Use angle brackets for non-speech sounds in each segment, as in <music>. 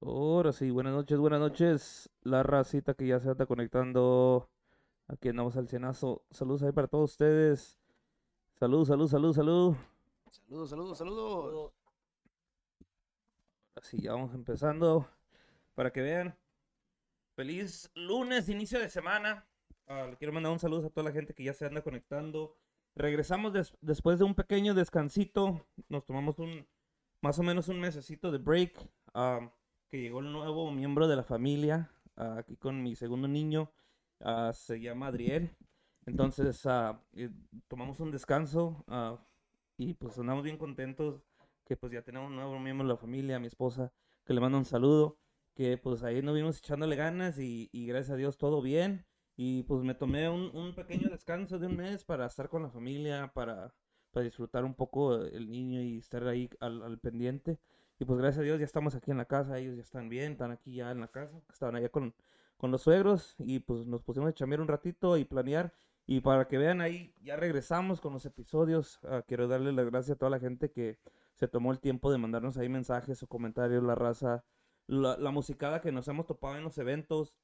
Ahora sí, buenas noches, buenas noches. La racita que ya se anda conectando. Aquí andamos al cenazo. Saludos ahí para todos ustedes. Salud, salud, salud, salud. Saludos, saludos, saludos. Así ya vamos empezando. Para que vean. Feliz lunes, inicio de semana. Ah, le quiero mandar un saludo a toda la gente que ya se anda conectando. Regresamos des- después de un pequeño descansito. Nos tomamos un más o menos un mesecito de break. ah, que llegó el nuevo miembro de la familia. ah, aquí con mi segundo niño. ah, se llama Adriel. Entonces eh, tomamos un descanso. y pues andamos bien contentos. Que pues ya tenemos un nuevo miembro de la familia. Mi esposa. Que le mando un saludo. Que pues ahí nos vimos echándole ganas. Y, y gracias a Dios todo bien. Y pues me tomé un, un pequeño descanso de un mes para estar con la familia, para, para disfrutar un poco el niño y estar ahí al, al pendiente. Y pues gracias a Dios ya estamos aquí en la casa, ellos ya están bien, están aquí ya en la casa, estaban allá con, con los suegros y pues nos pusimos a chambear un ratito y planear. Y para que vean ahí, ya regresamos con los episodios. Ah, quiero darle las gracias a toda la gente que se tomó el tiempo de mandarnos ahí mensajes o comentarios, la raza, la, la musicada que nos hemos topado en los eventos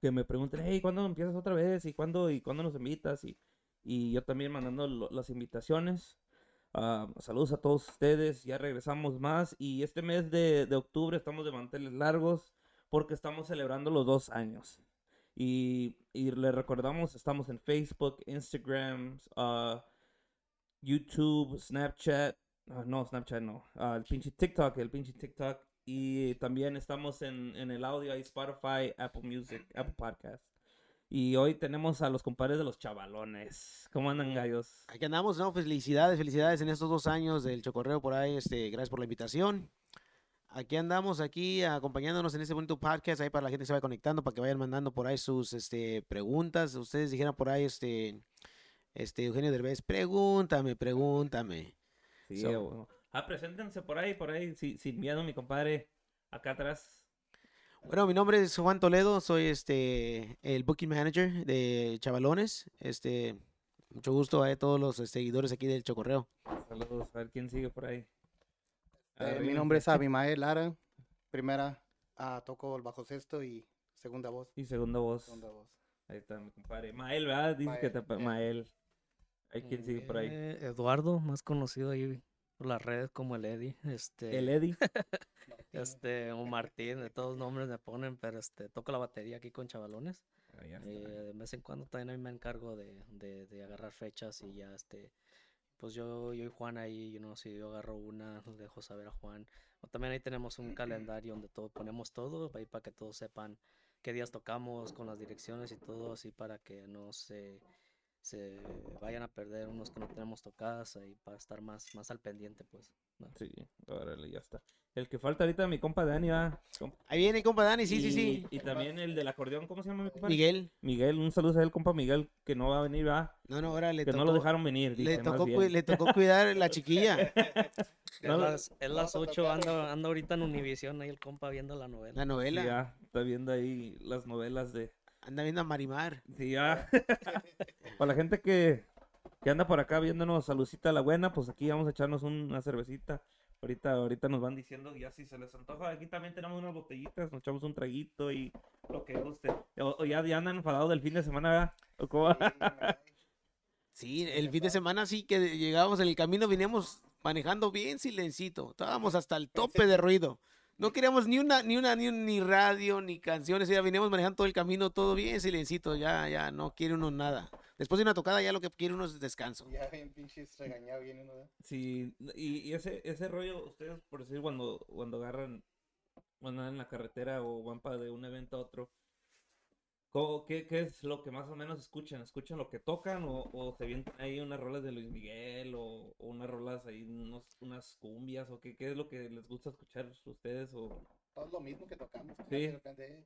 que me pregunten, hey, ¿cuándo empiezas otra vez? ¿Y cuándo, y cuándo nos invitas? Y, y yo también mandando las invitaciones. Ah, saludos a todos ustedes, ya regresamos más. Y este mes de, de octubre estamos de manteles largos porque estamos celebrando los dos años. Y, y le recordamos, estamos en Facebook, Instagram, ah, YouTube, Snapchat. ah, no, Snapchat no. el pinche TikTok, el pinche TikTok. Y también estamos en, en el audio, ahí Spotify, Apple Music, Apple Podcast. Y hoy tenemos a los compadres de los chavalones. ¿Cómo andan, gallos? Aquí andamos, ¿no? Felicidades, felicidades en estos dos años del Chocorreo por ahí. Este, gracias por la invitación. Aquí andamos, aquí acompañándonos en este bonito podcast, ahí para la gente que se vaya conectando, para que vayan mandando por ahí sus este, preguntas. Ustedes dijeran por ahí, este, este, Eugenio Derbez, pregúntame, pregúntame. Sí, So-. Ah, preséntense por ahí, por ahí, si- sin miedo, mi compadre. Acá atrás. Bueno, mi nombre es Juan Toledo, soy este el booking manager de Chavalones. Este, mucho gusto a todos los eh, seguidores aquí del Chocorreo. Saludos, a ver quién sigue por ahí. Eh, mi nombre es <laughs> Abimael Lara. Primera ah, toco el bajo sexto y segunda voz. Y segunda voz. Segunda voz. Ahí está mi compadre. Mael, ¿verdad? Dice que te... eh. Mael. Hay quien sigue por ahí. Eh, Eduardo, más conocido ahí por las redes como el Eddie. Este, El Eddie. <laughs> este, o Martín, de todos nombres me ponen, pero este, toco la batería aquí con chavalones. Ahí está. Eh, de vez en cuando también a mí me encargo de, de, de agarrar fechas y ya este, pues yo, yo y Juan ahí, you know, si yo agarro una, le <laughs> dejo saber a Juan. O también ahí tenemos un calendario donde todo, ponemos todo, ahí para que todos sepan qué días tocamos con las direcciones y todo, así para que no se, se vayan a perder unos que no tenemos tocadas ahí para estar más, más al pendiente, pues. ¿no? Sí, órale, ya está. El que falta ahorita, mi compa Dani, va. Ahí viene, compa Dani, sí, sí, y, sí. Y también el del acordeón, ¿cómo se llama mi compa? Miguel. Miguel, un saludo a él, compa Miguel, que no va a venir, va. No, no, ahora le Que tocó, no lo dejaron venir. le, tocó, le tocó cuidar la <laughs> chiquilla, No, las, es las vamos a 8, tocar. anda, anda ahorita en Univisión ahí el compa viendo la novela. la Sí, novela. ya, está viendo ahí las novelas de... Anda viendo a Marimar. Sí, ya. <laughs> Para la gente que, que anda por acá viéndonos, saludcita la buena, pues aquí vamos a echarnos un- una cervecita. Ahorita, ahorita nos van diciendo ya si se les antoja. Aquí también tenemos unas botellitas, nos echamos un traguito y lo que guste. O, o ya, ya andan enfadados del fin de semana, ¿verdad? ¿O cómo va? <laughs> Sí, el fin de semana sí que llegábamos en el camino, veníamos manejando bien silencito. Estábamos hasta el tope de ruido. No queríamos ni una, ni una, ni, un- ni radio, ni canciones. Ya veníamos manejando todo el camino, todo bien silencito. Ya, ya no quiere uno nada. Después de una tocada, ya lo que quiere uno es descanso. Ya bien pinches regañado bien uno. ¿eh? Sí, y, y ese, ese rollo, ustedes por decir cuando, cuando agarran, cuando andan en la carretera o van para de un evento a otro, ¿cómo- qué, qué es lo que más o menos escuchan? ¿Escuchan lo que tocan o, o se vienen ahí unas rolas de Luis Miguel o, o unas rolas ahí, unos, unas cumbias o qué, qué es lo que les gusta escuchar a ustedes o Todo lo mismo que tocamos. Sí. De repente,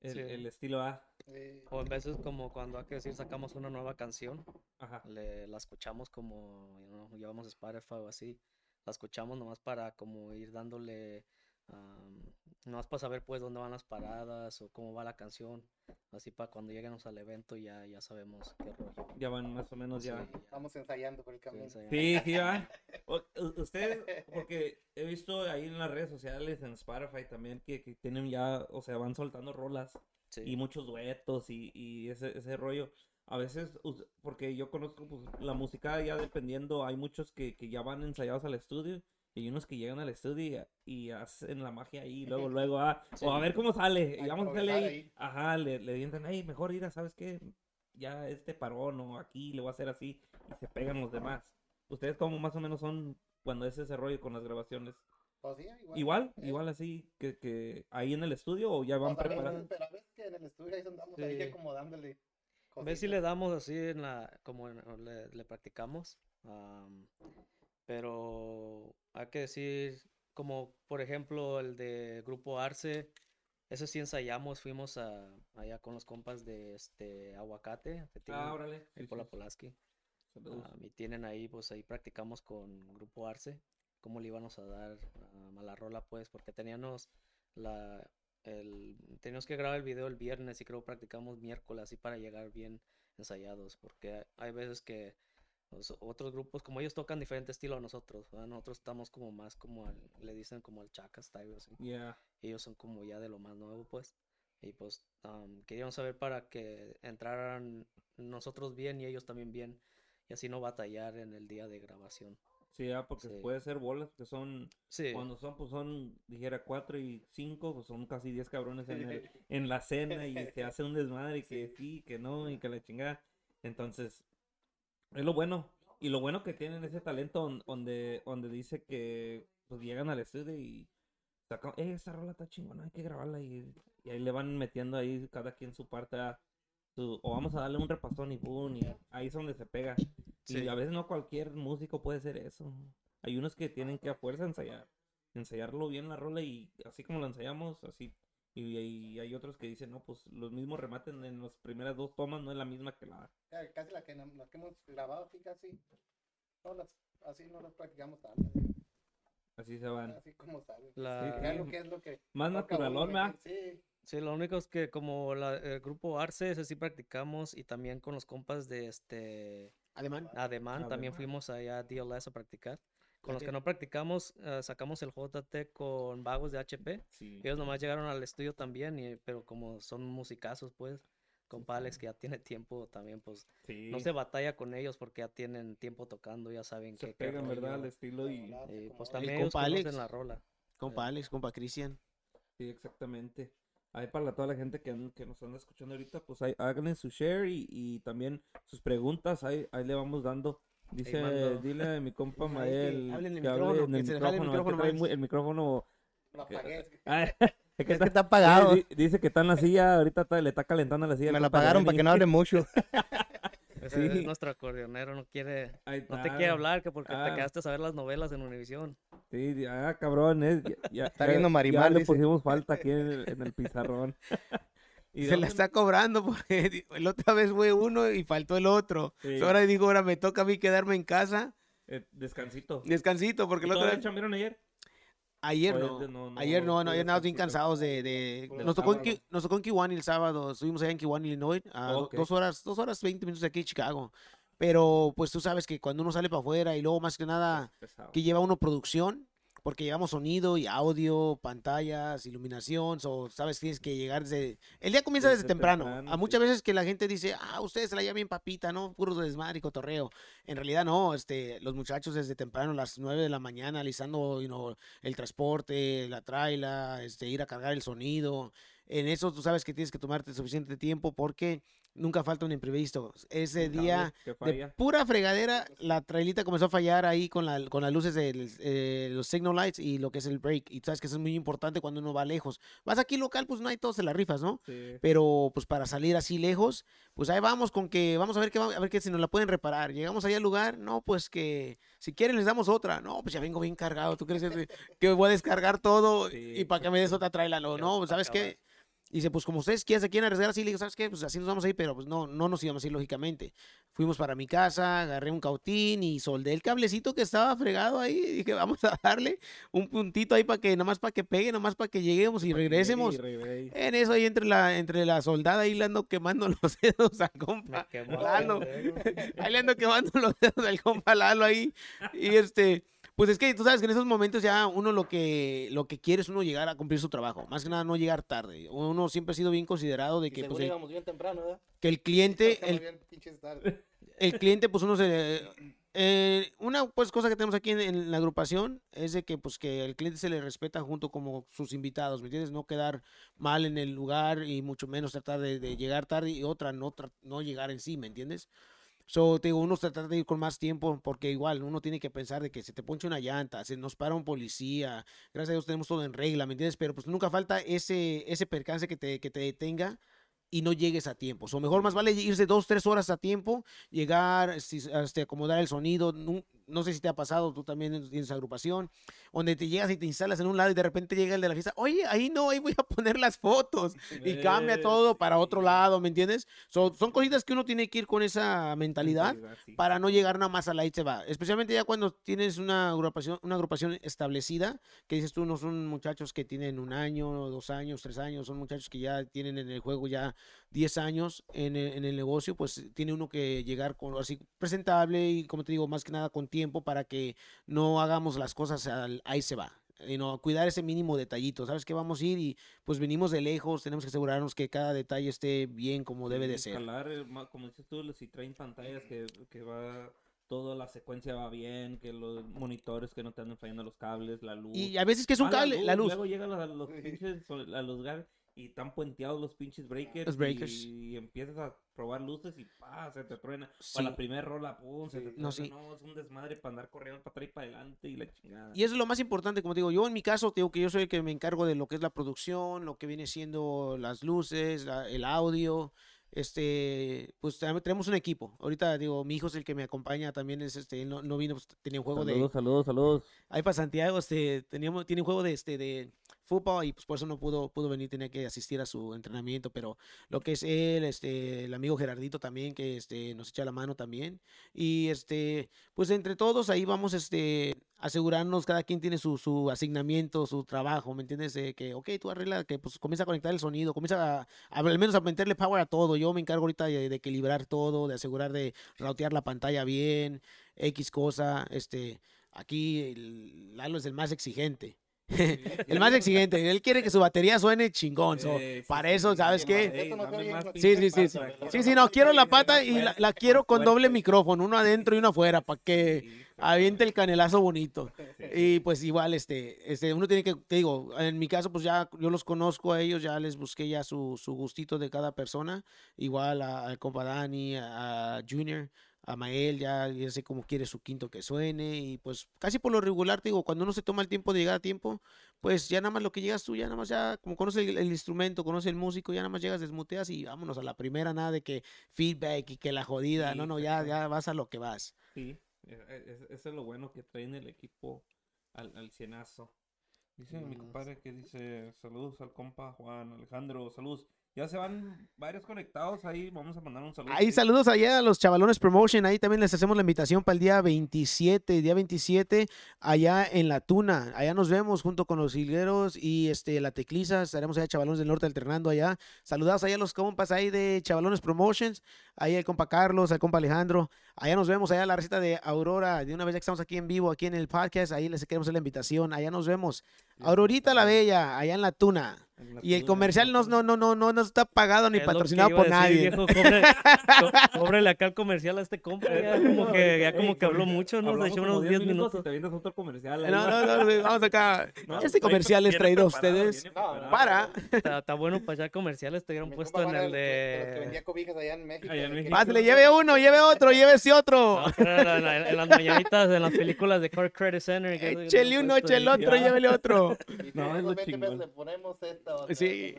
el, Sí. el estilo A? eh, O en veces como cuando hay que decir sacamos una nueva canción, Ajá. le, la escuchamos como, you know, llevamos Spotify o así, la escuchamos nomás para como ir dándole am, Nomás para saber pues dónde van las paradas o cómo va la canción. Así para cuando lleguemos al evento ya, ya sabemos qué rollo. Ya van más o menos ya. Sí, ya Vamos ensayando por el camino. Sí, sí, va. O- u- Usted, porque he visto ahí en las redes sociales, en Spotify también, que, que tienen ya, o sea, van soltando rolas Sí. y muchos duetos y, y ese, ese rollo. A veces, porque yo conozco pues, la música ya dependiendo, hay muchos que, que ya van ensayados al estudio y hay unos que llegan al estudio y, y hacen la magia ahí, luego, <laughs> luego, ah, Sí. o a ver cómo sale, y vamos a hacerle ahí, ahí. ajá, le, le dientan, ahí, mejor ir a, ¿sabes qué? Ya este parón o aquí le voy a hacer así y se pegan los demás. ¿Ustedes cómo más o menos son cuando es ese rollo con las grabaciones? Pues sí, igual. Igual, Eh, igual así que, que ahí en el estudio o ya van pues preparados. Pero a veces que en el estudio ahí andamos ahí Sí. acomodándole. A ver si cositas. le damos así en la, como en- le, le practicamos. am, pero hay que decir, como por ejemplo el de Grupo Arce, ese sí ensayamos, fuimos a, allá con los compas de este Aguacate, que tienen Ah, órale. ahí sí, por la sí, Polaski. saludos. am, y tienen ahí, pues ahí practicamos con Grupo Arce, cómo le íbamos a dar am, a la rola, pues, porque teníamos la, el, teníamos que grabar el video el viernes y creo practicamos miércoles así para llegar bien ensayados, porque hay- hay veces que los otros grupos, como ellos tocan diferente estilo a nosotros, ¿verdad? nosotros estamos como más como al- le dicen como el chaca style, así. Ya. ellos son como ya de lo más nuevo, pues, y pues am, queríamos saber para que entraran nosotros bien y ellos también bien, y así no batallar en el día de grabación. Sí, ya, porque Sí. puede ser bolas que son, Sí, cuando son, pues son, dijera, cuatro y cinco, pues son casi diez cabrones en, el- <laughs> en la cena y <laughs> se hace un desmadre y que sí, que no, y que la chingada. Entonces, es lo bueno. Y lo bueno que tienen ese talento on- donde, donde dice que pues llegan al estudio y sacan, eh, esta rola está chingona, hay que grabarla y, y ahí le van metiendo ahí cada quien su parte a su- o vamos a darle un repasón y boom, y ahí es donde se pega. Y a veces no cualquier músico puede hacer eso. Hay unos que tienen que a fuerza ensayar, ensayarlo bien la rola y así como lo ensayamos, así. Y, y hay otros que dicen, no, pues los mismos rematen en las primeras dos tomas, no es la misma que la... Casi la que, las que hemos grabado, sí, casi. No las, así no las practicamos tanto. Así se van. Así como sale. La- Ya lo que es lo que. Más naturalón, ¿verdad? Sí. Sí, lo único es que como la- el grupo Arce, ese sí practicamos y también con los compas de este Alemán. Ademán, también Ademán. fuimos allá a DLS a practicar. Con los que no practicamos, eh, sacamos el JT con vagos de HP. Sí. Ellos nomás llegaron al estudio también, y, pero como son musicazos, pues, con Alex que ya tiene tiempo también, pues, Sí. no se batalla con ellos porque ya tienen tiempo tocando, ya saben se qué pegan, ¿verdad? Al estilo y... Pues es. también El ellos Alex. la rola. Compa Alex, compa Cristian. Sí, exactamente. Ahí para toda la gente que, que nos anda escuchando ahorita, pues ahí háganle su share y, y también sus preguntas, ahí, ahí le vamos dando. Dice, mando. dile a mi <laughs> compa que Mael hable en el que hable micrófono, en el que se le jale el micrófono, es que micrófono el micrófono... Lo que- apagué. Ah, es que <laughs> Es que está- apagado. di- dice que está en la silla, ahorita está- le está calentando la silla. Me la apagaron para que no hable mucho. <laughs> Ese es Sí. nuestro acordeonero, no quiere, no te quiere hablar que porque Ah. te quedaste a ver las novelas en Univisión. Sí, ah, cabrón, eh, ya, ya- Está ya- viendo ya Marimar, le dice. pusimos falta aquí en el, en el pizarrón. ¿Y Se la está cobrando porque <laughs> la otra vez fue uno y faltó el otro. Sí. Ahora digo, ahora me toca a mí quedarme en casa. eh, descansito. Descansito, porque ¿Y la otra vez... chambearon ayer? Ayer no. de- no, no, Ayer no, no, ayer andábamos bien cansados de... de- Nos, tocó en, nos tocó en Kiwani el sábado. Estuvimos allá en Kiwani, Illinois. A do- Ok. dos horas, dos horas, 20 minutos de aquí Chicago. Pero pues tú sabes que cuando uno sale para afuera y luego más que nada que lleva uno producción, porque llevamos sonido y audio, pantallas, iluminación, o sabes, tienes que llegar desde... El día comienza desde, Desde temprano. temprano, A sí. muchas veces que la gente dice, ah, ustedes se la llevan bien papita, ¿no? Puro desmadre y cotorreo. En realidad no, este, los muchachos desde temprano, a las 9 de la mañana, alisando you know, el transporte, la traila, este, ir a cargar el sonido. En eso tú sabes que tienes que tomarte suficiente tiempo porque nunca falta un imprevisto. Ese día... que De pura fregadera, la trailita comenzó a fallar ahí con, la, con las luces de eh, los signal lights y lo que es el brake. Y sabes que eso es muy importante cuando uno va lejos. Vas aquí local, pues no hay todo, se la rifas, ¿no? Sí. Pero pues para salir así lejos, pues ahí vamos con que vamos a ver qué va- a ver qué si nos la pueden reparar. Llegamos allá al lugar, no, pues que si quieren les damos otra. No, pues ya vengo bien cargado. ¿Tú crees que, <laughs> que voy a descargar todo Sí, y para que me des otra traila? No, no, ¿sabes qué? Dice, pues como ustedes quieren, se quieren arriesgar así, le digo, ¿sabes qué? Pues así nos vamos a ir, pero pues no, no nos íbamos a ir lógicamente. Fuimos para mi casa, agarré un cautín y soldé el cablecito que estaba fregado ahí. Y dije, vamos a darle un puntito ahí para que, nomás para que pegue, nomás para que lleguemos y regresemos. y. En eso ahí entre la, entre la soldada ahí le ando quemando <laughs> los dedos al compa. Quemó Lalo. Ahí le ando quemando los dedos al compa Lalo ahí. Y este, pues es que tú sabes que en esos momentos ya uno lo que, lo que quiere es uno llegar a cumplir su trabajo. Más que nada no llegar tarde. Uno siempre ha sido bien considerado de Y que, pues, el, bien temprano, ¿verdad? que el <laughs> cliente, el, bien <laughs> cliente, pues uno se... eh, una pues cosa que tenemos aquí en, en la agrupación es de que pues que el cliente se le respeta junto como sus invitados, ¿me entiendes? No quedar mal en el lugar y mucho menos tratar de, de llegar tarde y otra no, no llegar en sí, ¿me entiendes? So, te digo, uno trata de ir con más tiempo porque igual uno tiene que pensar de que se te ponche una llanta, se nos para un policía, gracias a Dios tenemos todo en regla, ¿me entiendes? Pero pues nunca falta ese, ese percance que te, que te detenga y no llegues a tiempo. O mejor más vale irse dos, tres horas a tiempo, llegar, si- este, acomodar el sonido. No, sé si te ha pasado, tú también tienes agrupación, donde te llegas y te instalas en un lado y de repente llega el de la fiesta, oye, ahí no, ahí voy a <laughs> poner las fotos. Y cambia Eh, todo para otro lado, ¿me entiendes? So, son cositas que uno tiene que ir con esa mentalidad sí. para no llegar nada más a la se va. Especialmente ya cuando tienes una agrupación, una agrupación establecida, que dices tú, no son muchachos que tienen un año, dos años, tres años, son muchachos que ya tienen en el juego ya 10 años en el, en el negocio, pues tiene uno que llegar con así presentable y como te digo, más que nada con tiempo para que no hagamos las cosas al ahí se va. Y no, cuidar ese mínimo detallito, ¿sabes que vamos a ir y pues venimos de lejos, tenemos que asegurarnos que cada detalle esté bien como debe de ser. Jalar, eh, como dices tú, si traen pantallas que, que va, toda la secuencia va bien, que los monitores que no te anden fallando los cables, la luz. Y a veces que es un Ah, la cable, la luz. Luego llegan a los <laughs> pinches, a los y están puenteados los pinches breakers. Los breakers. Y empiezas a probar luces y pa, se te truena. Sí. la primera rola, pum, se te truena. No, No, sí. es un desmadre para andar corriendo para atrás y para adelante y la chingada. Y eso es lo más importante, como te digo, yo en mi caso, te digo que yo soy el que me encargo de lo que es la producción, lo que viene siendo las luces, la- el audio, este, pues tenemos un equipo. Ahorita, digo, mi hijo es el que me acompaña, también es, este, él no, no vino, pues, tenía un juego de, Saludos, saludos, saludos. ahí para Santiago, este, teníamos, tiene un juego de, este, de y pues por eso no pudo, pudo venir, tenía que asistir a su entrenamiento, pero lo que es él, este, el amigo Gerardito también, que este, nos echa la mano también, y este, pues entre todos ahí vamos, este, asegurarnos, cada quien tiene su, su asignamiento, su trabajo, ¿me entiendes? De que, ok, tú arregla, que pues comienza a conectar el sonido, comienza a, a- al menos a meterle power a todo, yo me encargo ahorita de, de equilibrar todo, de asegurar de rautear la pantalla bien, X cosa, este, aquí el- Lalo es el más exigente. <laughs> El más exigente, él quiere que su batería suene chingón. so, Eh, para sí, eso, ¿sabes qué? no Sí, sí, sí, sí. Sí, sí, no, quiero la pata y la, la quiero con doble micrófono, uno adentro y uno afuera, para que aviente el canelazo bonito. Y pues igual, este, este, uno tiene que, te digo, en mi caso, pues ya yo los conozco a ellos, ya les busqué ya su, su gustito de cada persona. Igual a- al compa Dani, a, a Junior, a Mael, ya, ya sé cómo quiere su quinto que suene. Y pues casi por lo regular, te digo, cuando uno se toma el tiempo de llegar a tiempo, pues ya nada más lo que llegas tú, ya nada más ya, como conoces el, el instrumento, conoces el músico, ya nada más llegas, desmuteas y vámonos a la primera, nada de que feedback y que la jodida. Sí, no, no, ya, ya vas a lo que vas. Sí, e- e- es- eso es lo bueno que traen el equipo al, al cienazo. Dice mi compadre que dice saludos al compa Juan Alejandro, saludos. Ya se van varios conectados ahí, vamos a mandar un saludo. Ahí saludos allá a los Chavalones Promotion, ahí también les hacemos la invitación para el día 27, día 27, allá en La Tuna, allá nos vemos junto con los hilgueros y este, la Tecliza, estaremos allá Chavalones del Norte alternando allá. Saludados allá a los compas ahí de Chavalones Promotions, ahí al compa Carlos, al compa Alejandro, allá nos vemos, allá la receta de Aurora, de una vez ya que estamos aquí en vivo, aquí en el podcast, ahí les queremos hacer la invitación, allá nos vemos. Aurorita la Bella, allá en La Tuna. en la Y el comercial no, no, no, no, no, no está pagado ni Es patrocinado por decir, nadie. viejo, cobre- co- cóbrele acá el comercial a este compa. Ya como que, ya como que habló mucho, ¿no? Se echó unos 10 y minutos. te avientas otro comercial. No, ahí. no, no, vamos acá. No, este comercial es traído a ustedes preparado. para. Está, está bueno para echar comerciales, te hubieran puesto en el de los que vendía cobijas allá en México. En. Pásale, lleve uno, lleve otro, llévese otro. No, en, la- en las mañanitas, en las películas de Car Credit Center. que- Échele uno, échele otro, llévele otro. <laughs> Y No, es lo 20 pesos chingón. le ponemos esta otra. Sí.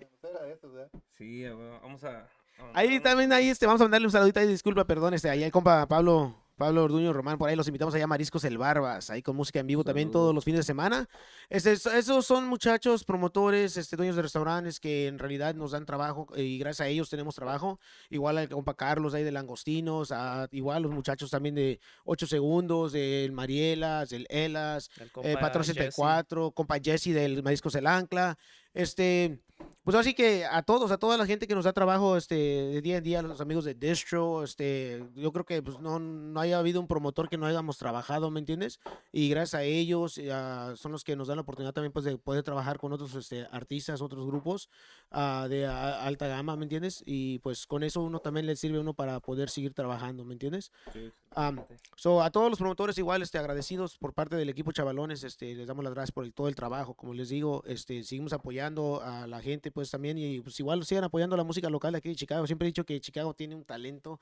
Sí, vamos a. Ahí también, ahí este, vamos a mandarle un saludito ahí, disculpa, perdón, este, ahí el compa Pablo, Pablo Orduño Román, por ahí los invitamos allá a Mariscos El Barbas, ahí con música en vivo también todos los fines de semana. Este, es- esos son muchachos, promotores, este, dueños de restaurantes que en realidad nos dan trabajo eh, y gracias a ellos tenemos trabajo. Igual al compa Carlos ahí de Langostinos, a- igual los muchachos también de 8 segundos, del Marielas, del Elas, El eh, compa Patrón Jesse. 64, compa Jesse del Mariscos El Ancla. Este, pues así que a todos, a toda la gente que nos da trabajo este, de día en día, los amigos de Distro, este, yo creo que pues, no, no haya habido un promotor que no hayamos trabajado, ¿me entiendes? Y gracias a ellos ah, son los que nos dan la oportunidad también pues, de poder trabajar con otros este, artistas, otros grupos ah, de a- alta gama, ¿me entiendes? Y pues con eso uno también le sirve uno para poder seguir trabajando, ¿me entiendes? Sí, excelente. So, a todos los promotores igual, este, agradecidos por parte del equipo Chavalones, este, les damos las gracias por el- todo el trabajo, como les digo, este, seguimos apoyando a la gente, pues también, y pues igual sigan apoyando la música local de aquí de Chicago, siempre he dicho que Chicago tiene un talento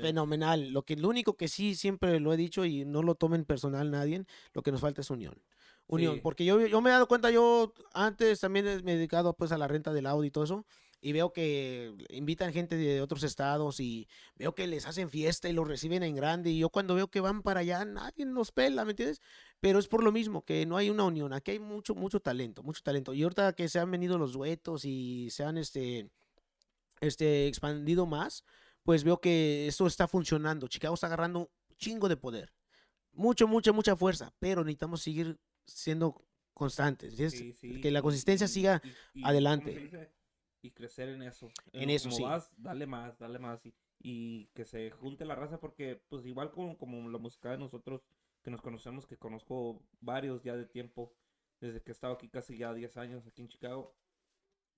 fenomenal, lo que, lo único que sí siempre lo he dicho y no lo tomen personal nadie, lo que nos falta es unión. Unión, Sí. porque yo, yo me he dado cuenta, yo antes también me he dedicado pues a la renta del audio y todo eso, y veo que invitan gente de otros estados y veo que les hacen fiesta y los reciben en grande, y yo cuando veo que van para allá, nadie los pela, ¿me entiendes? Pero es por lo mismo, que no hay una unión, aquí hay mucho, mucho talento, mucho talento, y ahorita que se han venido los duetos y se han este, este, expandido más, pues veo que esto está funcionando, Chicago está agarrando un chingo de poder, mucho, mucha, mucha fuerza, pero necesitamos seguir siendo constantes, ¿entiendes? Sí, sí, que la consistencia y- siga y- y- ¿cómo se adelante. Y crecer en eso. En eso, sí. vas, dale más, dale más. Y, y que se junte la raza porque, pues igual como, como la música de nosotros que nos conocemos, que conozco varios ya de tiempo, desde que he estado aquí casi ya 10 años aquí en Chicago,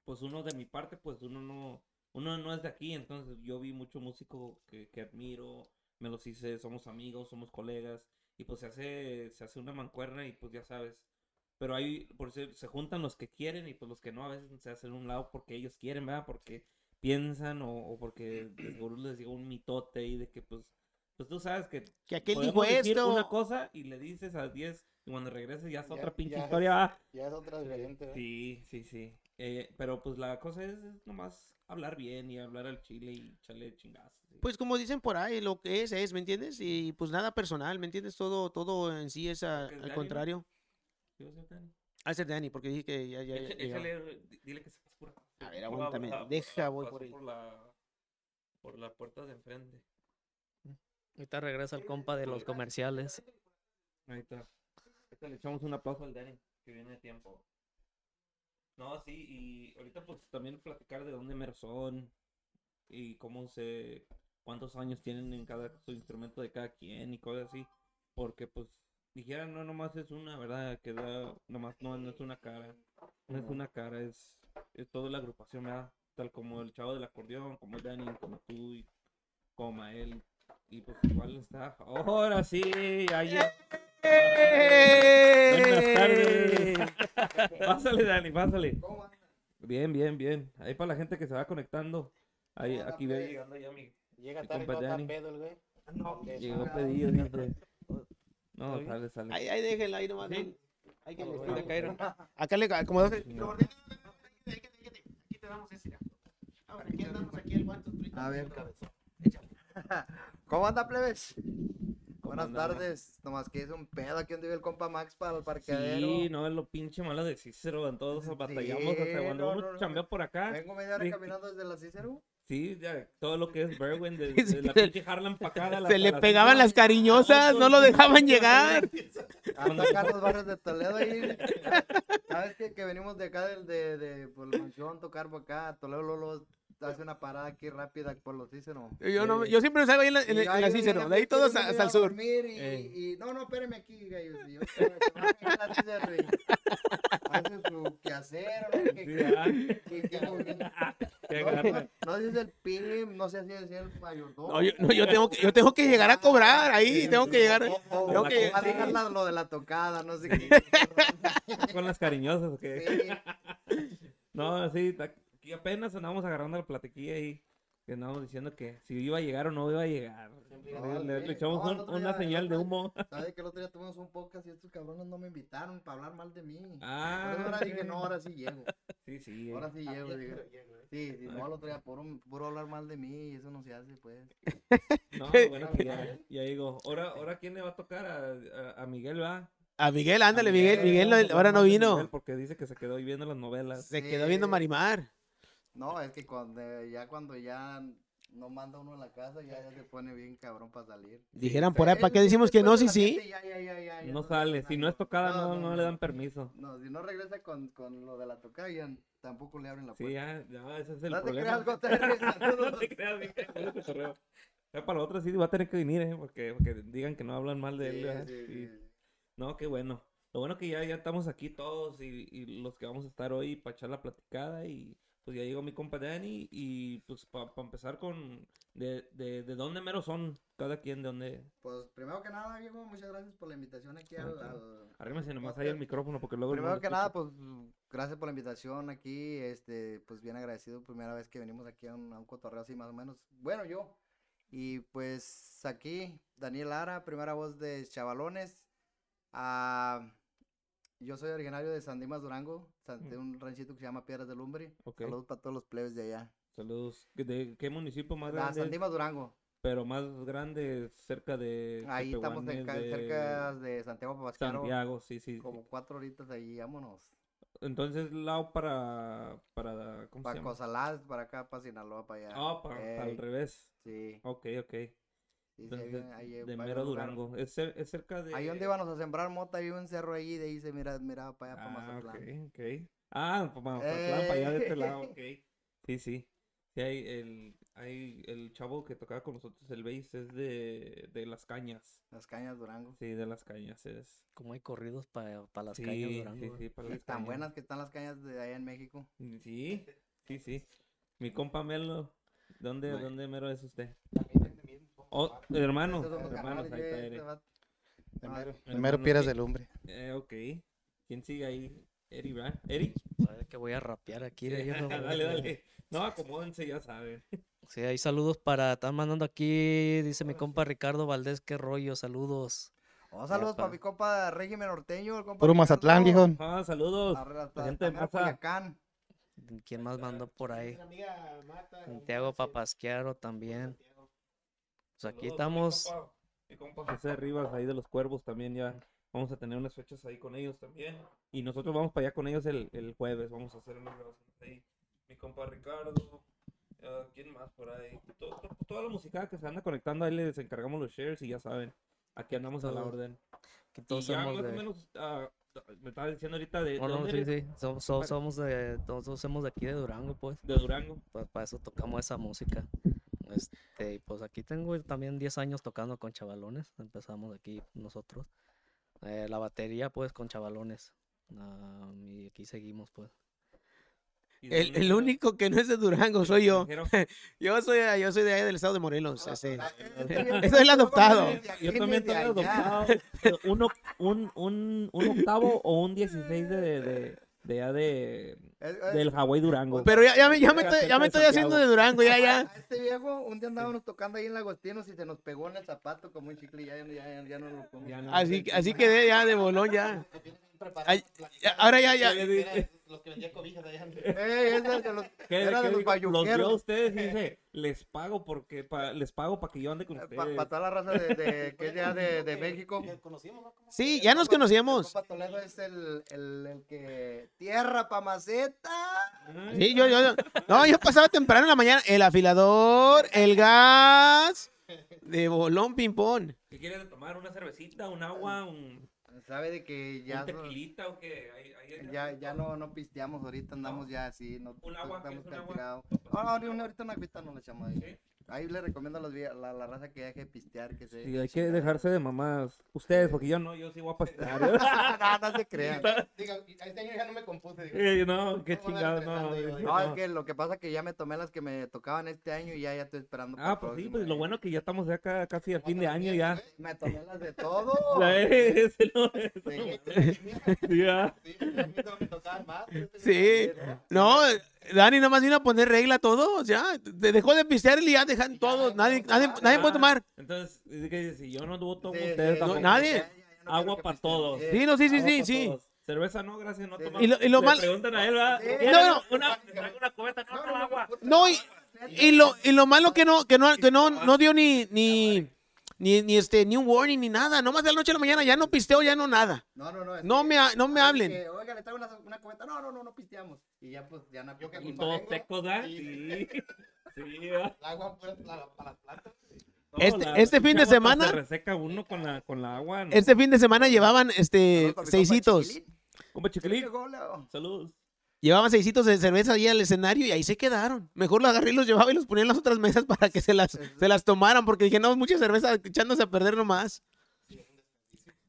pues uno de mi parte, pues uno no, uno no es de aquí, entonces yo vi mucho músico que, que admiro, me los hice, somos amigos, somos colegas, y pues se hace, se hace una mancuerna y pues ya sabes, pero ahí por eso se juntan los que quieren y pues los que no a veces se hacen un lado porque ellos quieren, ¿verdad? Porque piensan o, o porque <clears throat> seguro les llega un mitote y de que pues pues tú sabes que Que aquel dijo decir esto. una cosa y le dices a 10 y cuando regreses ya es Ya- otra pinche ya es- historia, ¿va? Ya es otra diferente. ¿verdad? Sí, sí, sí. Eh, pero pues la cosa es, es nomás hablar bien y hablar al chile y echarle chingazos. sí. Pues como dicen por ahí, lo que es es, ¿me entiendes? Y pues nada personal, ¿me entiendes? Todo, todo en sí es a- al contrario. ¿Sí va a ser, Dani? A ser Dani, porque dije que ya, ya. Échale, dile que se acá. A ver, aguántame, por la- deja, la- voy por él. Por la, por la puerta de enfrente. Ahorita regresa el compa de los comerciales. Ahí está. Ahorita le echamos un aplauso al Dani, que viene de tiempo. No, sí, y ahorita pues también platicar de dónde mero son y cómo se, cuántos años tienen en cada su instrumento de cada quien y cosas así. Porque pues dijeran, no nomás es una, ¿verdad? Que da, nomás no, no es una cara, no es una cara, es, es toda la agrupación, ¿verdad? Tal como el chavo del acordeón, como el Dani, como tú y como Mael. Y pues igual está. Ahora sí, ahí ya. Buenas tardes. Pásale, Dani, pásale. Bien, bien, bien. Ahí para la gente que se va conectando. Ahí, aquí ve llegando ya mi. Llega tarde no está Dani. pedo el güey. No, Llegó pedido, dice. <laughs> No, sale, sale. Ahí, ahí déjenla, ahí nomás. Sí. ahí- ahí que le Ahí le cayeron. Acá le como Sí, no. Aquí te damos ese. Ahora, aquí andamos aquí el guante. A ver. cabezón. <laughs> ¿Cómo anda, plebes? ¿Cómo Buenas tardes. Nomás que es un pedo aquí donde vive el compa Max para el parqueadero. Sí, no es lo pinche malo de Cícero. En todos batallamos hasta cuando no, uno no, no. chambea por acá. Vengo media hora Sí. caminando desde la Cicero. Sí, ya, todo lo que es Berwin, de, <laughs> de la se- pinche Harlem para acá. de la- Se le la pegaban las cariñosas, no lo dejaban llegar. <laughs> Hasta los barrios de Toledo ahí. ¿Sabes qué? Que venimos de acá del, de, de, por el mansión, tocar por acá. Toledo Lolo hace una parada aquí rápida por los Cícero. Yo, no, yo siempre salgo ahí en la, en, Y en la Cícero, de ahí todos hasta el sur. Y, Ey. y- no, no, espéreme aquí, gallos. Yo, "Espérame, la Cícero y hace su quehacer, ¿no? Que- que- ah, que- sé si es el PIM, no sé si es el mayordomo. No, yo, no, yo tengo que, yo tengo que llegar a cobrar ahí, tengo que llegar. O, o- tengo que- a dejar la- lo de la tocada, no sé qué. <laughs> Con las cariñosas, ¿o qué? Sí, <laughs> No, sí, ta- aquí apenas andamos agarrando la platiquilla ahí. Que andamos diciendo que si iba a llegar o no iba a llegar. No, le, echamos No, un- una día- señal de humo. ¿Sabes que el otro día tuvimos un podcast y estos cabrones no me invitaron para hablar mal de mí? Por Ah, eso ahora dije, no, ahora sí llego. sí, sí. Ahora sí llego. dije. Sí, sí, no, el otro día puro, puro hablar mal de mí y eso no se hace, pues. No, <laughs> bueno, que ya, ya digo. Ahora, ahora ¿quién le va a tocar? A, a, a Miguel, ¿va? A Miguel, ándale, A Miguel. Miguel no- ahora no vino. Porque dice que se quedó ahí viendo las novelas. Se Sí. quedó viendo Marimar. No, es que cuando ya cuando ya no manda uno a la casa, ya, ya se pone bien cabrón para salir. Dijeran por ahí, Él- ¿para qué decimos que no? Sí, sí. ya, ya, No sale. Si no es tocada, no, no, le dan permiso. No, si no regresa con, con lo de la tocada, ya tampoco le abren la Sí, puerta. ya, ya, ese es el no te problema. creas, no te creas, <laughs> puro cotorreo. Ya para la otra sí va a tener que venir, ¿eh? Porque, porque digan que no hablan mal de él. Sí, sí, Sí. sí. No, qué bueno. Lo bueno que ya, ya estamos aquí todos y, y los que vamos a estar hoy para echar la platicada y pues ya llegó mi compa Dani y pues para empezar con de, de, de dónde mero son cada quien, de dónde... Pues primero que nada, viejo, muchas gracias por la invitación aquí al, Ok. al- Arrímese nomás ahí el micrófono porque luego... Primero que nada, pues gracias por la invitación aquí, este, pues bien agradecido, primera vez que venimos aquí a un, a un cotorreo así más o menos, bueno yo, y pues aquí, Daniel Lara, primera voz de Chavalones, ah, yo soy originario de San Dimas Durango, de un ranchito que se llama Piedras de Lumbre, saludos para todos los plebes de allá, saludos. ¿De qué municipio más grande? San? Dimas Durango, Pero más grande, cerca de... ahí estamos cerca de Santiago Papascaro, Santiago, sí, sí. sí. como cuatro horitas ahí, vámonos. Entonces, lado para... para ¿Cómo se Para llama? Cosalás, para acá, para Sinaloa, para allá. Ah, para, para Ey, al revés. Sí, Ok, ok. Sí, sí, hay de mero. Durango. Es, es cerca de... Ahí donde íbamos a sembrar mota, había un cerro ahí, de ahí se mira, miraba para allá, para Ah, Mazatlán. ok, ok. Ah, para Mazatlán, para allá de este lado, ok. <laughs> Sí, sí. Sí, hay el, hay el chavo que tocaba con nosotros el bass es de, de Las Cañas. Las cañas Durango. Sí, de Las Cañas es. Como hay corridos para las sí, calles de Durango. sí, ¿eh? sí, para Las tan Cañas. buenas que están las cañas de allá en México. Sí, sí, sí. Mi compa Melo, ¿dónde, Bueno. ¿dónde mero es usted? Oh, hermano, hermanos, ahí está este. El Ah, mero, el hermano, mero Piedras ¿qué? de Lumbre. Eh, ok. ¿Quién sigue ahí? Eri, ¿verdad? ¿Eri? Sabe que voy a rapear aquí. Sí, yo no- <laughs> dale, dale. No, acomódense, ya saben. Sí, hay saludos para. Están mandando aquí, dice mi compa Ricardo Valdés, qué rollo, saludos. Oh, saludos para mi compa régimen norteño. el compa Puro Mazatlán, viejo. Ah, saludos. Hasta- La gente de. ¿Quién más mandó por ahí? Santiago Papasquiaro también. Pues aquí Saludos, estamos. Mi compa, mi compa José Rivas, ahí de los Cuervos también ya. Vamos a tener unas fechas ahí con ellos también. Y nosotros vamos para allá con ellos el, el jueves. Vamos a hacer unas grabaciones ahí. Mi compa Ricardo. ¿Quién más por ahí? To- to- toda la música que se anda conectando, ahí les encargamos los shares y ya saben. Aquí andamos a la orden. Y todos ya somos más o de. menos, ah, me estaba diciendo ahorita de, No, ¿de no, dónde sí, eres? sí. Somos, somos, somos de. Todos somos de aquí de Durango, pues. De Durango. Pues para eso tocamos esa música. Este, y pues aquí tengo también 10 años tocando con chavalones. Empezamos aquí nosotros. Eh, la batería, pues, con chavalones. Ah, y aquí seguimos, pues. ¿Y de El, el único que no es de Durango soy yo. <laughs> Yo soy, yo soy de allá del estado de Morelos. ese. Este Ese es el adoptado. Yo también estoy adoptado. Un, un, un, octavo o un 16 de, de, de, de, del Hawái Durango. Pero ya, ya me, ya me estoy, ya me estoy haciendo de. Durango, ya, ya. <laughs> este viejo, un día andábamos tocando ahí en Lagostinos y se nos pegó en el zapato como un chicle y ya, ya, ya, ya no lo Ya no. Así, así quedé ya de bolón, ya. Ay, ya, ahora ya, ya. Los que vendían cobijas allá. Eh, de los, ¿Qué, era de los digo? los vio a bayuqueros. ustedes y dice, les pago porque pa- les pago para que yo ande con Para ustedes. toda la raza de, de- que es ya de, de México. conocimos, ¿no? Sí, ya nos conocíamos. Toledo es el, el, el que tierra pa' maceta. Ay, Sí, yo, yo, yo- No, yo pasaba temprano en la mañana. El afilador, el gas, de bolón ping-pong. ¿Qué quieres tomar? ¿Una cervecita? ¿Un agua? ¿Un, Sabe de que ya, un tequilita o qué? Ahí- ahí- ya, ya no, no pisteamos ahorita, andamos ya así. No, ¿Un agua? Estamos ¿Quieres un agua? No, no, una- ahorita una agüita no le echamos ahí. ¿Sí? Ahí le recomiendo a los, la, la raza que deje de pistear, que se... Sí, hay que dejarse de mamás. Ustedes, porque yo no, yo sí voy a pastar. <laughs> no, no se crean. <laughs> Diga, este año ya no me compuse. digo. Eh, no, qué No, no, chingado, no. No, es no. que lo que pasa es que ya me tomé las que me tocaban este año y ya, ya estoy esperando Ah, pues sí, pues lo eh. bueno que ya estamos ya ca- casi al fin de año ya. Me tomé las de todo. <laughs> Eh, no Sí. sí. Sí, a mí no me tocaban más. Sí. No, Dani nomás vino a poner regla a todos, ya. De- Dejó de pistear y ya dejan todos. Nadie, nadie, nadie puede tomar. Entonces, si yo no tomo Sí, ustedes sí, tampoco. No, nadie. Agua para todos. Sí, no, sí, sí, Agua sí, sí. todos. Cerveza no, gracias, no Sí, tomamos. Y lo- y lo Le mal- preguntan a él, ¿verdad? Sí. ¿Quiere No, no. Una cubeta, no, no, agua. No, y, y lo, y lo malo que no, que no, que no, no dio ni, ni, ni, ni este, ni un warning ni nada. Nomás de la noche a la mañana ya no pisteo, ya no nada. No, no, no. es No que- me no me hablen. que, Oiga, le traigo una, una cubeta. No, no, no, no pisteamos. Y ya, pues, ya no que Y todos tengo. secos, ¿verdad? Y- Sí. Sí, <laughs> agua para, para las plantas. No, Este- la este fin de semana- Se reseca uno con la, con la agua. ¿no? Este fin de semana llevaban este seisitos. Chiquilín. Compa Chiquilín, saludos. Llevaban seisitos de cerveza ahí al escenario y ahí se quedaron. Mejor los agarré y los llevaba y los ponía en las otras mesas para que se las, se las tomaran, porque dije, no, mucha cerveza echándose a perder nomás.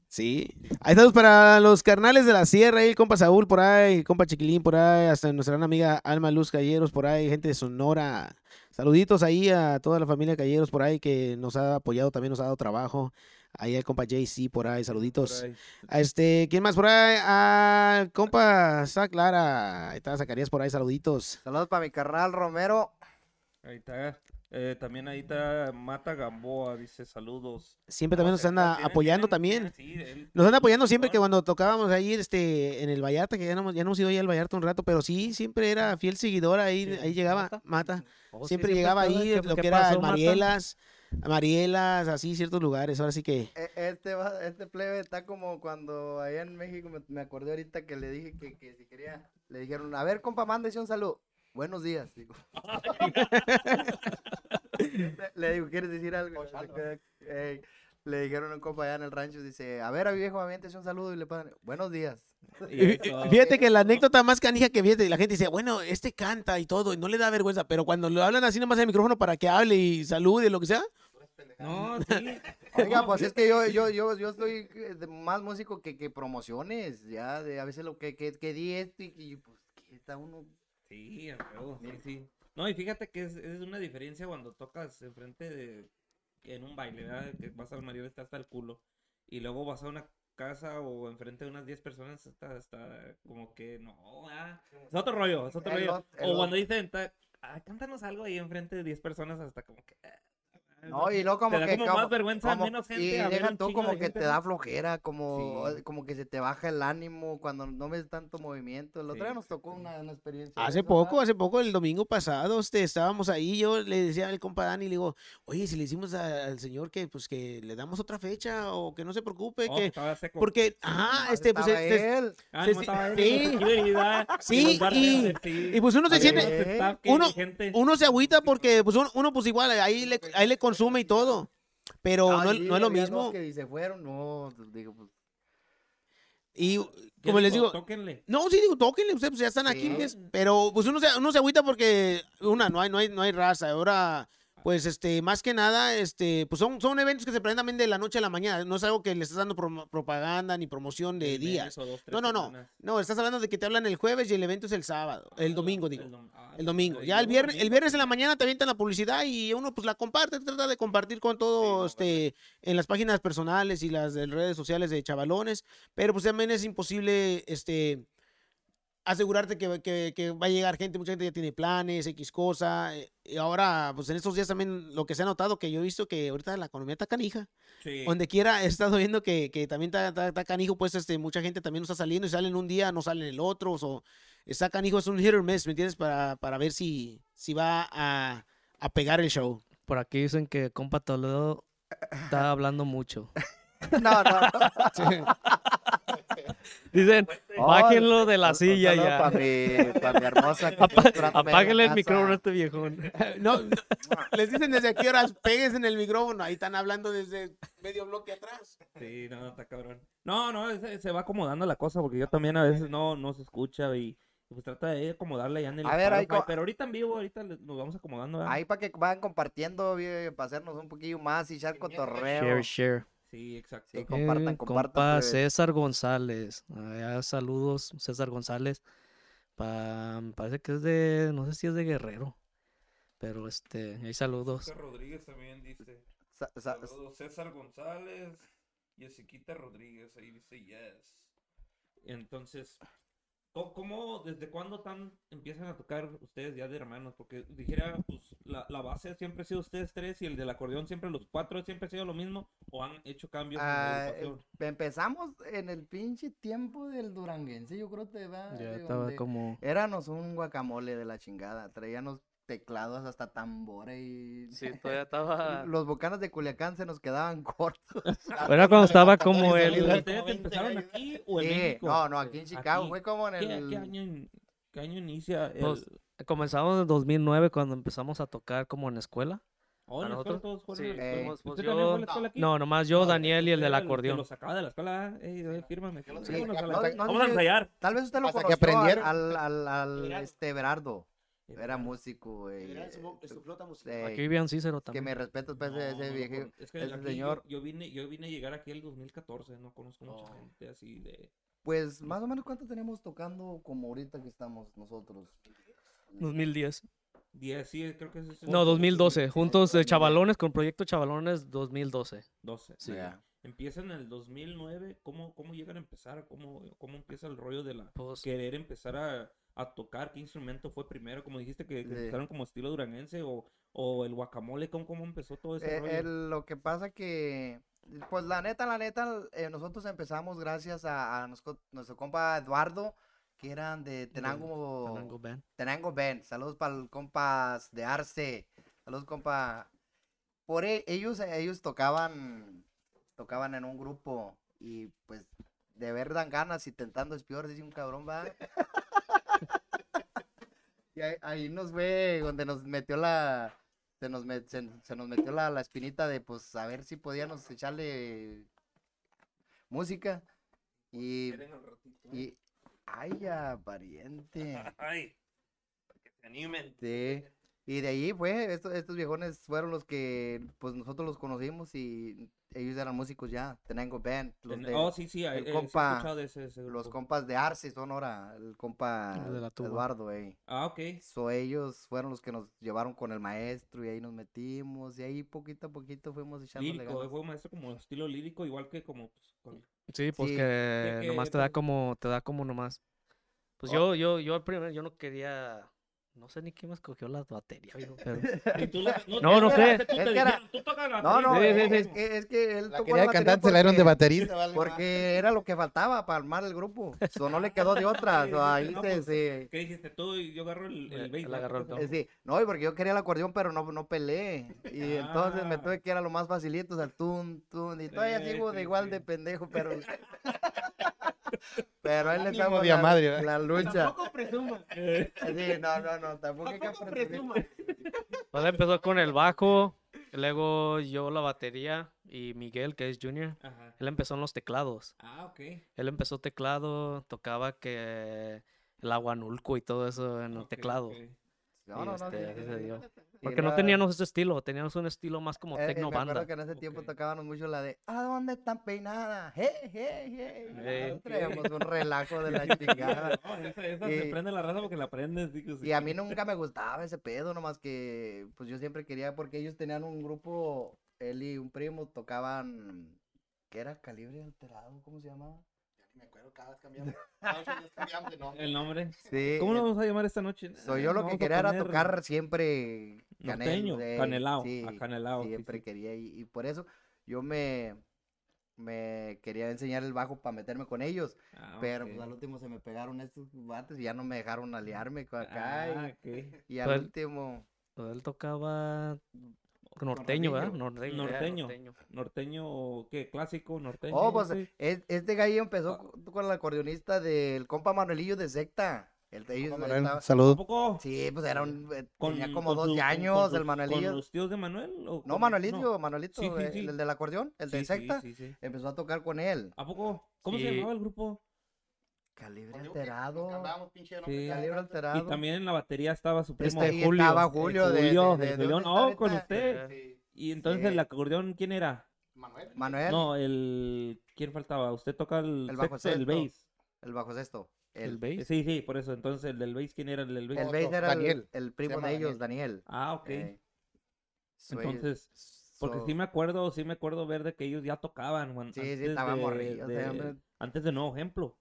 Sí. Ahí estamos para los carnales de la sierra, ahí compa Saúl por ahí, compa Chiquilín por ahí, hasta nuestra gran amiga Alma Luz Calleros por ahí, gente de Sonora. Saluditos ahí a toda la familia Calleros por ahí que nos ha apoyado, también nos ha dado trabajo. Ahí el compa JC por ahí, saluditos. Por ahí. A este, ¿quién más por ahí? Al compa Zac Lara. Ahí está Zacarías por ahí, saluditos. Saludos para mi carnal Romero. Ahí está. Eh, también ahí está Mata Gamboa, dice saludos. Siempre también nos anda apoyando también. Nos anda apoyando siempre que cuando tocábamos ahí este, en el Vallarta, que ya no, hemos- ya no hemos ido ahí al Vallarta un rato, pero sí, siempre era fiel seguidor, ahí, ahí llegaba, Mata. Oh, siempre llegaba ahí, ¿qué- lo que era? Marielas, Marielas, así, ciertos lugares. Ahora sí que... E- Este, va- este plebe está como cuando allá en México me, me acordé ahorita que le dije que, que si quería, le dijeron, a ver, compa, mándese un saludo. Buenos días. digo. <laughs> <laughs> le, le digo, ¿quieres decir algo? Ey, le dijeron a un compa allá en el rancho, dice, a ver, a viejo, aviéntese un saludo y le pagan, buenos días. y Fíjate que la anécdota más canija que fíjate, la gente dice, bueno, este canta y todo, y no le da vergüenza, pero cuando le hablan así nomás en el micrófono para que hable y salude, lo que sea, No, sí. <laughs> Oiga, pues es que yo, yo, yo, yo soy eh, más músico que, que promociones, ya, de a veces lo que, que, que di esto y, y, pues que está uno Sí, a sí, sí. No, y fíjate que es, es una diferencia cuando tocas enfrente de. En un baile, ¿verdad? Que vas al Mario está hasta el culo. Y luego vas a una casa o enfrente de unas 10 personas, está, está como que no. Es otro rollo, es otro El rollo. O cuando dicen, ah, cántanos algo ahí enfrente de 10 personas, hasta como que. ah, No, y luego como te da que como como- más vergüenza, como- menos gente. y a ver deja tú como de que gente, te ¿no? da flojera, como, Sí. como que se te baja el ánimo cuando no ves tanto movimiento. El otro día Sí. nos tocó una, una experiencia. Hace eso, poco, ¿verdad? hace poco, el domingo pasado, este, estábamos ahí, yo le decía al compa Dani, le digo, oye, si le decimos a- al señor que, pues, que le damos otra fecha o que no se preocupe, Oh, que, seco. porque, ah, Nomás este, pues, este, él. Ah, se- no estaba él, sí. Sí, sí. y pues uno se siente, uno- uno se agüita porque, pues, uno, uno, pues, igual, ahí le, ahí le consume y todo, pero Ah, no, sí, no es lo mismo, que se fueron, no, pues, digo, pues, y ¿Qué como les digo, Tóquenle. No, sí, digo, tóquenle, ustedes pues ya están aquí, Sí. pues, pero pues uno se, uno se agüita porque, una, no hay, no hay, no hay raza, ahora, pues, este, más que nada, este, pues son, son eventos que se presentan también de la noche a la mañana, no es algo que le estás dando propaganda ni promoción de días, dos, no, no, no, no, estás hablando de que te hablan el jueves y el evento es el sábado, el domingo, digo, El, dom- ah, el domingo, ya el viernes, el viernes en la mañana te avientan la publicidad y uno, pues, la comparte, trata de compartir con todo, este, en las páginas personales y las de redes sociales de chavalones, pero pues también es imposible, este, asegurarte que, que- que va a llegar gente, mucha gente ya tiene planes, X cosa, eh, y ahora, pues en estos días también lo que se ha notado, que yo he visto que ahorita la economía está canija, Sí. donde quiera he estado viendo que, que también está, está- está canijo, pues este, mucha gente también no está saliendo y salen un día, no salen el otro, o está canijo, es un hit or miss, ¿me entiendes? Para, para ver si, si va a, a pegar el show. Por aquí dicen que compa Toledo está hablando mucho. <laughs> no, no, no. <laughs> <laughs> Dicen, Oh, bájenlo de la silla ya. Pa mi, pa mi hermosa. <laughs> Apáguenle el micrófono a este viejón. <laughs> No, no, les dicen desde qué horas pegues en el micrófono, ahí están hablando desde medio bloque atrás. Sí, no, está cabrón. No, no, se, se va acomodando la cosa porque yo también a veces no, no se escucha y pues trata de acomodarla ya en el A ver, ahí pero ahorita en vivo, ahorita nos vamos acomodando. ¿verdad? Ahí para que vayan compartiendo, para hacernos un poquillo más y echar cotorreo. Share, share. Sí, exacto. Sí, compartan, Eh, compartan. Compa. César González. Allá saludos, César González. Pa- parece que es de, no sé si es de Guerrero. Pero este, hay saludos. César Rodríguez también dice. Sa- sa- Saludos, César González, Yesiquita Rodríguez, ahí dice yes. Entonces, ¿Cómo, cómo- desde cuándo tan empiezan a tocar ustedes ya de hermanos? Porque dijera, pues, la, la base siempre ha sido ustedes tres y el del acordeón siempre los cuatro siempre ha sido lo mismo o han hecho cambios en la Ah, em- empezamos en el pinche tiempo del duranguense, yo creo que va. Ya estaba como... Éramos un guacamole de la chingada, traíamos teclados hasta tambores y Sí, todavía estaba... <laughs> los bocanos de Culiacán se nos quedaban <laughs> cortos. Era cuando estaba como ¿Y el... ¿Ustedes empezaron aquí o en Sí, México? no, no, aquí en Chicago, Aquí. fue como en ¿Qué, el... qué año, in- qué año inicia el... Pues, Comenzamos en 2009 cuando empezamos a tocar como en escuela. Oh, ¿en la ¿a nosotros? todos Sí, fuimos, pues, ¿Usted yo- aquí? No, nomás yo, No, Daniel y el del que acordeón. lo sacaba de la escuela. Ey, ey, fírmame. Que Sí, la- no- no Vamos a ensayar. Tal vez usted lo Hasta que conoció al, aprendieron. al, al, al, este Berardo. Era músico, güey. Era su, su flota musical. eh, Aquí vivían Cícero que también. me respeto pues, No, ese no viejo. es que ese aquí señor. Yo, yo vine, yo vine a llegar aquí el 2014, no conozco mucha Oh. gente así de... Pues más o menos cuánto tenemos tocando como ahorita que estamos nosotros. 2010. 10, sí, creo que es... No, 2012. Juntos de Chavalones con Proyecto Chavalones 2012. 12. Sí. Ya. Empieza en el 2009, ¿cómo, cómo llegan a empezar? ¿Cómo, ¿Cómo empieza el rollo de la... Pues, querer empezar a, a tocar? ¿Qué instrumento fue primero? Como dijiste que, que Sí. empezaron como estilo duranguense o, o el guacamole, ¿cómo, cómo empezó todo ese Eh, rollo? el- lo que pasa que, pues la neta, la neta, eh, nosotros empezamos gracias a, a nuestro, nuestro compa Eduardo, que eran de Tenango, Tenango Band. Tenango Band. Saludos para el compas de Arce. Saludos, compa. Por e- ellos, ellos tocaban, tocaban en un grupo y pues de ver dan ganas y tentando es peor, dice un cabrón, va. <laughs> y ahí, ahí nos ve donde nos metió la, se nos, met- se, se nos metió la, la espinita de pues a ver si podíamos echarle música y, y ay ya pariente. Ay, para que se animen. Sí. Y de ahí fue, estos, estos viejones fueron los que pues nosotros los conocimos y ellos eran músicos ya, Tenango Band, los, de- oh, sí, sí, el eh, eh, he compa- escuchado de ese, ese los compas de Arce son ahora, el compa El de la tuba. Eduardo, ey. Ah, ok. So, ellos fueron los que nos llevaron con el maestro y ahí nos metimos y ahí poquito a poquito fuimos echándole Lírico, ganas. eh, fue un maestro como estilo lírico, igual que como pues, con- Sí, pues Sí. que que, nomás te da como, te da como nomás. Pues Oh. yo, yo, yo al primer, yo no quería, no sé ni quién me escogió la batería, viejo, <laughs> pero No, no tú sé. Es que era- dijeron, "Tú tocas la No, no, batería". Sí, sí, es, que, es que él La tocó quería la cantar, batería se la dieron de porque- baterista. vale, Porque era lo que faltaba para armar el grupo. So, no le quedó de otra. <laughs> Sí, ahí no, se, pues, se- ¿Qué dijiste tú? Y yo agarro el, el Él- bass, ¿no? agarró el ¿Qué bajo. eh, sí. No, y porque yo quería el acordeón, pero no, no peleé. Y entonces me Ah. tuve que ir a lo más facilito, o sea, tun, tun. Y todavía Sí, sigo sí, de igual sí. de pendejo, pero. <laughs> pero ahí le estamos la, la lucha. Tampoco presuma. Sí, no, no, no, tampoco hay que presuma. pues empezó con el bajo, luego yo la batería y Miguel, que es Junior, Ajá. él empezó en los teclados. Ah, ok. Él empezó teclado, tocaba que el aguanulco y todo eso en el ok, teclado. No, Y, no, no. este, Porque no teníamos ese estilo, teníamos un estilo más como Eh, eh, tecno me acuerdo banda. que en ese tiempo Ok. tocábamos mucho la de ¿A dónde están peinadas? ¡Hey, hey, hey! Ey. Ah, Traíamos un relajo de la <laughs> chingada. No, esa, esa se Y- prende la raza porque la aprendes. digo, sí. Y a mí nunca me gustaba ese pedo, nomás que pues yo siempre quería, porque ellos tenían un grupo, él y un primo tocaban, ¿qué era? Calibre alterado, ¿cómo se llamaba? Ya ni me acuerdo, cada vez cambiamos. Cada vez cambiamos de nombre. El nombre. Sí. ¿Cómo lo eh, vamos a llamar esta noche? so, Ah, yo lo que quería era tocar siempre Norteño, canel- canelao, sí, a canelao, sí, Siempre sí. quería, y, y por eso yo me, me quería enseñar el bajo para meterme con ellos, Ah, pero pues al último se me pegaron estos bates y ya no me dejaron aliarme con acá, Ah, y, ok. y al Pues, último... Pues él tocaba norteño, ¿verdad? Norteño. Norteño. norteño. Norteño, ¿qué? ¿Clásico? ¿Norteño? Oh, pues sí. es- este gallo empezó Ah. co- con el acordeonista del compa Manuelillo de Secta. El, ellos Manuel, estaba- ¿A Saludos. poco? Sí, pues era un, eh, Con- tenía como con 12 su- con- años con el Manuelillo. ¿Con los tíos de Manuel? o No, con- Manuelito, Manuelito, Sí, sí, sí. el del acordeón, el de Secta. sí, sí. Empezó a tocar con él. ¿A poco? ¿Cómo se llamaba el grupo? Calibre Pues nos alterado. nombre Sí. Calibre alterado. Y también en la batería estaba su primo. Este, Julio, estaba eh, Julio de, Julio, de, de de- Julián. ¿dónde está Oh, con ahorita? usted. Sí. Y entonces Sí. el acordeón, ¿quién era? Manuel. Manuel, No, el... ¿Quién faltaba? ¿Usted toca el, El bajo sexto, el bass? el bajo sexto. El El, bass. Sí, sí, por eso. Entonces el del bass, ¿quién era el del bass? el bass era el, Daniel. el primo de ellos, Daniel. Ah, ok. Eh, so, Entonces, Porque so- sí me acuerdo, sí me acuerdo ver de que ellos ya tocaban, Juan. Sí, sí, de- morrillos, de-. Antes de Nuevo Ejemplo.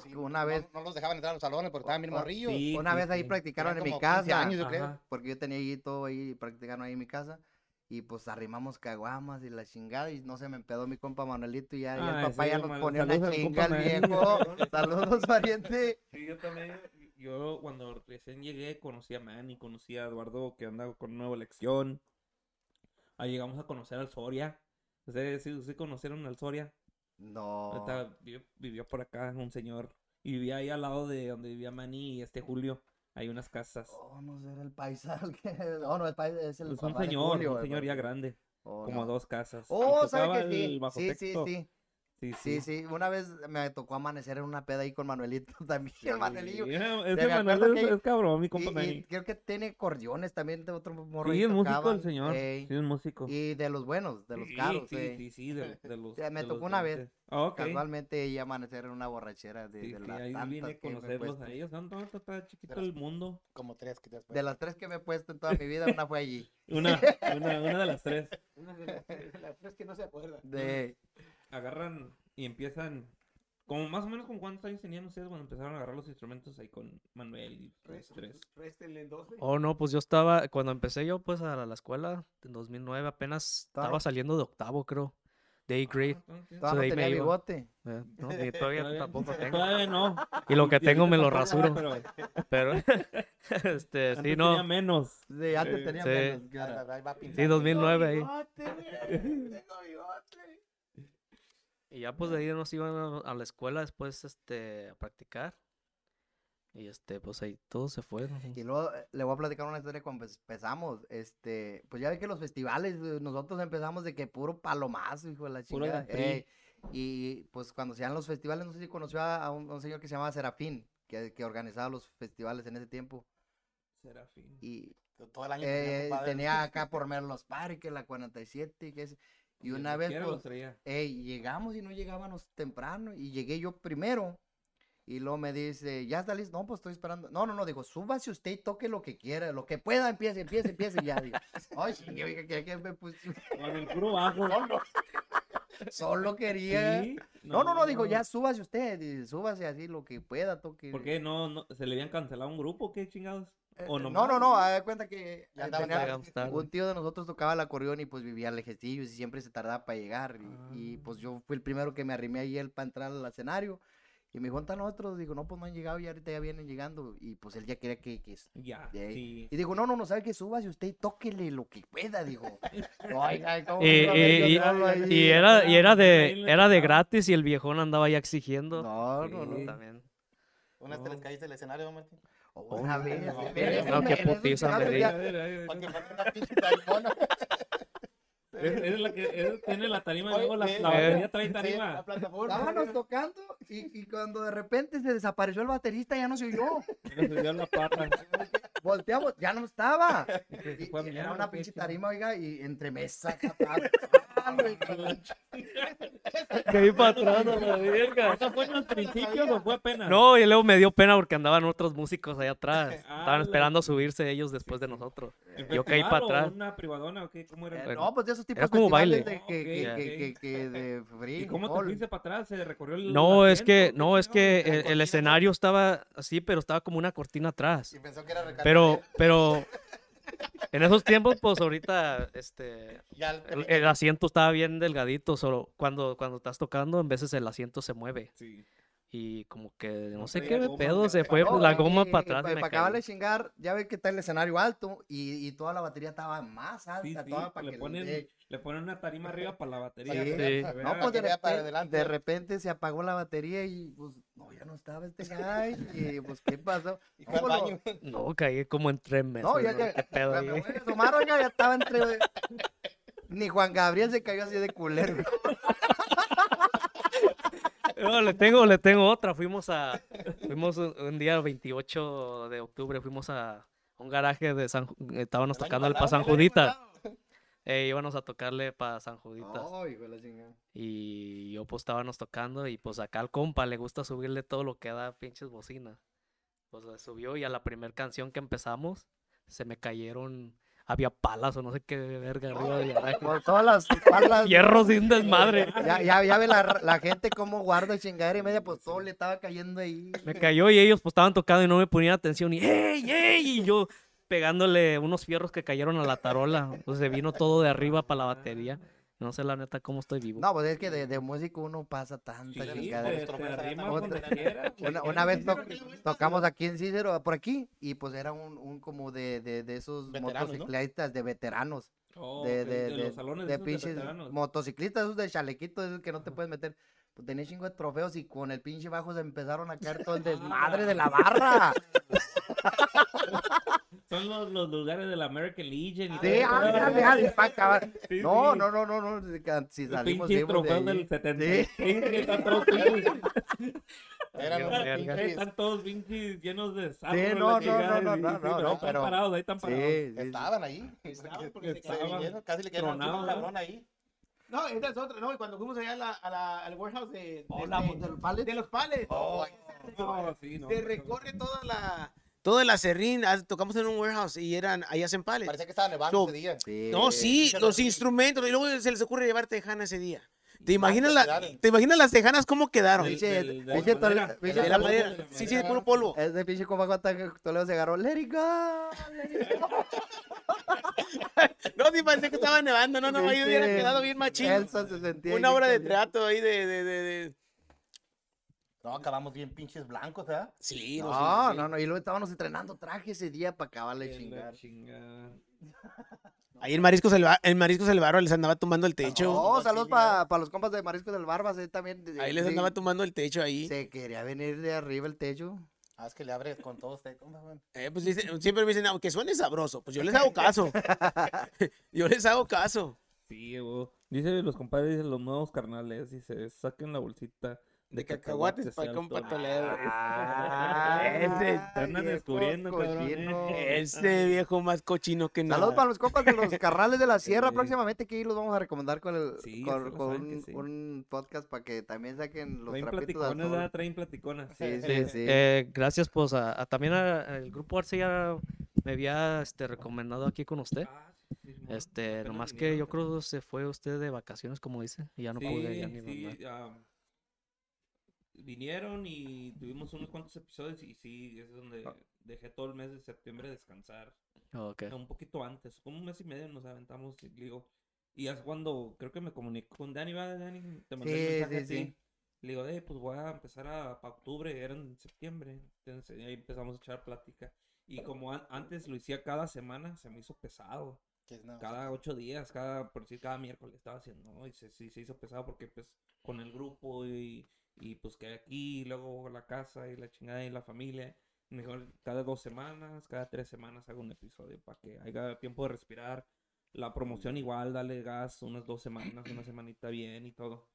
Pues Sí, una no- vez, No, los dejaban entrar a los salones porque estaban bien morrillos. sí. una vez ahí sí. practicaron en mi como 15 casa. años, yo creo. Ajá. porque yo tenía ahí todo ahí, practicaron ahí en mi casa. Y pues arrimamos caguamas y la chingada. Y no se me empedó mi compa Manuelito. Y ya, y Ah, el papá ya nos mal- ponía una saludos al chinga Manny. viejo. <laughs> Saludos, pariente. Sí, yo también. Yo cuando recién llegué conocí a Manny, conocí a Eduardo que anda con nueva elección. Ahí llegamos a conocer al Soria. ¿Ustedes sí, sí conocieron al Soria? No. Vivió, vivió por acá un señor. Y vivía ahí al lado de donde vivía Manny y este Julio. Hay unas casas. Oh, no sé, era el paisal. Que... <laughs> Oh, no, el paisal es el Es un señor, Julio, un señor ya grande. Oh, Como no. dos casas. Oh, ¿sabe que sí? Sí, sí, texto. Sí. Sí, Sí, sí. Una vez me tocó amanecer en una peda ahí con Manuelito <laughs> también. El Manuelillo. Sí, me Ese Manuel es, que- es cabrón, mi Y, compa y Manny. creo que tiene acordeones también de otro morro. Sí, es músico el señor. ey, Sí, es músico. Y de los buenos, de los Sí, caros. Sí, ey. sí, sí, de, de <laughs> los. Me de los tocó una vez. Ah, ok. Casualmente y amanecer en una borrachera de, Sí, de sí, las ahí tantas vine a que me he conocerlos puesto. a ellos. No, no, está chiquito el mundo. Como tres que después. De las tres que me he puesto en toda mi vida, una fue allí. Una, una, una de las tres. Una de las- de las tres que no se acuerda. De, Agarran y empiezan. Como más o menos con cuántos años tenían ustedes cuando empezaron a agarrar los instrumentos ahí con Manuel y tres. Réstenle en 12. Oh, no, pues yo estaba, cuando empecé yo pues a la, la escuela en 2009, apenas Estaba- estaba saliendo de octavo, creo. De eighth grade. Ah, entonces, todavía ahí no tenía bigote. eh, no, ni todavía todavía- tampoco tengo. Todavía no. Y lo que <laughs> Y tengo me lo rasuro. pero <laughs> este, antes sí, tenía no. menos. Sí, antes tenía sí. menos. claro. Ahí va pintando. Sí, 2009 ahí. Bigote, tengo bigote. Y ya pues de ahí nos iban a, la escuela después, este, a practicar. Y este, pues ahí todo se fue. ¿no? Y luego eh, le voy a platicar una historia cuando empe- empezamos. Este, pues ya ve que los festivales, eh, nosotros empezamos de que puro palomazo, hijo de la chingada. PRI. ey. y pues cuando se dan los festivales, no sé si conoció a, a un, a un señor que se llamaba Serafín, que, que organizaba los festivales en ese tiempo. Serafín. Y Todo el año eh, tenía acá <laughs> por menos los parques, la 47, que es, y una vez pues, llegamos y no llegábamos temprano y llegué yo primero. Y luego me dice, ¿ya está listo? No, pues estoy esperando. No, no, no, dijo, súbase usted y toque lo que quiera, lo que pueda, empiece, empiece, empiece y ya. Digo, <laughs> ay, que, que, que me puse- <laughs> Con el puro bajo. <laughs> solo quería. Sí, No, no, no, dijo, ya súbase usted, súbase así lo que pueda, toque. ¿Por qué no, no se le habían cancelado un grupo? ¿Qué chingados? Eh, ¿O eh, no, no, no, haz de cuenta que Ya eh, tenía- un tío de nosotros tocaba el acordeón y pues vivía lejecillos y siempre se tardaba para llegar. Y, y, Ah. pues yo fui el primero que me arrimé ahí él para entrar al escenario. Y me dijo, ¿dónde están otros? Digo, no, pues no han llegado y ahorita ya vienen llegando. Y pues él ya quería que... que Ya, de ahí. sí. Y digo, no, no, no sabe que subas y usted tóquele lo que pueda. <laughs> Oiga, ¿cómo Y, a y- y- y era, y era de, era de gratis y el viejón andaba ya exigiendo. No, no, no. Sí. También. Una vez te les caíste del escenario, Martín. Una vez. no, me- qué putiza me di. ver. ponga una pinche tarimona. Es, es la que tiene la tarima y Oye, luego la, eh, la eh, batería trae Sí, tarima. la plataforma. Estábamos tocando y, y cuando de repente se desapareció el baterista ya no se oyó. <laughs> Le subió la pata. <laughs> Volteamos, ya no estaba. Se Y- y era una ¿o qué pinche tarima, oiga, y entre mesas, <laughs> Que para atrás a la verga. ¿Eso fue en los principios o fue apenas? No, y luego me dio pena porque andaban otros músicos allá atrás. Ah, Estaban esperando subirse ellos después de nosotros. ¿En Yo caí para atrás. una privadona o qué? ¿Cómo era? Eh, Bueno, no, pues de esos tipos era como baile. de que, que, Ok, que, ok. que, que de free, ¿Y cómo te fuiste para atrás? ¿Se recorrió el No, es que, no, ¿Qué es que el, escenario estaba así, pero estaba como una cortina atrás. Y pensó que era recarga. Pero, pero, en esos tiempos, pues ahorita, este, <laughs> Ya el- el, el asiento estaba bien delgadito, solo cuando, cuando estás tocando, en veces el asiento se mueve. Sí. Y como que, no sé qué goma, pedo, ¿qué se fue la goma y- para y atrás. y para caí. acabarle de chingar, ya ve que está el escenario alto y, y toda la batería estaba más alta, Sí, sí, toda para le que ponen, le- le ponen una tarima arriba para la batería. Sí. para No, pues de vea para repente, adelante. de repente se apagó la batería y pues no, ya no estaba este guy. Y pues, ¿qué pasó? <laughs> Y No, baño. <laughs> No, caí como en tres meses. No, ya, ¿no? ya. ¿Qué pedo me ahí? voy a asomar, oiga, ya estaba entre. <laughs> Ni Juan Gabriel se cayó así de culero. No, le tengo, le tengo otra. Fuimos a, fuimos un, un día 28 de octubre, fuimos a un garaje de San, estábamos El tocando el para San pasado. Eh, íbamos a tocarle para San Juditas. Hijo de la chingada. Y yo pues estábamos tocando y pues acá al compa le gusta subirle todo lo que da pinches bocinas. Pues le subió y a la primera canción que empezamos se me cayeron había palas o no sé qué verga arriba del garaje. Por todas las palas. Hierros y un desmadre. Ya, ya, ya ve la, la gente cómo guarda chingadera y media, pues todo le estaba cayendo ahí. Me cayó y ellos pues estaban tocando y no me ponían atención y ¡ey, ey! Y yo pegándole unos fierros que cayeron a la tarola. Entonces se vino todo de arriba para la batería. No sé la neta cómo estoy vivo. No, pues es que de, de músico uno pasa tanta Sí, chingadera. te- te arrimas Otra- donde quieras, güey. Una, una vez to- tocamos aquí en Cícero, por aquí, y pues era un, un como de, de, de esos Veteranos, ¿no? motociclistas de veteranos. Oh, de, de, de, los salones de esos pinches veteranos. motociclistas, esos de chalequito, esos que no te puedes meter. Pues tenía chingo de trofeos y con el pinche bajo se empezaron a caer todo el <laughs> desmadre de la barra. <laughs> <laughs> Son los, los lugares de la American Legion. y Sí, todo. ándale, ándale, pa' acabar. Sí, No, sí. no, no, no, no. si salimos de trofeos ahí. del 76 que están todos Están pinches llenos de. Sí, no, no, no, no, no, <laughs> <laughs> pero no, Están parados, ahí están parados. sí, sí. Estaban ahí. Estaban porque se Estaban vinieron, casi le quedaron tronados, un cabrón ahí. No, esa es otra, no, y cuando fuimos allá a la, a la- al warehouse de, de, Hola, de- del pallet. de los pales, Oh, No, sí, no. se recorre toda la, toda la serrín, ah, tocamos en un warehouse y eran, ahí hacen pales. parecía que estaba nevando So- ese día. Sí. No, sí, los lo- instrumentos, y luego se les ocurre llevar tejana ese día. ¿Te imaginas, la. ¿te imaginas las tejanas cómo quedaron? Pinche- de la madera. De de Sí, sí, de puro polvo. Ese pinche compa Toledo se agarró. Let it go. let it go". <laughs> No, sí parecía que estaba nevando, no, no, ahí hubiera quedado bien machín. Elsa se sentía Una obra de teatro ahí de, de, de, de- No, acabamos bien pinches blancos, ¿verdad? Sí, No, no, sí, no, no. Y luego estábamos entrenando traje ese día para acabarle de chingar. <laughs> Ahí el, en Mariscos el Barro les andaba tumbando el techo. No, saludos para los compas de Mariscos del Barbas. Ahí también. de- Ahí les de- andaba tumbando el techo ahí. Se quería venir de arriba el techo. Ah, es que le abres con todo usted. Eh, pues dicen- siempre me dicen, aunque suene sabroso, pues yo les hago caso. <laughs> <laughs> yo les hago caso. Sí, güey. Dice los compadres de los nuevos carnales. Dice, saquen la bolsita De cacahuates para al compa tope". Toledo. Ah, <laughs> ese- andan descubriendo, eh. Ese viejo más cochino que nada. Saludos para los compas de los <laughs> carnales de la sierra. Próximamente que ahí los vamos a recomendar con, el, Sí, con, un, sí. un podcast para que también saquen los Traen trapitos al platicones, sol. ¿verdad? Traen platiconas. Sí, sí, Eh, sí. eh, gracias, pues, a, a- también a- el grupo Arce ya me había este, recomendado aquí con usted. Ah. Este, nomás que yo creo que se fue usted de vacaciones, como dice, y ya no pude ya ni Sí, mandar. Vinieron y tuvimos unos cuantos episodios y sí, es donde Ah. dejé todo el mes de septiembre descansar. Ok. Un poquito antes, como un mes y medio nos aventamos, y digo. Y es cuando creo que me comunico con Dani, ¿va? Dani, te mandé Sí, el mensaje a sí, ti. sí. Le digo, eh, pues voy a empezar a, para octubre, era en septiembre. Entonces ahí empezamos a echar plática. Y como an- antes lo hacía cada semana, se me hizo pesado nada. cada ocho días, cada, por decir, cada miércoles estaba haciendo, ¿no? Y se, sí, se hizo pesado porque, pues, con el grupo y, y pues, que aquí, y luego la casa y la chingada y la familia. Mejor cada dos semanas, cada tres semanas hago un episodio para que haya tiempo de respirar. La promoción igual, dale gas unas dos semanas, una semanita bien y todo.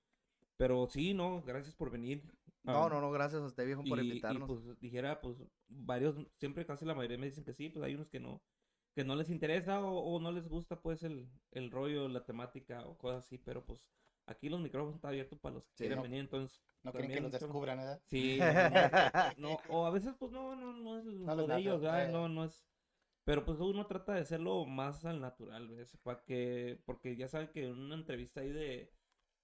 Pero sí, no, gracias por venir. No, Ah, no, no, gracias a usted, viejo, por y, y, invitarnos. pues dijera, pues varios, siempre casi la mayoría me dicen que sí, pues hay unos que no, que no les interesa o, o no les gusta pues el, el rollo, la temática o cosas así, pero pues aquí los micrófonos están abiertos para los que Sí. quieran No- venir, entonces No quieren que los descubran, ¿verdad? sí, <laughs> no, no, o a veces pues no, no, no es lo les de ellos, ¿verdad? eh. no, no es, pero pues uno trata de hacerlo más al natural, ¿ves? Para que, porque ya saben que en una entrevista ahí de,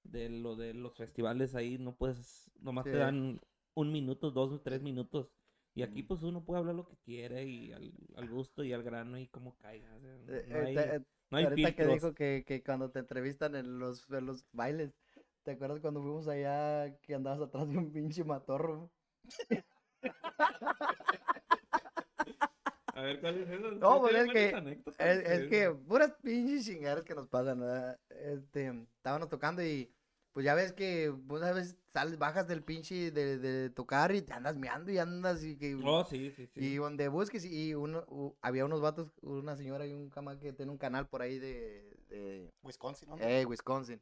de lo de los festivales ahí no puedes, nomás te Sí. dan un minuto, dos, tres minutos. Y aquí pues uno puede hablar lo que quiere y al, al gusto y al grano y como caiga. o sea, Eh, no eh, hay, te- eh, no hay Ahorita que dijo que, que cuando te entrevistan en los, en los bailes, ¿te acuerdas cuando fuimos allá que andabas atrás de un pinche matorro? A ver, ¿cuál es eso? No, pues, es que- Es, es que puras pinches chingaderas que nos pasan, ¿verdad? Este, estábamos tocando y pues ya ves que una vez sales, bajas del pinche de, de tocar y te andas meando y andas y que... Oh, sí, sí, sí. Y donde busques, y uno, u- había unos vatos, una señora y un cama que tiene un canal por ahí de, de Wisconsin, ¿no? eh, Wisconsin.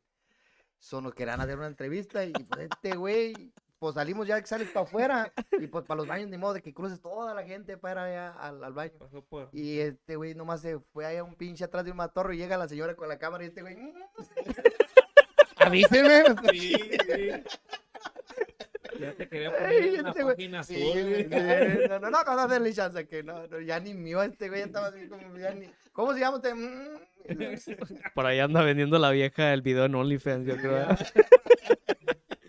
Son los que querían hacer una entrevista y pues este güey, pues salimos ya que sales para afuera y pues para los baños ni modo de que cruces toda la gente para allá al, al baño. Pasó por... Y este güey nomás se fue allá un pinche atrás de un matorro y llega la señora con la cámara y este güey. Avíseme. Sí, sí. Ya te quería poner en una este página Sí, azul. No, no, no, no, no, chance que no, no, ya ni mío este güey, ya estaba así como, ya ni, ¿cómo se llama usted? Mm, Por ahí anda vendiendo la vieja el video en OnlyFans, yo creo.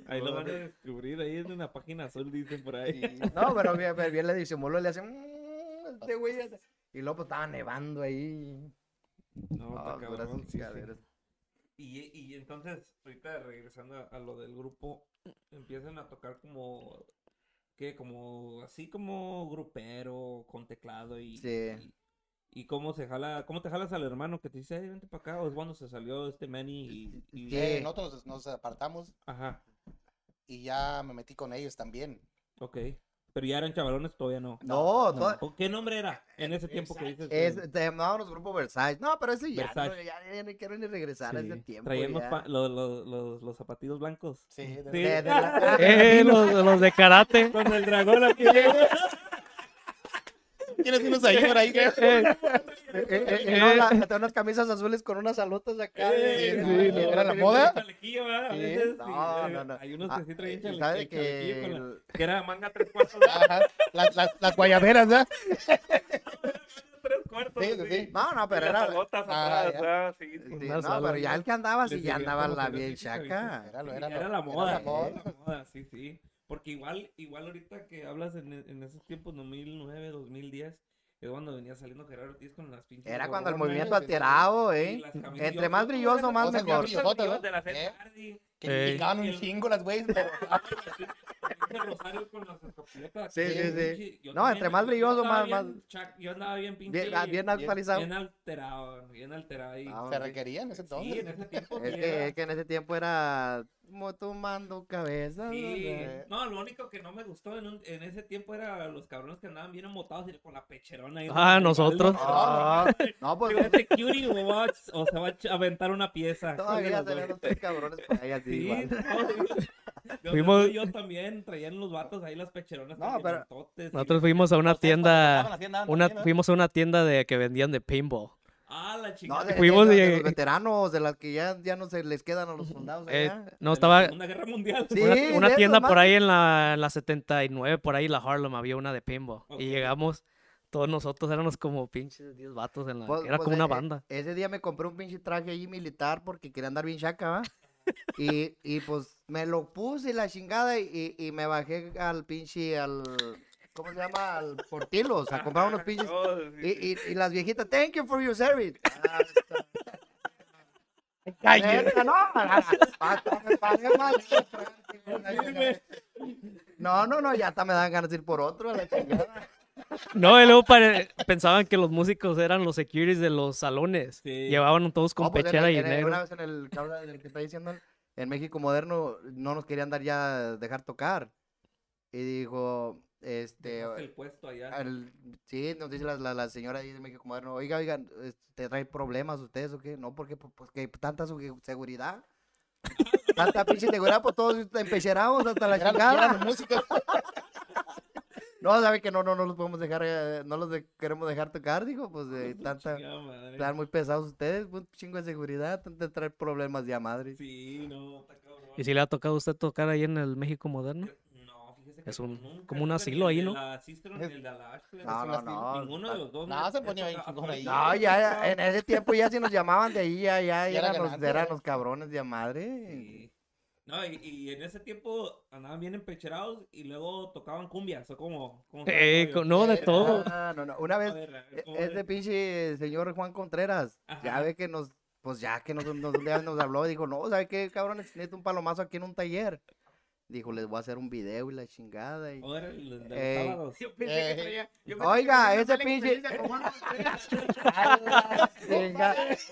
Ahí lo van a descubrir, ahí en una página azul, dicen por ahí. Sí. No, pero bien, pero bien le disimulo, le hace, "Mm, este güey, ya está". y luego pues estaba nevando ahí. No, está puras cabrón, sí, sí. Y, y entonces, ahorita regresando a, a lo del grupo, empiezan a tocar como, ¿qué? Como, así como grupero, con teclado y... Sí. Y, y cómo se jala, cómo te jalas al hermano que te dice, "Ey, vente para acá, o es cuando se salió este Manny y... y- Sí. Eh, nosotros nos apartamos Ajá, y ya me metí con ellos también. ok. Pero ya eran chavalones, todavía no. No, No. toda- ¿O ¿Qué nombre era en ese tiempo que dices? es, te llamábamos grupo Versailles. No, pero ese ya, no, ya, ya ni quiero ni regresar a sí, ese tiempo. Traían los, ya. pa- lo- lo- los, los zapatitos blancos. Sí, de- Sí. <laughs> De- de la- Eh, los, los de karate. Con el dragón aquí. <laughs> Tienes unos ahí por ahí. Eh, eh, eh, eh, no, la- tenía unas camisas azules con unas alotas acá. Eh, era la moda. No, no, no. Hay unos Ah, que sí traían eh, chale- ¿sabe el que chalequillo que era manga tres cuartos. Las, guayaberas, ¿verdad? <laughs> tres cuartos. Sí, sí, sí. No, no, pero era. alotas Ah, atrás, ya. ¿verdad? Sí, sí, no, pero ya el que andaba, sí, ya andaba la bien chaca. Era, era, era lo- la moda, Era la moda. era la moda, sí, sí. Porque igual, igual ahorita que hablas en, en esos tiempos, 2009, 2010, es cuando venía saliendo Gerardo Ortiz con las pinches. Era cuando el movimiento alterado, ¿eh? Entre yo- más brilloso, más mejor. Eh. Que un chingo las güeyes, pero <laughs> ese rosario con las escopetas, Sí, sí, bien sí. yo No, también, entre más brilloso, más- bien chac- Yo andaba bien pinche. Bien, ah, bien actualizado. Bien alterado, bien alterado ahí. Ah, se requería en ese entonces. Sí, en ese tiempo. Es que, era- es que en ese tiempo era como tomando cabeza. Sí, no, lo único que no me gustó en, un- en ese tiempo era los cabrones que andaban bien embotados y con la pecherona ahí. Ah, nosotros. Ah, no, pues Digo, security o, va, o se va a aventar una pieza. todavía ¿Cuál de los tenemos tres cabrones por ahí así Sí, <laughs> no, yo, Fuimos- yo también traían los vatos ahí las pecheronas. No, pero- Nosotros fuimos a una tienda, una, también, ¿no? fuimos a una tienda de que vendían de paintball. Ah, la No, chingada. de, Fuimos de- de- de los veteranos, de las que ya, ya no se les quedan a los soldados Eh, allá. no, de estaba La Segunda Guerra Mundial. Sí. una, una tienda por ahí en la, en la 79, por ahí la Harlem, había una de paintball. Ok. Y llegamos, todos nosotros éramos como pinches 10 vatos en la... Pues- era pues, como una eh, banda. Ese día me compré un pinche traje ahí militar porque quería andar bien chaca, ¿va? Y, y pues me lo puse la chingada y, y me bajé al pinche, al, ¿cómo se llama? Al Portilos, a comprar unos pinches. Oh, sí, Y, y, y las viejitas, thank you for your service. <laughs> No. No, no, no, ya hasta me dan ganas de ir por otro a la chingada. No, y luego pare- pensaban que los músicos eran los securities de los salones. Sí. Llevaban todos con No, pues, en pechera el- y en el- negro. Una vez en el que habla que está diciendo, en México moderno no nos querían dar ya dejar tocar. Y dijo, este, el puesto allá. al- sí, nos dice la, la, la señora ahí de México moderno, oiga, oigan, ¿te trae problemas ustedes o qué? No, porque pues, que tanta su- seguridad. Tanta pinche seguridad, pues todos empecherados hasta la chingada. los músicos. <laughs> No, sabe que no, no, no los podemos dejar, eh, no los de- queremos dejar tocar, dijo, pues de <laughs> tanta, Chingada están muy pesados ustedes, un chingo de seguridad, tanta traer problemas ya madre. Sí, no, está cabrón. ¿Y si le ha tocado a usted tocar ahí en el México moderno? No, fíjese que Es un- nunca, como un asilo ahí, el de ¿no? La Sistron ni el de la. No, no, no. Ninguno de los dos. No, se ponía chingón ahí. <laughs> No, ya en ese tiempo ya si nos llamaban de ahí, ya, ya, Ya era eran, los, ganancia, eran los cabrones de madre. No, y, y en ese tiempo andaban bien empecherados y luego tocaban cumbias, o como... como Eh, no, de todo. Ah, no, no. Una vez, A ver, a ver, e- ¿cómo ese es? pinche señor Juan Contreras, ya ve que nos, pues ya que nos, nos, nos habló y dijo, no, ¿sabe qué, cabrones? Necesito un palomazo aquí en un taller. Dijo, les voy a hacer un video y la chingada. Y... El de los Ey. sábados. Eh, Oiga, ese pinche... <laughs>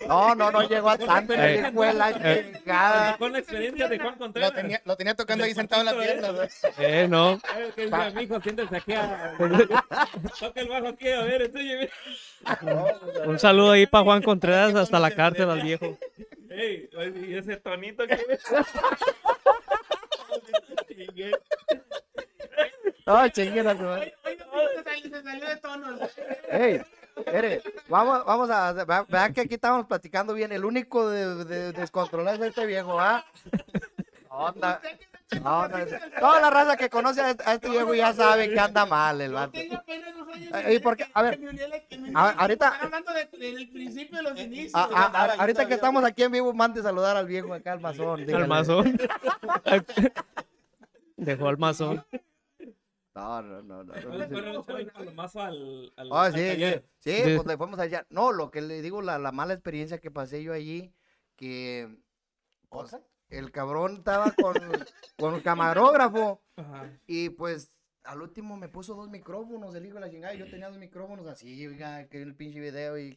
No, no, no llegó a tanto, Eh, de la eh. chingada. Con la experiencia de Juan Lo Contreras. tenía, lo tenía tocando ahí sentado en la pierna. ¿eh? Eh, no. Eh, que dice, mijo, siéntese aquí. a- <laughs> Toca el bajo aquí, a ver, entonces. Un saludo ahí para Juan Contreras hasta la cárcel al viejo. Ey, y ese tonito que. <laughs> No, chinguen a su madre. Ey, mire, vamos, vamos a, vea- vean que aquí estamos platicando bien, el único de, de- descontrolado es este viejo, ¿ah? Onda. No, no, toda la raza que conoce a este, a este viejo ya sabe que anda mal el vato. Eh, ¿y por qué? A ver, a ahorita- Están hablando de- del principio de los inicios. A- a- a- Andaba yo ahorita que estamos aquí en vivo, mande saludar al viejo acá, al mazón. Al mazón. <laughs> Dejó al mazón. No, no, no. no, no, al, al, Ah, al sí, sí, taller. sí, Sí. pues le fuimos allá. No, lo que le digo, la, la mala experiencia que pasé yo allí, que pues, el cabrón estaba con, <laughs> con un camarógrafo Ajá. y pues al último me puso dos micrófonos, el hijo de la chingada, y yo tenía dos micrófonos así, oiga, que el pinche video y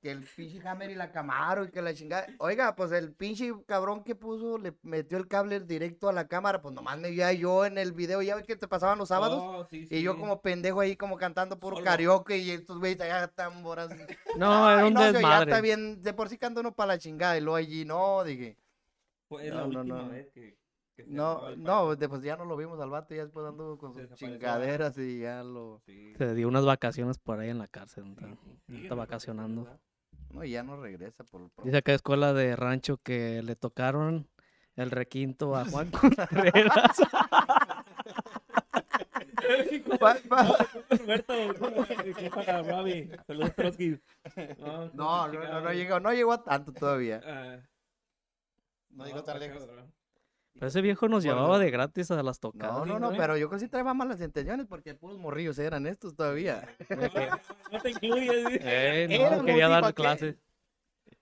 que el pinche Hammer y la Camaro y que la chingada. Oiga, pues el pinche cabrón que puso le metió el cable directo a la cámara, pues nomás me veía yo en el video, ya ves que te pasaban los sábados. Oh, sí, Y yo sí. como pendejo ahí como cantando puro Solo. karaoke y estos güeyes allá tamboras. No, era un no, se- ya desmadre. está bien, de por sí canto uno para la chingada y luego allí no, dije. Fue No, la no, última no. vez que, que se No, el no, después ya no lo vimos al vato, ya después ando con sus chingaderas y ya lo... Sí. Se dio unas vacaciones por ahí en la cárcel. Sí, Está, sí, está no, vacacionando. No, y ya no regresa por pronto. Dice que escuela de rancho que le tocaron el requinto a <laughs> Juan Contreras. No, No, no, no, no llegó, no llegó a tanto todavía. Ah, No llegó tan lejos. Pero ese viejo nos Por llevaba de gratis a las tocadas. No, no, no, pero yo casi traía malas intenciones porque puros morrillos eran estos todavía. <laughs> No te incluyes. ¿sí? Eh, no, quería dar clases.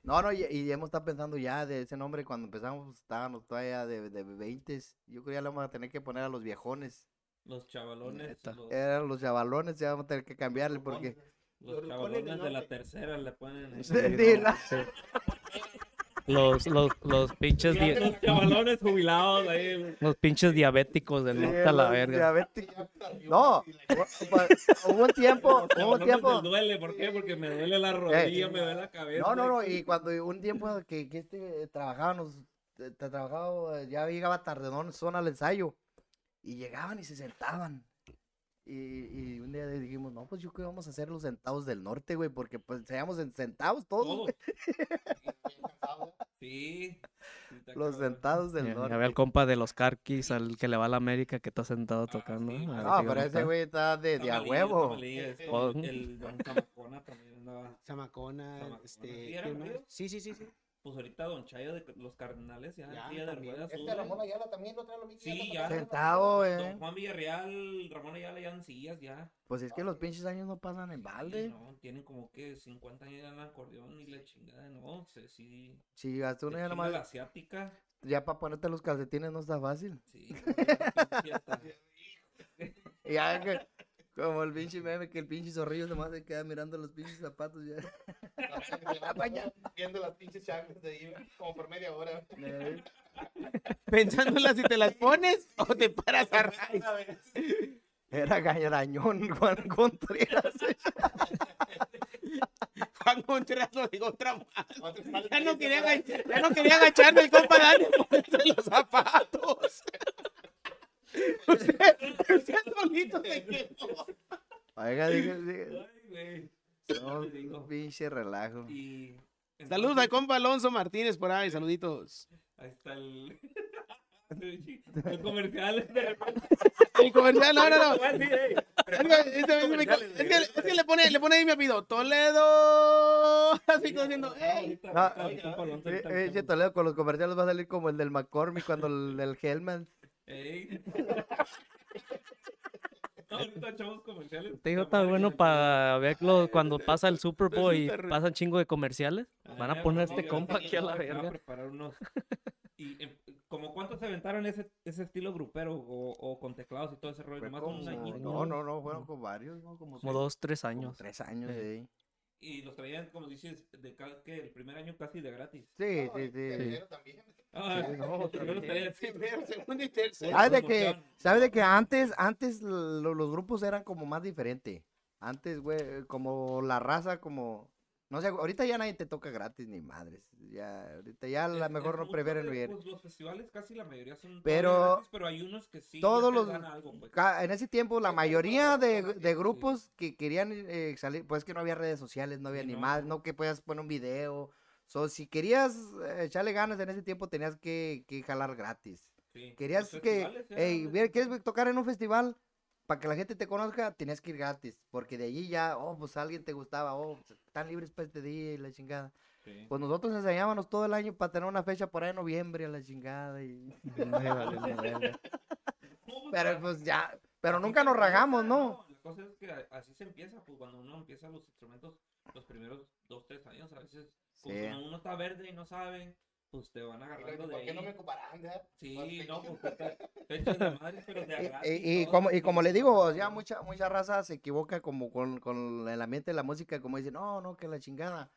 No, no, y, y hemos estado pensando ya de ese nombre cuando empezamos, pues, estábamos todavía de, de 20. Yo creo que ya le vamos a tener que poner a los viejones. Los chavalones. Los, Eran los chavalones, ya vamos a tener que cambiarle porque... los chavalones de la tercera le ponen. <laughs> Sí, sí, la- Los, los, los pinches di- Los chavalones jubilados ahí. los pinches diabéticos del norte a la verga. diabéticos. No, hu- hu- hubo un tiempo, <laughs> hubo un tiempo. les duele. ¿Por qué? Porque me duele la rodilla, me duele la cabeza. No, no, no, y cuando un tiempo que, que este eh, trabajábamos, eh, te- trabajaba, eh, ya llegaba tardedón, zona al ensayo, y llegaban y se sentaban. Y, y un día dijimos, no, pues yo creo que vamos a hacer los sentados del norte, güey, porque pues seamos en- sentados todos, Sí. sí, los cabrón. sentados del Ya, ya norte. ve al compa de los carquis, al que le va a la América, que está sentado tocando. sí, A ver No, pero ese güey está de, de a huevo. El Don Zamacona también andaba. Zamacona, Zamacona. este. Sí, sí, sí, sí. Pues ahorita Don Chayo de los Cardenales ya, Ya, en silla de ruedas. Este sube. Ramón Ayala también lo trae lo mismo. Sí, ya. Sentado, Don eh. Juan Villarreal, Ramón Ayala ya en sillas ya. Pues es que los pinches años no pasan en Sí, balde. no, tienen como que 50 años ya en el acordeón y la chingada, no, sé, sí. Si hasta uno te ya nomás, la asiática, ya para ponerte los calcetines no está fácil. sí. sí, <laughs> Ya que, como el pinche meme, que el pinche zorrillo nomás se queda mirando los pinches zapatos ya. <laughs> Viendo las pinches chanclas de ahí, como por media hora. Pensándola si te las pones o te paras a raíz. Era gañarañón Juan Contreras. <laughs> Juan Contreras lo digo otra más. Ya no quería, ya no quería agacharme el compa Dani ponerse los zapatos. <laughs> Usted, usted solito se quedó. Oiga, dije, dije, Ay, güey. no, pinche relajo. Y. Saludos al <laughs> compa Alonso Martínez por ahí, saluditos. Ahí está el. <laughs> el comercial. De repente. El comercial, no, no, no. Es que, le pone, le pone ahí mi apellido, Toledo. Así como diciendo, ¡ey! Ahorita, No, Eh, Toledo, con los comerciales va a salir como el del McCormick cuando el del Hellman. Ey. <laughs> No, ahorita echamos comerciales. Te digo, está bueno para verlo cuando pasa el Super Bowl y pasan chingo de comerciales. Van a Ah, poner este compa aquí a la verga. preparar unos. <laughs> Y em, como cuántos se aventaron ese, ese estilo grupero o, o con teclados y todo ese rollo, Fue nomás como- un añito. no, no, no, fueron con varios, ¿no? Como, Como seis- dos, tres como años. tres años, Eh. sí. Y los traían, como dices, de que el primer año casi de gratis. Sí, sí, sí. Primero también. Ah, Sí, no, <laughs> los así. Primero, segundo y tercero. ¿Sabes de que, ¿sabes de que antes, antes lo- los grupos eran como más diferente? Antes, güey, como la raza, como, no sé, ahorita ya nadie te toca gratis ni madres. Ya, ahorita ya a lo mejor no de- ir. pues, los festivales casi la mayoría son Pero gratis, pero hay unos que sí. todos los- algo, pues. En ese tiempo, la Sí, mayoría de, sí, de sí. grupos que querían eh, salir, pues que no había redes sociales, no había Sí, ni no. más, no que puedas poner un video. So, si querías eh, echarle ganas en ese tiempo, tenías que, que jalar gratis. Sí. Querías que, festivales eran ey, de- ver, ¿quieres tocar en un festival? Para que la gente te conozca, tenías que ir gratis. Porque de allí ya, oh, pues alguien te gustaba, oh, pues, están libres para este día y la chingada. Sí. Pues nosotros ensayábamos todo el año para tener una fecha por ahí en noviembre a la chingada. Y... <laughs> Pero pues ya, pero nunca nos rajamos, ¿no? La cosa es que así se empieza, pues cuando uno empieza los instrumentos, los primeros dos, tres años, a veces, pues, Sí. cuando uno está verde y no sabe, pues te van Y agarrando luego, de ¿Por qué no ahí. me ocuparán? ya? Sí, Más no, fechas. fecha- fechas de madre, pero de a <laughs> Y, gratis, y- y todo, como, y como le digo, ya mucha, mucha raza se equivoca como con, con el ambiente de la música, como dicen, no, no, que la chingada.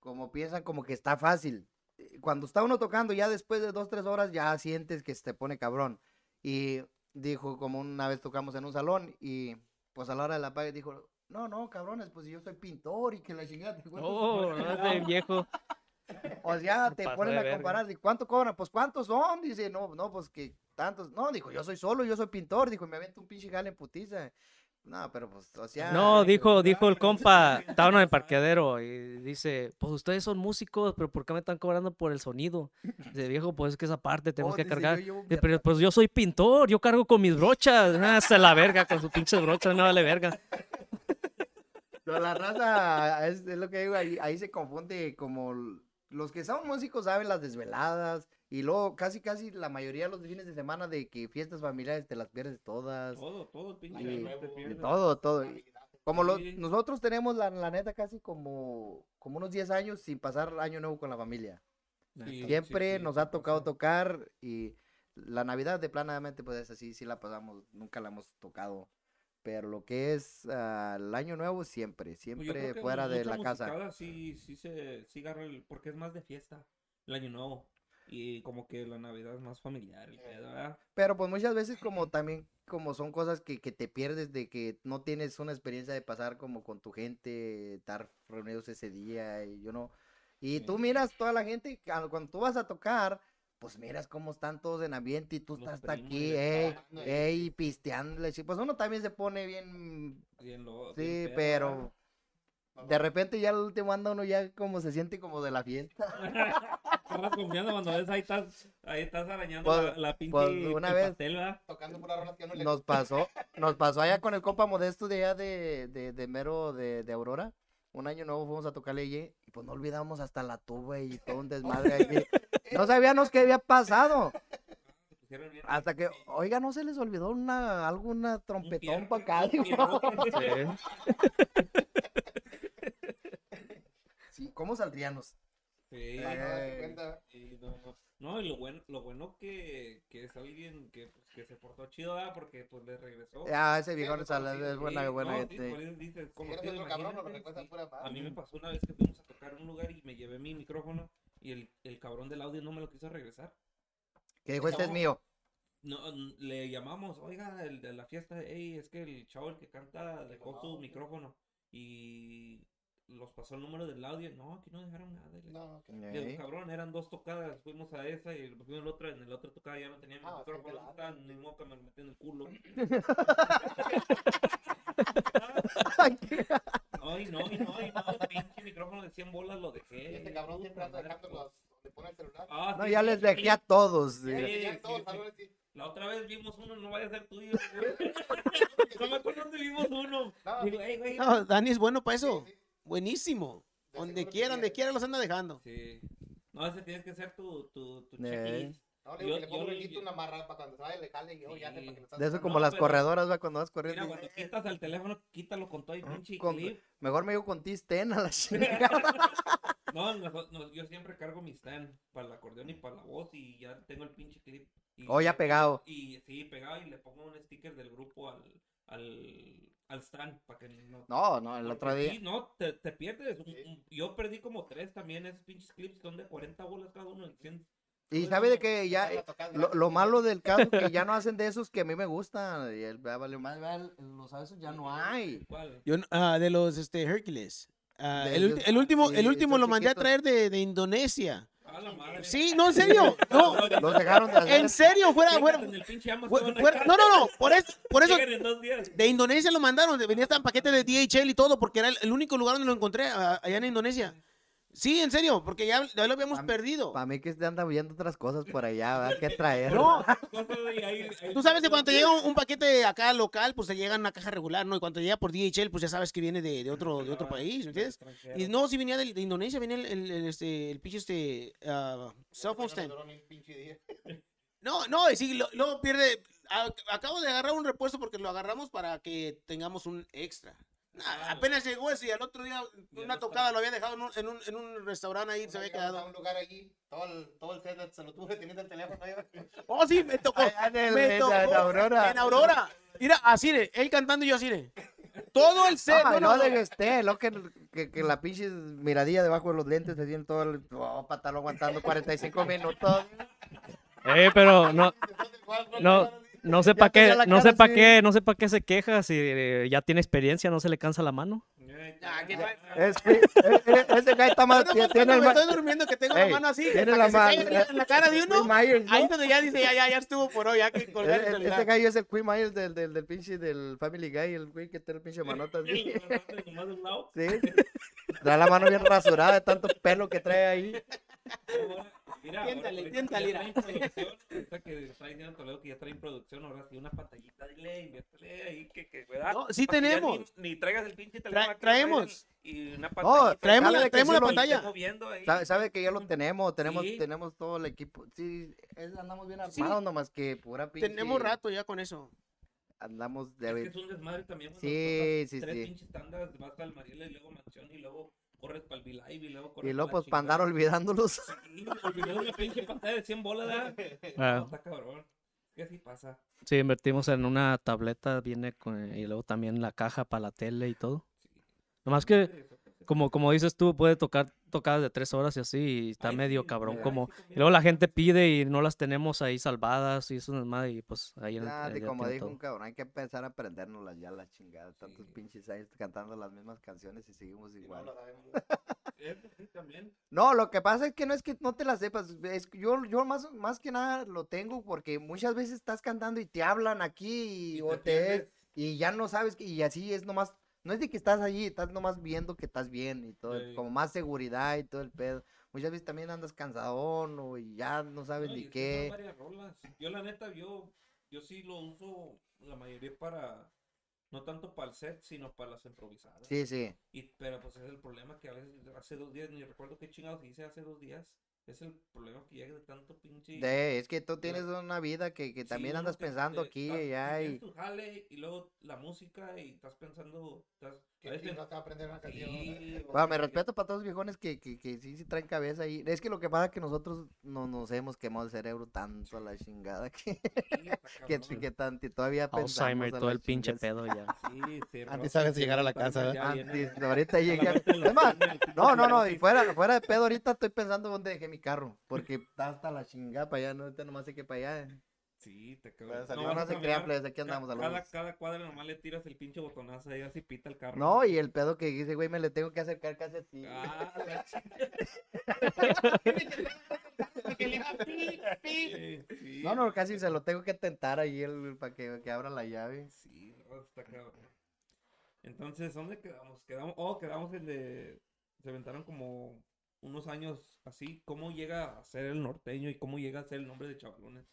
Como piensan como que está fácil. Eh, Cuando está uno tocando, ya después de dos, tres horas, ya sientes que se te pone cabrón. Y dijo, como una vez tocamos en un salón, y pues a la hora de la paga dijo, no, no, cabrones, pues yo soy pintor y que la chingada. te cuento". Oh, no viejo. <laughs> O sea, te ponen a comparar, ¿y cuánto cobran? Pues cuántos son, dice, no, no, pues que tantos, no, dijo, yo soy solo, yo soy pintor, dijo, me avento un pinche jale en putiza. No, pero pues, o sea. No, Ay, dijo, dijo el compa, <laughs> sí, estaban en el parqueadero y dice, pues ustedes son músicos, pero ¿por qué me están cobrando por el sonido? Dice, viejo, pues es que esa parte tenemos "Oh", que cargar. "yo llevo Dice, mi pero pues yo soy pintor, yo cargo con mis brochas. <laughs> Ah, hasta la verga, con sus pinches brochas, no vale verga. No, la raza, es, es lo que digo, ahí, ahí se confunde como los que son músicos saben las desveladas y luego casi casi la mayoría de los fines de semana de que fiestas familiares te las pierdes todas. Todo, todo pinche Y- y todo, todo. y Como lo- nosotros tenemos la, la neta casi como, como unos 10 años sin pasar año nuevo con la familia. Sí, Siempre sí, nos ha tocado tocar y la Navidad de planamente pues es así, sí la pasamos, nunca la hemos tocado. Pero lo que es ah, el año nuevo siempre, Pues siempre fuera de la casa. Sí, sí se sí agarra el, porque es más de fiesta, el año nuevo. Y como que la Navidad es más familiar, ¿verdad? Pero pues muchas veces <laughs> como también como son cosas que, que te pierdes de que no tienes una experiencia de pasar como con tu gente, estar reunidos ese día y yo no. Y tú Sí. miras toda la gente, cuando tú vas a tocar, pues miras cómo están todos en ambiente y tú Los estás hasta aquí, ahí. ey, pisteándole. sí, Pues uno también se pone bien, Bien lo- sí, bien pedo, pero ¿verdad? de repente ya al último anda uno ya como se siente como de la fiesta. <laughs> Estás confiando cuando ves ahí estás, ahí estás arañando Pues- la, la pinche pues, una vez- pastel, ¿verdad? Tocando puras rolas que a uno le Nos pasó, <laughs> nos pasó allá con el compa modesto de allá de, de, de mero de, de Aurora. Un año nuevo fuimos a tocarle y pues no olvidamos hasta la tuba y todo un desmadre allí. <laughs> No sabíamos qué había pasado. Hasta que, oiga, no se les olvidó una, alguna trompetón para acá. Sí, ¿cómo saldríamos? Sí. No, Eh. Sí, no, no. No, y lo bueno, lo bueno que, que es alguien que, pues, que se portó chido, ¿verdad? Porque pues le regresó. Ah, ese viejo Sí, es, es buena, buena A mí me pasó una vez que fuimos a tocar en un lugar y me llevé mi micrófono y el, el cabrón del audio no me lo quiso regresar. Que dijo, este es mío. No, le llamamos, oiga, el de la fiesta, hey, es que el chavo el que canta dejó su micrófono y los pasó el número del audio. No, aquí no dejaron nada. le- No, que- y el Ey. cabrón, eran dos tocadas, fuimos a esa y fuimos al otro, en el otro tocada ya no tenía Ah, sí, micrófono, estaba ni modo que me lo metí en el culo. <laughs> <laughs> <laughs> Qué- Ay, no, y no, y no, el pinche micrófono de 100 bolas lo dejé. Y este cabrón siempre anda dejando los. Le pone el celular. Ah, No, sí, ya sí, les sí, dejé a todos. sí. Ya, sí, todos, sí. La otra vez vimos uno, no vaya a ser tuyo. <laughs> no me acuerdo dónde vimos uno. No, Digo, "Ey, güey, No, Dani es bueno para eso. Sí, sí. Buenísimo. De Donde quiera, donde eh. quiera los anda dejando. Sí. No, ese tienes que ser tu, tu, tu Eh. checklist. No, le digo Yo- que le pongo yo- yo- una amarra para cuando se vaya le jale y yo ya Sí. sepa que lo estás De eso como No, las pero- corredoras, va, cuando vas Mira, corriendo. cuando quitas el teléfono, quítalo con todo el pinche con- clip. Mejor me digo con T-Sten a la <laughs> chingada. No, no, no, yo siempre cargo mi stand para el acordeón y para la voz y ya tengo el pinche clip. Y, Oh, ya pegado. Y sí, pegado y le pongo un sticker del grupo al, al, al stand para que no... No, no, el otro día. sí, no, te, te pierdes. Sí. Yo perdí como tres también, esos pinches clips son de 40 bolas cada uno. en 100. Y sabe de que ya, eh, lo, lo malo del caso que ya no <laughs> hacen de esos que a mí me gustan. Y el, vale más, vale, los a esos ya no hay. ¿Cuál? Yo, ah, de los este, Hércules. Ah, De el, el último, sí, el último lo mandé a traer de, de Indonesia. A la madre. Sí, no, en serio. <laughs> No, Los dejaron de hacer. en serio, fuera, fuera, no, no, no, por eso, por eso de Indonesia lo mandaron, de- venía hasta en paquete de DHL y todo, porque era el, único lugar donde lo encontré, allá en Indonesia. Sí, en serio, porque ya, ya lo habíamos perdido. Para mí que se anda viendo otras cosas por allá, ¿verdad? ¿Qué traer? No, <laughs> Tú sabes que cuando te llega un, un paquete acá local, pues te llega en una caja regular, ¿no? Y cuando te llega por DHL, pues ya sabes que viene de, de otro, de otro país, ¿me entiendes? Y no, si venía de, de Indonesia, venía el, el, el, este, el pinche este, ah, cell phone stand. No. No, y sí, lo- luego pierde. a- acabo de agarrar un repuesto porque lo agarramos para que tengamos un extra. Nah, apenas llegó ese y al otro día una tocada lo había dejado en un, en un, en un restaurante ahí, se había quedado. A un lugar allí, todo el, todo el set se lo tuve teniendo el teléfono. ahí. Oh, sí, me tocó. Allá en el- me en la- tocó. en Aurora. En Aurora. Mira, así de, él cantando y yo así de. Todo el set. No, no, no, que esté, lo que, que, que la pinche miradilla debajo de los lentes se tiene todo el. Oh, para estarlo aguantando 45 minutos. Eh, pero no, <laughs> no, no sé para qué, no sé para qué, no sé para qué se queja si eh, ya tiene experiencia, no se le cansa la mano. Eh, qué ya. Es que, eh, eh, ese guy está más. Yo Tiene, tiene el estoy durmiendo que tengo Ey, la mano así, tiene la mano- en la cara de uno. Myers, ¿no? Ahí donde ya dice, ya, ya, ya estuvo por hoy, ya que colgar el Eh, eh, celular. Este gallo es el Queen Myers del, del, del pinche del Family Guy, el güey que tiene el pinche manota así. Sí. Trae la mano bien rasurada de tanto pelo que trae ahí. Mira, Tiéntale, ahora- tiéntale, ya traen producción, ahorita que está diciendo Toledo que ya traen producción, ahora sí una pantallita, dile, inviértele ahí, que, que, ¿verdad? No, sí Para tenemos. Ni, ni traigas el pinche Tra- teléfono acá, traemos. Y una pantallita. traemos la- traemos sí la pantalla. Sabe, sabe que ya lo tenemos, tenemos, Sí. tenemos todo el equipo. Sí, es- andamos bien Sí. armados, nomás que pura pinche. Tenemos rato ya con eso. Andamos Es que de. es un desmadre también. cuando Sí, sí, tres sí. pinches tandas, vas al Mariela y luego Mansión y luego corres para el V-Live y luego corres Y luego, pues, para andar olvidándolos. Sí, una pinche pantalla de 100 bolas, ¿verdad? <laughs> Ah. No, está cabrón. ¿Qué así pasa? Sí, invertimos en una tableta, viene con, y luego también la caja para la tele y todo. Nomás que, como, como dices tú, puede tocar tocadas de tres horas y así, y está Ay, medio sí, cabrón. Como, y luego la gente pide y no las tenemos ahí salvadas y eso es más, y pues ahí en el, Ya, en el como dijo todo. un cabrón, hay que empezar a aprendernos ya la chingada. Tantos Sí. pinches años cantando las mismas canciones y seguimos Y no igual. lo. <laughs> No, lo que pasa es que no es que no te la sepas. Es que yo, yo más, más que nada lo tengo porque muchas veces estás cantando y te hablan aquí y, Y o te te y ya no sabes y así es nomás. No es de que estás allí, estás nomás viendo que estás bien y todo, Sí. como más seguridad y todo el pedo. Muchas veces también andas cansadón o y ya no sabes No, ni qué. varias rolas. Yo la neta, yo, yo sí lo uso la mayoría para, no tanto para el set, sino para las improvisadas. Sí, sí. Y, pero pues es el problema que a veces hace dos días, ni recuerdo qué chingados hice hace dos días. Es el problema que llega de tanto pinche... De, es que tú tienes una vida que, que Sí, también uno andas pensando te- aquí y estás- allá y... tu jale y luego la música y estás pensando... Estás, Que veces- chingados te va a aprender una canción. Sí, Bueno, me respeto para todos los viejones que, que, que sí, sí traen cabeza ahí. Es que lo que pasa es que nosotros no nos hemos quemado el cerebro tanto a la chingada que, <laughs> que, que tanto, todavía pensamos Alzheimer, todo el pinche chingada. pedo ya. Sí, <laughs> Antes sabes sí, llegar a la casa, Antes, ahorita llegué. Es más, no, no, no, y fuera, fuera de pedo ahorita estoy pensando dónde dejé mi carro, porque está hasta la chingada para allá, no, ahorita nomás sé que para allá. Sí, te Bueno, cago. salió No, no a se crean, plebes, aquí andamos, Cada, saludos. cada cuadra nomás le tiras el pinche botonazo ahí así pita el carro. No, y el pedo que dice, güey, me le tengo que acercar casi así. Ah, la <laughs> <laughs> Sí, sí. No, no, casi se lo tengo que tentar ahí el, para que, que abra la llave. Sí, no, está cabrón. Entonces, ¿dónde quedamos? Quedamos, oh, quedamos en de, se aventaron como unos años así, ¿cómo llega a ser el norteño y cómo llega a ser el nombre de chavalones?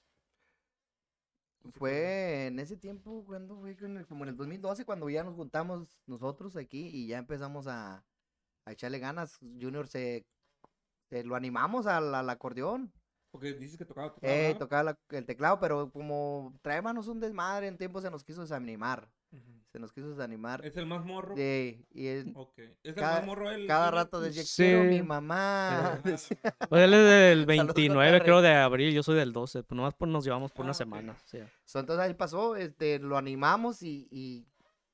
Sé Fue en ese tiempo, cuando fue En el- como en el 2012, cuando ya nos juntamos nosotros aquí y ya empezamos a, a echarle ganas. Junior se, se lo animamos al, al acordeón. Porque dices que tocaba, tocaba, Eh, tocaba la- el teclado, pero como traemos un desmadre, en tiempo se nos quiso desanimar. Se nos quiso desanimar. ¿Es el más morro? de- y. ¿Es el cada- más morro el cada rato decía, quiero mi Sí. mamá. <laughs> Pues él es del <laughs> Saludos, 29, Terry. creo, de abril, yo soy del 12, pues nomás pues nos llevamos por Ah, una ok. semana. sí. So, entonces ahí pasó, este, lo animamos y, y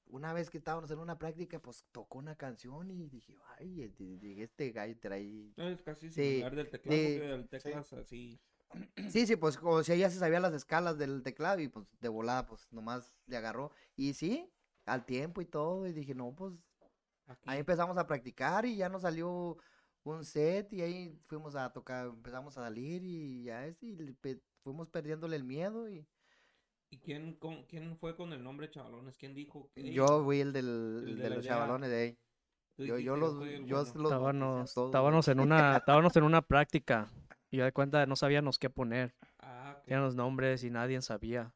una vez que estábamos en una práctica, pues tocó una canción y dije, ay, este, dije, este gallo trae... No, es casi Sí, similar del teclado, sí, porque del teclas así. <clears throat> Sí, sí, pues como si ella se sabía las escalas del teclado y pues de volada, pues nomás le agarró. Y sí, al tiempo y todo, y dije, no, pues Aquí. ahí empezamos a practicar y ya nos salió un set y ahí fuimos a tocar, empezamos a salir y ya es, y pe- fuimos perdiéndole el miedo y ¿Y quién, con, quién fue con el nombre Chavalones? ¿Quién dijo? que- yo fui el del, el de de los idea. chavalones de ahí. Yo, yo los, yo bueno. los en una, <laughs> estábamos en una práctica y de cuenta no sabíamos qué poner. Ah, ok. Tenían los nombres y nadie sabía.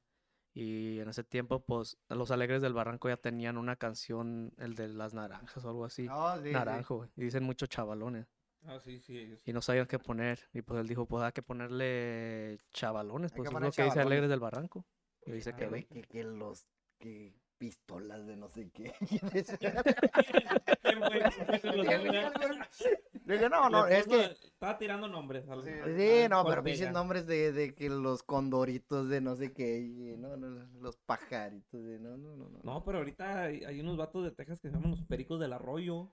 Y en ese tiempo, pues, los Alegres del Barranco ya tenían una canción, el de las naranjas o algo así. No, sí, sí. Naranjo, y dicen muchos chavalones. Ah, sí, sí. ellos. Y no sabían qué poner. Y pues él dijo, pues hay que ponerle chavalones, pues es lo que dice. Alegres del Barranco. Y se Ah, Que, que, que los que pistolas de no sé qué. <laughs> <laughs> No, no, Le es que Estaba tirando nombres. al- Sí, al- Sí, al no, pero pinches nombres de, de que los condoritos de no sé qué, y no, no, los pajaritos de no, no, no, no. No, pero ahorita hay, hay unos vatos de Texas que se llaman los pericos del arroyo.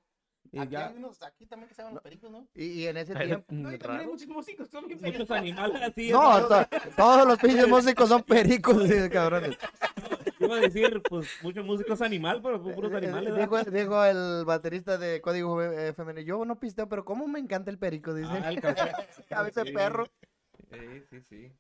Y Aquí ya hay unos, aquí también que se llaman los pericos, ¿no? Y, y en ese tiempo, No, y también hay muchos músicos, son bien muchos animales así. no, ¿no? to- todos los pinches músicos son pericos, <laughs> sí, cabrones. Iba a decir, pues, muchos músicos animal, pero puros Eh, eh, animales. Dijo, dijo el baterista de Código eh, Femenino, yo no pisteo, pero cómo me encanta el perico, dice. Ah, el. <laughs> Cabeza de Sí. perro. Sí, sí, sí.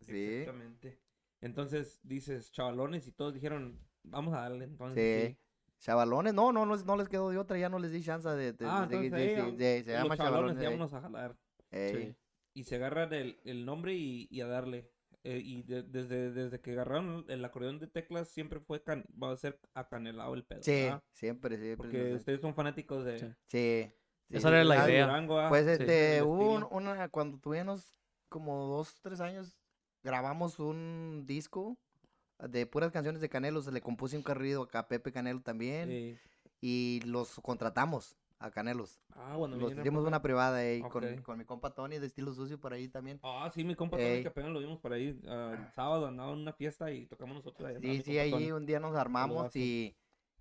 Sí. Exactamente. Entonces dices, chavalones, y todos dijeron, vamos a darle. Entonces, Sí. sí. Chavalones, no, no, no, no les quedó de otra, ya no les di chance de, de, Ah, de- de- entonces de- ahí, de- de- se llama chavalones, chavalones. ya vámonos a jalar. Sí. Y se agarran el, el nombre y, y a darle. Eh, y de- desde, desde que agarraron el acordeón de teclas, siempre fue, can- va a ser acanelado el pedo. Sí, ¿verdad? siempre, siempre. Porque ustedes son fanáticos de... Sí. Sí. sí, Esa sí, era la de idea. Durango, ¿ah? Pues este, hubo un- una, cuando tuvimos como dos, tres años, grabamos un disco de puras canciones de Canelo, se le compuse un corrido acá a Pepe Canelo también, Sí. y los contratamos a Canelos. Ah, bueno, Los por una privada ahí con, Ok. con mi compa Tony de estilo sucio por ahí también. Ah, sí, mi compa Tony, que apenas lo vimos por ahí. ah, el <clears throat> sábado andaba en una fiesta y tocamos nosotros. ahí andaba Sí, sí, allí Tony. un día nos armamos y,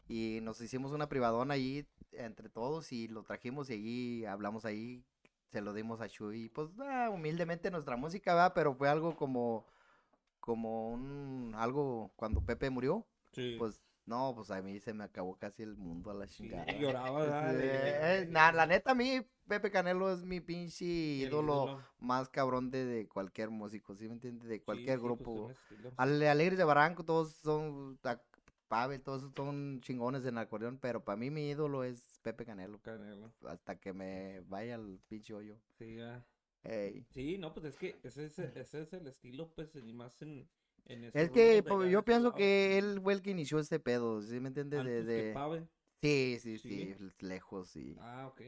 y nos hicimos una privadona allí entre todos y lo trajimos y allí hablamos ahí, se lo dimos a y pues ah, humildemente nuestra música va, pero fue algo como, como un, algo cuando Pepe murió, Sí. pues no, pues a mí se me acabó casi el mundo a la Sí, chingada. <laughs> lloraba, ¿verdad? De- Eh, la neta a mí Pepe Canelo es mi pinche el ídolo ídolo. más cabrón de, de cualquier músico, ¿sí me entiendes? De Sí, cualquier sí, pues, grupo. Ale- Alegres de Barranco, todos son, ta- Pavel, todos son chingones en acordeón, pero para mí mi ídolo es Pepe Canelo, Canelo. hasta que me vaya al pinche hoyo. Sí, ah. Ey. Sí, no, pues es que ese es, ese es el estilo, pues, y más en, Es que de pues, yo de pienso que él fue el que inició este pedo, ¿sí me entiendes? De, que de- Pave. Sí, sí, Sí. sí, lejos, sí. Ah, ok.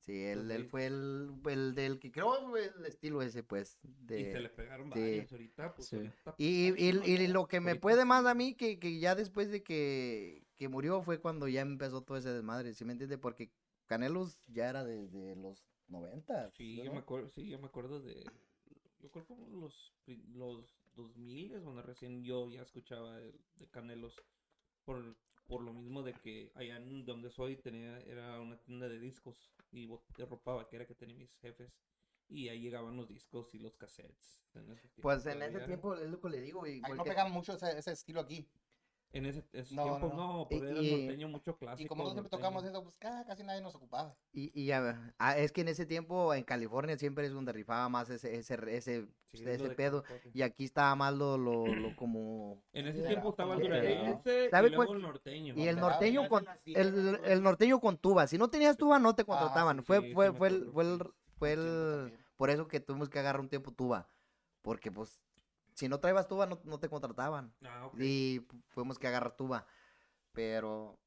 Sí, él, Entonces, él sí. fue el, el del que creo güey, el estilo ese, pues. Y se le De... pegaron sí. ahorita, pues, Sí. ahorita, Y, pues, y, no, y no, lo que me ahorita puede sí. más a mí, que, que ya después de que, que murió, fue cuando ya empezó todo ese desmadre, ¿sí me entiendes? Porque Canelos ya era desde los 90. Sí, yo me acuerdo, sí, yo me acuerdo de, yo creo como los, los 2000 es cuando recién yo ya escuchaba de, de Canelos, por, por lo mismo de que allá en donde soy tenía, era una tienda de discos y de ropa vaquera que tenía mis jefes, y ahí llegaban los discos y los cassettes. en ese tiempo Pues en ese tiempo es lo que le digo. Y, no pegamos mucho ese, ese estilo aquí. En ese, ese No, tiempo no, no, Y- porque era norteño mucho clásico. Y como nosotros siempre tocamos eso, pues ca- casi nadie nos ocupaba. y, y ya, ah, es que en ese tiempo en California siempre es donde rifaba más ese, ese, ese, Sí, es ese lo de pedo. California. Y aquí estaba más lo, lo, lo como... En ese Era tiempo estaba el como- duranguense ¿Sabe y luego el norteño. Y el norteño con el, el norteño con tuba. Si no tenías tuba no te contrataban. sí, fue sí, fue fue el, fue el, fue el por eso que tuvimos que agarrar un tiempo tuba. Porque pues si no traebas tuba no, no te contrataban. Ah, ok. Y fu- fuimos que agarrar tuba. Pero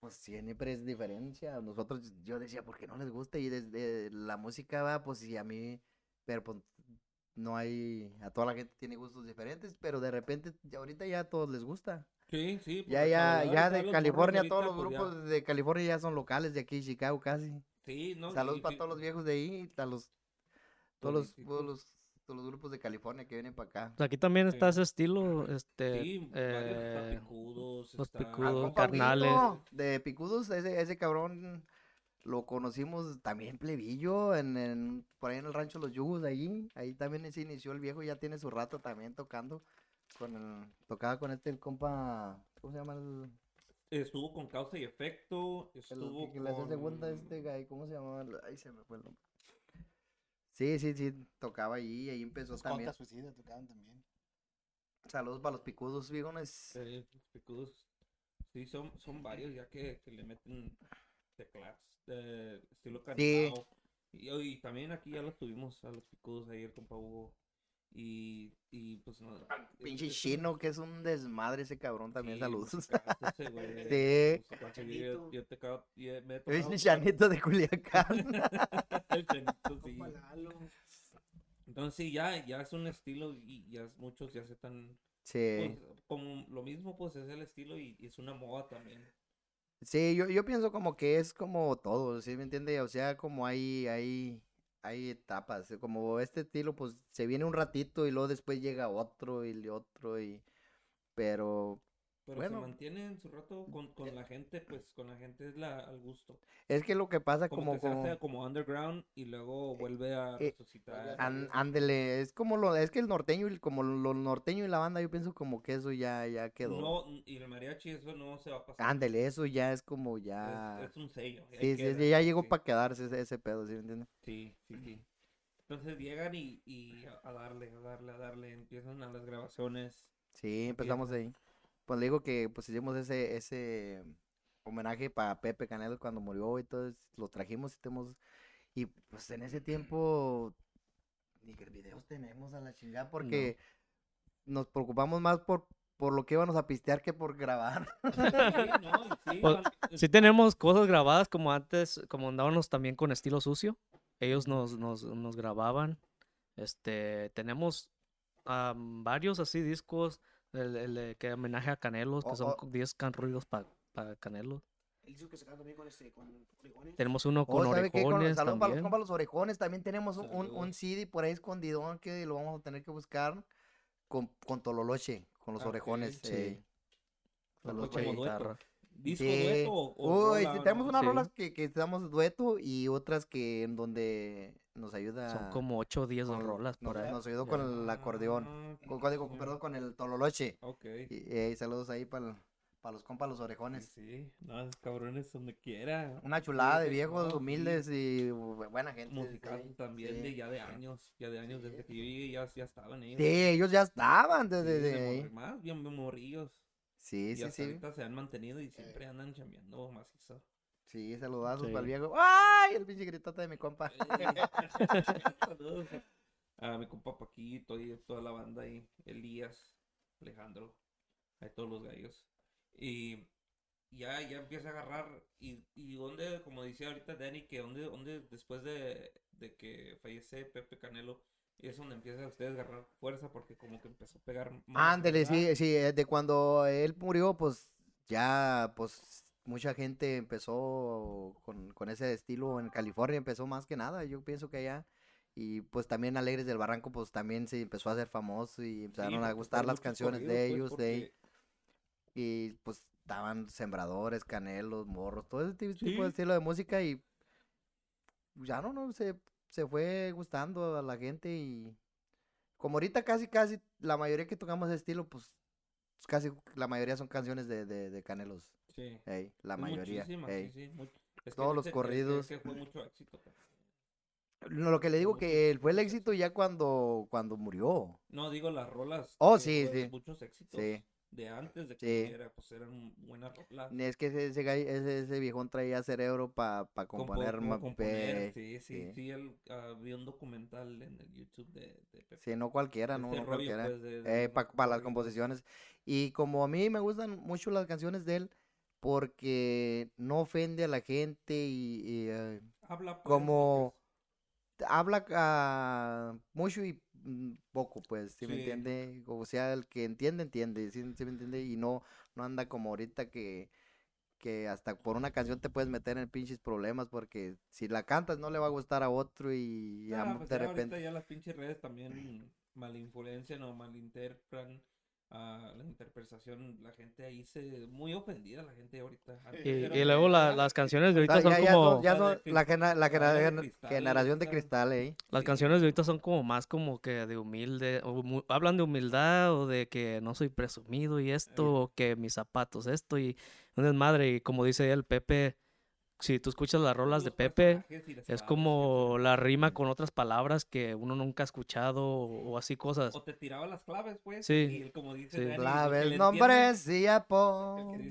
pues siempre es diferencia. Nosotros yo decía, ¿por qué no les gusta? Y desde la música va, pues sí a mí pero pues no hay a toda la gente tiene gustos diferentes, pero de repente ya ahorita ya a todos les gusta. Sí, sí. Ya, porque ya, ya todos de California, todos los pues, ya- grupos de California ya son locales de aquí Chicago casi. Sí, no. Saludos para todos los viejos de ahí, a los, todos los, todos los, todos los grupos de California que vienen para acá. Aquí también está Sí. ese estilo, este, Sí, varios, eh, picudos, los está- picudos, compa carnales. De Picudos, ese, ese cabrón lo conocimos también plebillo en, en- por ahí en el rancho Los Yugos ahí, ahí también se inició el viejo, ya tiene su rato también tocando con el, tocaba con este el compa, ¿cómo se llama el, Estuvo con causa y efecto. el Estuvo que, que le hace segunda este guy, ¿cómo se llamaba? Ay, se me fue el nombre. Sí, sí, sí, tocaba ahí, ahí empezó Los también. contas suicidas tocaban también. Saludos para los picudos, viejones. Sí, los picudos. Sí, son, son varios ya que, que le meten teclados de estilo Sí. cantado. Y, y también aquí ya los tuvimos a los picudos ayer con Hugo. Y, y pues no. Pinche es- es un- chino, que es un desmadre ese cabrón también, sí, saludos. ese güey, <laughs> Sí. musicazo, yo- yo- yo te acabo- yo me he Es tocado- el chanito de Culiacán. <laughs> El chanito, sí. Compa Lalo. Entonces sí, ya, ya es un estilo y ya es- muchos ya se están Sí. pues, como lo mismo pues es el estilo y, y es una moda también. Sí, yo, yo pienso como que es como todo, ¿sí me entiende? O sea, como hay, hay, hay etapas, eh, como este estilo, pues se viene un ratito y luego después llega otro y otro y... Pero Pero Bueno. se mantiene en su rato con, con la gente, pues con la gente es la, al gusto. es que lo que pasa Como, como, que se hace como underground y luego vuelve a eh, resucitar. Ándele, es como lo, es que el norteño y como lo norteño y la banda, yo pienso como que eso ya, ya quedó. No, y el mariachi eso no se va a pasar. Ándele, eso ya es como ya... Es, un sello. Sí, sí, ya llegó sí. para quedarse ese, ese pedo, ¿sí me entiende? Sí, sí, sí. Entonces llegan y, y a, a darle, a darle, a darle. Empiezan a las grabaciones. Sí, empezamos ahí. Pues le digo que pues hicimos ese, ese homenaje para Pepe Canelo cuando murió y todo, lo trajimos y tenemos, y pues en ese <clears throat> tiempo ni que videos tenemos a la chingada porque nos preocupamos más por, por lo que íbamos a pistear que por grabar. <laughs> Sí, no, sí, Pues, Sí tenemos cosas grabadas como antes, como andábamos también con estilo sucio. Ellos nos, nos, nos grababan. Este, tenemos am, varios así discos, el, el de que homenaje a Canelos, que O- son o- co- 10 canruidos para Canelos. Él dijo que se quedó también con este, con orejones. Tenemos uno Oh, con orejones saludos para los también. orejones, también tenemos un, un. CD por ahí escondidón que lo vamos a tener que buscar con, con Tololoche, con los Ah, orejones. sí. para ahí. dueto. guitarra. ¿Disco Sí. dueto o, o Uy, rola, sí, tenemos no? unas Sí. rolas que, que damos dueto y otras que en donde nos ayuda. Son como 8 o 10 con- rolas nos, por ahí. nos ayudó Ya. con el acordeón. Ah, Con, con- con- perdón, con el tololoche. Ok. Y, y saludos ahí para los compas, los Sí, orejones. Sí, no, esos cabrones donde quiera. Una chulada de viejos, no, sí. humildes y bu- buena gente. Musicales sí, también sí. de ya de años, ya de años, desde que yo llegué ya, ya estaban ellos. Sí, ellos ya estaban Sí, desde de ahí. morri- más bien morrillos. Sí, y sí, hasta sí. ahorita se han mantenido y siempre andan chambeando macizo. Sí, saludazos Sí. para el viejo. ¡Ay! El pinche gritote de mi compa. <laughs> <laughs> Saludos a mi compa Paquito y toda la banda ahí, Elías, Alejandro, a todos los gallos. Y ya, ya empieza a agarrar. Y, y donde, como decía ahorita Danny, que donde, donde después de, de que fallece Pepe Canelo, es donde empieza ustedes a agarrar fuerza porque como que empezó a pegar más. Ándele, ¿verdad? sí, sí, eh, de cuando él murió, pues ya, pues mucha gente empezó con, con ese estilo en California, empezó más que nada, yo pienso que allá. Y pues también Alegres del Barranco, pues también se empezó a hacer famoso y Sí, empezaron a gustar las canciones de pues, ellos, de y pues estaban sembradores, canelos, morros, todo ese ti- tipo Sí. de estilo de música y ya no, no, se, se fue gustando a la gente y como ahorita casi, casi la mayoría que tocamos ese estilo, pues casi la mayoría son canciones de, de, de canelos, Sí. ey, la mayoría. ey. sí, sí, es que Todos en los ese- que- corridos. que fue mucho éxito. pues. No, Lo que le digo que fue el éxito ya cuando, cuando murió. No, digo las rolas. Oh, que sí, sí. Muchos éxitos. Sí. De antes de que Sí. muriera, pues eran buenas rolas. Es que ese, ese, ese, ese viejón traía cerebro para Compo- componer. como ma- componer, sí, sí, sí. sí, ah, vi un documental en el YouTube de, de Pepe. Sí, no cualquiera, no, Este no rollo, cualquiera. pues, de- para de las composiciones. Y como a mí me gustan mucho las canciones de él, porque no ofende a la gente y, y, eh, Habla pues, como- habla ah, mucho y poco, pues, ¿sí me Sí. entiende? O sea, el que entiende, entiende, ¿sí, sí me entiende? Y no, no anda como ahorita que, que hasta por una canción te puedes meter en pinches problemas, porque si la cantas no le va a gustar a otro y Ah, pues de ya repente... ya las pinches redes también malinfluencian o malinterpretan ah, la interpretación. La gente ahí se... Muy ofendida la gente ahorita. Y, luego la- las canciones de O sea, ahorita son ya, ya como... son, ya La son de la, gena- la cristal, la de generación, cristal, generación de cristal, ¿eh? Las Sí. canciones de ahorita son como más como que de humilde, o mu- hablan de humildad o de que no soy presumido y esto, o que mis zapatos esto y un desmadre y como dice el Pepe, si tú escuchas las rolas de Pepe, es como la rima con otras palabras que uno nunca ha escuchado o, o así cosas. O te tiraba las claves, pues. Sí. Y él, como dice Sí. Dani,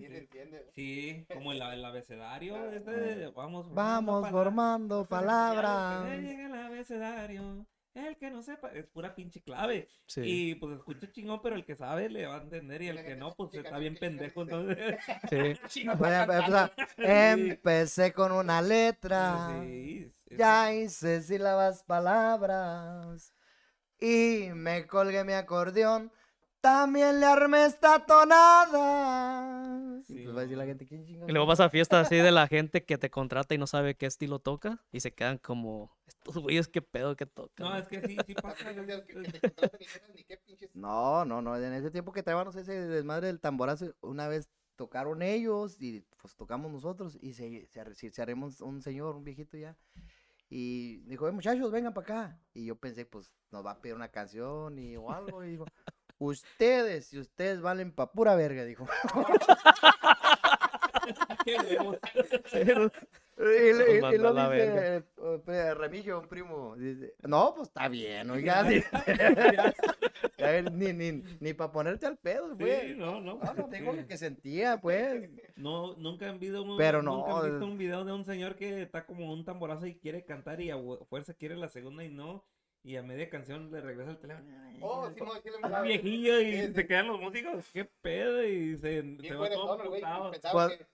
El que Sí, ni sí. como el, el abecedario. ese de vamos, Vamos palabras. formando palabras. llega el abecedario. El que no sepa, es pura pinche clave. Sí. Y pues escucha chingón, pero el que sabe le va a entender y el que no, pues está bien pendejo. Entonces, <laughs> Sí. Empezar. Empecé con una letra. sí, es- Ya hice sílabas, palabras. Y me colgué mi acordeón. También le armé esta tonada. Sí, Y pues va a decir la no. gente, ¿quién chingados Y luego vas a fiestas así de la <laughs> gente que te contrata y no sabe qué estilo toca y se quedan como, estos güeyes qué pedo que tocan. No, es que sí, sí pasa. <laughs> No sabes ni qué pinches- No, no, no. En ese tiempo que traíamos ese desmadre del tamborazo, una vez tocaron ellos y pues tocamos nosotos y se, se, se, un señor, un viejito ya. Y dijo, eh, muchachos, vengan para acá. Y yo pensé, pues nos va a pedir una canción y, o algo. Y dijo, ustedes, si ustedes valen pa' pura verga, dijo. <laughs> Y, le- y- y lo dice eh, eh, Remigio, un primo, dice, no, pues está bien, oiga. <laughs> dice. Ves, <laughs> ni, ni, ni para ponerte al pedo, güey. Sí, no, no. No, no sí. tengo lo que sentía, pues. No, nunca han visto un, Pero nunca no, han visto es- un video de un señor que está como un tamborazo y quiere cantar y a fuerza quiere la segunda y no. Y a media canción le regresa el teléfono. Oh, sí, no, sí le sabe. viejillo y Sí, sí. se quedan los músicos. ¿Qué pedo? Y se, se va todo tono, que-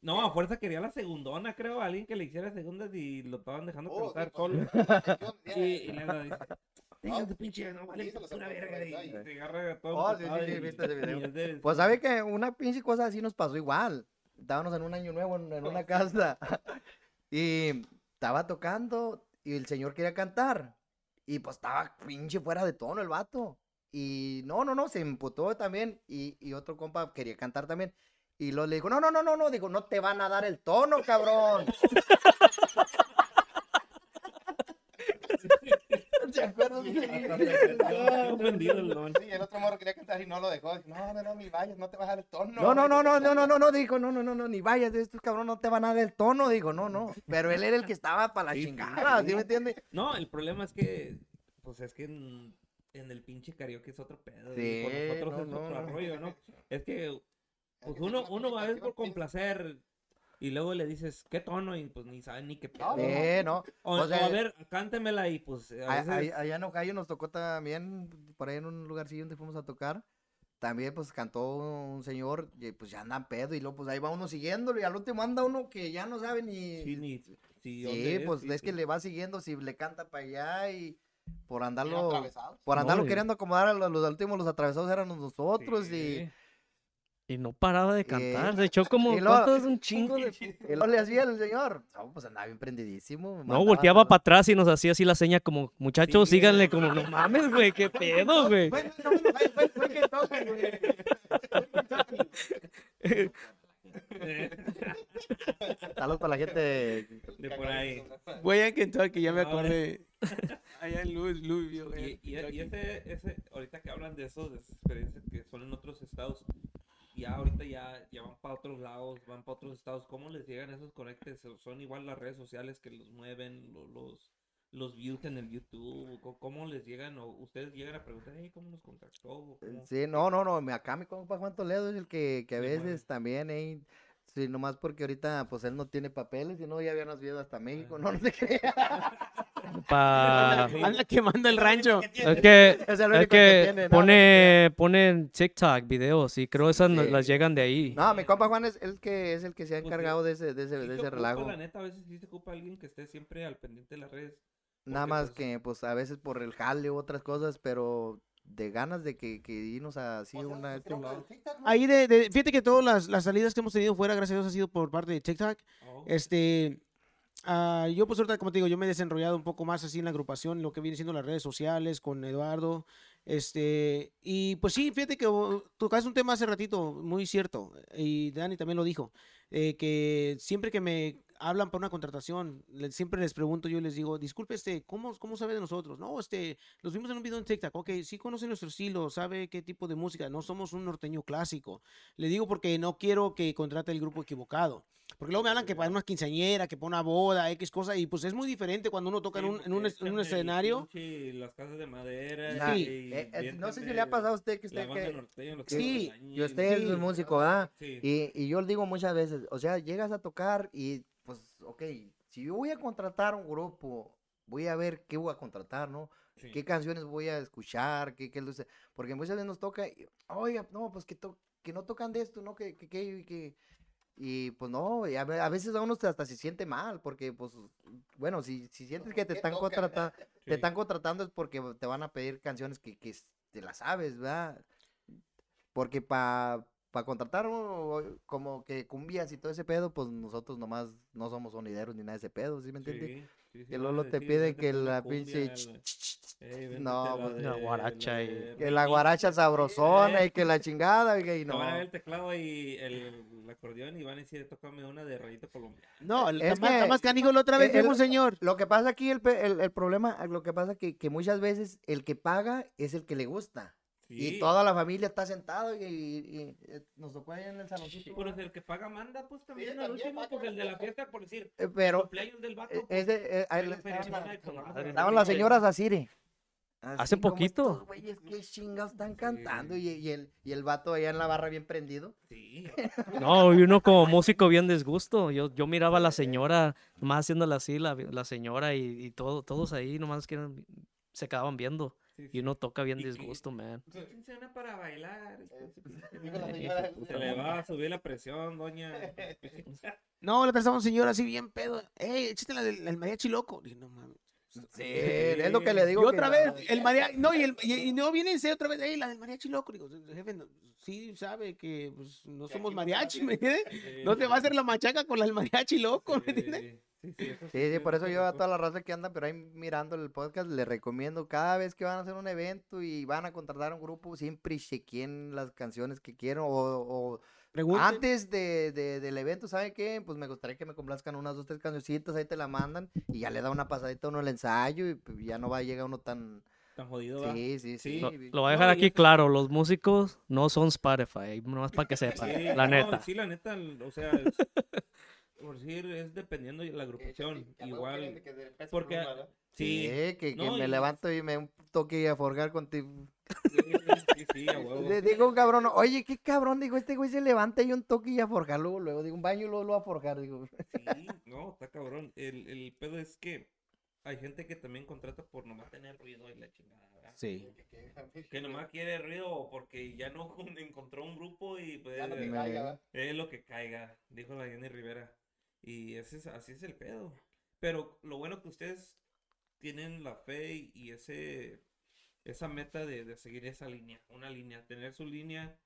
No, a fuerza quería la segundona, creo. Alguien que le hiciera segundas y lo estaban dejando Oh, sí, cantar pues, solo. <laughs> Y, y dice: <laughs> Tenga No, tu pinche, no vale sacó, verga. Y se agarra todo. Oh, sí, sí, sí, viste ese <laughs> video. y es de- Pues sabe que una pinche cosa así nos pasó igual. Estábamos en un año nuevo en, en una casa. Y estaba tocando y el señor quería cantar. Y pues estaba pinche fuera de tono el vato. Y no, no, no, se emputó también. Y, y otro compa quería cantar también. Y luego le dijo, no, no, no, no, no, digo, no te van a dar el tono, cabrón. <laughs> El don. Sí, el otro morro quería cantar y no lo dejó. No, no, no, ni vayas, no te vas a dar el tono. No, no, no, no, no, no, no, no, dijo, no, no, no, no, ni vayas, estos cabrón no te van a dar el tono, dijo, no, no. Pero él era el que estaba para la Sí, sí, chingada, sí. ¿sí me entiendes? No, el problema es que, pues es que en, en el pinche karaoke es otro pedo. y con Sí, nosotros no, es no, otro no. rollo, ¿no? Es que, pues uno, sí, uno va a ver sí, por sí. complacer y luego le dices, ¿qué tono? Y pues ni saben ni qué pedo. No, no. O, o sea, o a ver, cántemela y pues a veces... ahí- Allá en Ohio nos tocó también, por ahí en un lugarcillo donde fuimos a tocar. También, pues, cantó un señor, y pues ya andan pedo, y luego, pues, ahí va uno siguiéndolo, y al último anda uno que ya no sabe ni... Sí, ni- sí, Sí, ¿dónde pues, es que sí. le va siguiendo, si le canta para allá, y por andarlo... atravesados. Por andarlo queriendo acomodar a los, los últimos, los atravesados éramos nosotros. Sí. Y no paraba de Eh, cantar, se echó como, y ¿cuántos? Un chingo de... <laughs> Y luego le hacía el señor. No, pues andaba bien prendidísimo. No, mandaba volteaba para atrás y nos hacía así la seña como, muchachos, Sí, síganle, como, no mames, güey, qué <laughs> pedo, güey. Bueno, no, güey. <laughs> Saludos para la gente. De por ahí. Voy a Kentucky, ya me acordé. Allá en Louis, Louisville. Y, y, y ese, ese, ahorita que hablan de eso, de esas experiencias que son en otros estados, ya ahorita ya, ya van para otros lados, van para otros estados, ¿cómo les llegan esos conectes? ¿O ¿Son igual las redes sociales que los mueven, lo- los, los views en el YouTube? ¿Cómo- ¿Cómo les llegan? ¿O ustedes llegan a preguntar, hey, ¿cómo nos contactó? Sí, no, no, no. me- Acá mi compa Juan Toledo es el que, que a veces también, sí, nomás porque ahorita pues él no tiene papeles, y no ya habíamos ido hasta México, no, no se crea. <laughs> Pa... Anda quemando el rancho. Es que, <laughs> Es el es único que tiene, no, pone, pone en TikTok videos y creo esas Sí. las llegan de ahí. No, mi compa Juan es el que es el que se ha Pues sí. encargado de ese, de ese, Sí de se ese relajo. La neta, a veces sí se ocupa alguien que esté siempre al pendiente de las redes. Nada más pues, que pues a veces por el jale u otras cosas, pero de ganas de que, que irnos así O sea, una. Ahí de, de- fíjate que todas las, las salidas que hemos tenido fuera, gracias a Dios, ha sido por parte de TikTok. Oh, Este, ah, yo pues ahorita, como te digo, yo me he desenrollado un poco más así en la agrupación, lo que viene siendo las redes sociales con Eduardo. Este, y pues sí, fíjate que oh, tocaste un tema hace ratito, muy cierto, y Dani también lo dijo, eh, que siempre que me hablan para una contratación, le- siempre les pregunto, yo les digo, disculpe, este, ¿cómo, cómo sabe de nosotros? No, este, los vimos en un video en TikTok, ok, sí conoce nuestro estilo, sabe qué tipo de música, no somos un norteño clásico. Le digo porque no quiero que contrate el grupo equivocado. Porque luego me hablan que para una quinceañera, que para una boda, X cosa, y pues es muy diferente cuando uno toca en, un, en, un, es- en un escenario. las casas de madera. Sí. y eh, eh, no sé si le ha pasado a usted que usted que, norteña, los Sí, y usted es Sí. músico, ¿verdad? Sí. Y, y yo le digo muchas veces, o sea, llegas a tocar y pues, ok, si yo voy a contratar un grupo, voy a ver qué voy a contratar, ¿no? sí. qué canciones voy a escuchar, qué, qué luces, porque muchas veces nos toca, y, oiga, no, pues que, to- que no tocan de esto, ¿no? Que, que, que, que- y pues no, y a, ve- a veces a uno hasta se siente mal, porque pues, bueno, si, si sientes que te ¿Qué están contratando, <laughs> Sí. te están contratando es porque te van a pedir canciones que, que te las sabes, ¿verdad? Porque para contratar uno, como que cumbias y todo ese pedo, pues nosotros nomás no somos sonideros ni nada de ese pedo, ¿sí me entiendes? Sí, Que Lolo te pide "Véndete que la pinche... la- No, la pues, Una guaracha la y- Que la Ricky". guaracha sabrosona Eh. y que la chingada, y no. van a ver el teclado y el, acordeón y van a decir, tócame una de rayita colombiana. No, Es más, que- más canijo la otra vez, viejo señor. Lo que pasa aquí, el, pe- el, el problema, lo que pasa que, que muchas veces el que paga es el que le gusta. Y Sí. toda la familia está sentado y, y- y, eh, nos tocó ahí en el saloncito. Sí, pero el que paga manda, pues también Sí, al también último, paga. pues el de la fiesta, por decir, Eh, Pero cumpleaños del vato. eh, pues, ese, eh, ahí es la le- feria estaban, y las señoras Asire. Hace poquito. Estos güeyes, qué chingados están cantando. Y, y el, y el vato allá en la barra bien prendido. Sí, <laughs> No, y uno como músico bien disgusto. Yo, yo miraba a la señora, nomás haciéndola así, la, la señora y, y todo, todos ahí nomás que se quedaban viendo. Sí, Y uno toca bien disgusto, man. Quincena para bailar. Señora, Se le va a subir la presión, doña. <laughs> No, le prestamos señora así bien pedo. Ey, échate la del el mariachi loco. Dije, no mames. Sí, es lo que le digo. Y otra no. vez, el mariachi, no, y, el, y, y no viene dice otra vez, la del mariachi loco. Digo, jefe, no- sí sabe que pues, no Que somos mariachi. ¿me entiendes? No te va a hacer la machaca con la del mariachi loco, ¿me entiendes? Sí, sí, eso Sí, sí, por eso yo a toda la raza que anda pero ahí mirando el podcast les recomiendo cada vez que van a hacer un evento y van a contratar un grupo, siempre chequen las canciones que quieren o, o Pregunten. antes de, de- del evento, ¿saben qué? Pues me gustaría que me complazcan unas dos, tres cancioncitas, ahí te la mandan y ya le da una pasadita a uno el ensayo y pues, ya no va a llegar uno tan... Tan jodido. Sí, sí, sí. Sí. Lo, lo voy a dejar aquí claro, los músicos no son Spotify, nomás para que <laughs> sepan, Sí, la no, neta. Sí, la neta, o sea, es- <laughs> por decir, es dependiendo de la agrupación. Igual, porque- Sí, sí, que, que No, me y- levanto y me un toque a forjar contigo. Sí, sí, sí, a huevo. Le digo un cabrón, oye, qué cabrón, digo, este güey se levanta y un toque y a forjar, luego, luego, digo, un baño y luego lo a forjar, digo. Sí, no, está cabrón. El, el pedo es que hay gente que también contrata por nomás tener ruido y la chingada, ¿verdad? Sí. <laughs> Que nomás quiere ruido porque ya no encontró un grupo y pues Ya no te eh, caiga, ¿verdad? es lo que caiga, dijo la Jenny Rivera. Y ese es, así es el pedo. Pero lo bueno que ustedes tienen la fe y ese esa meta de, de seguir esa línea, una línea, tener su línea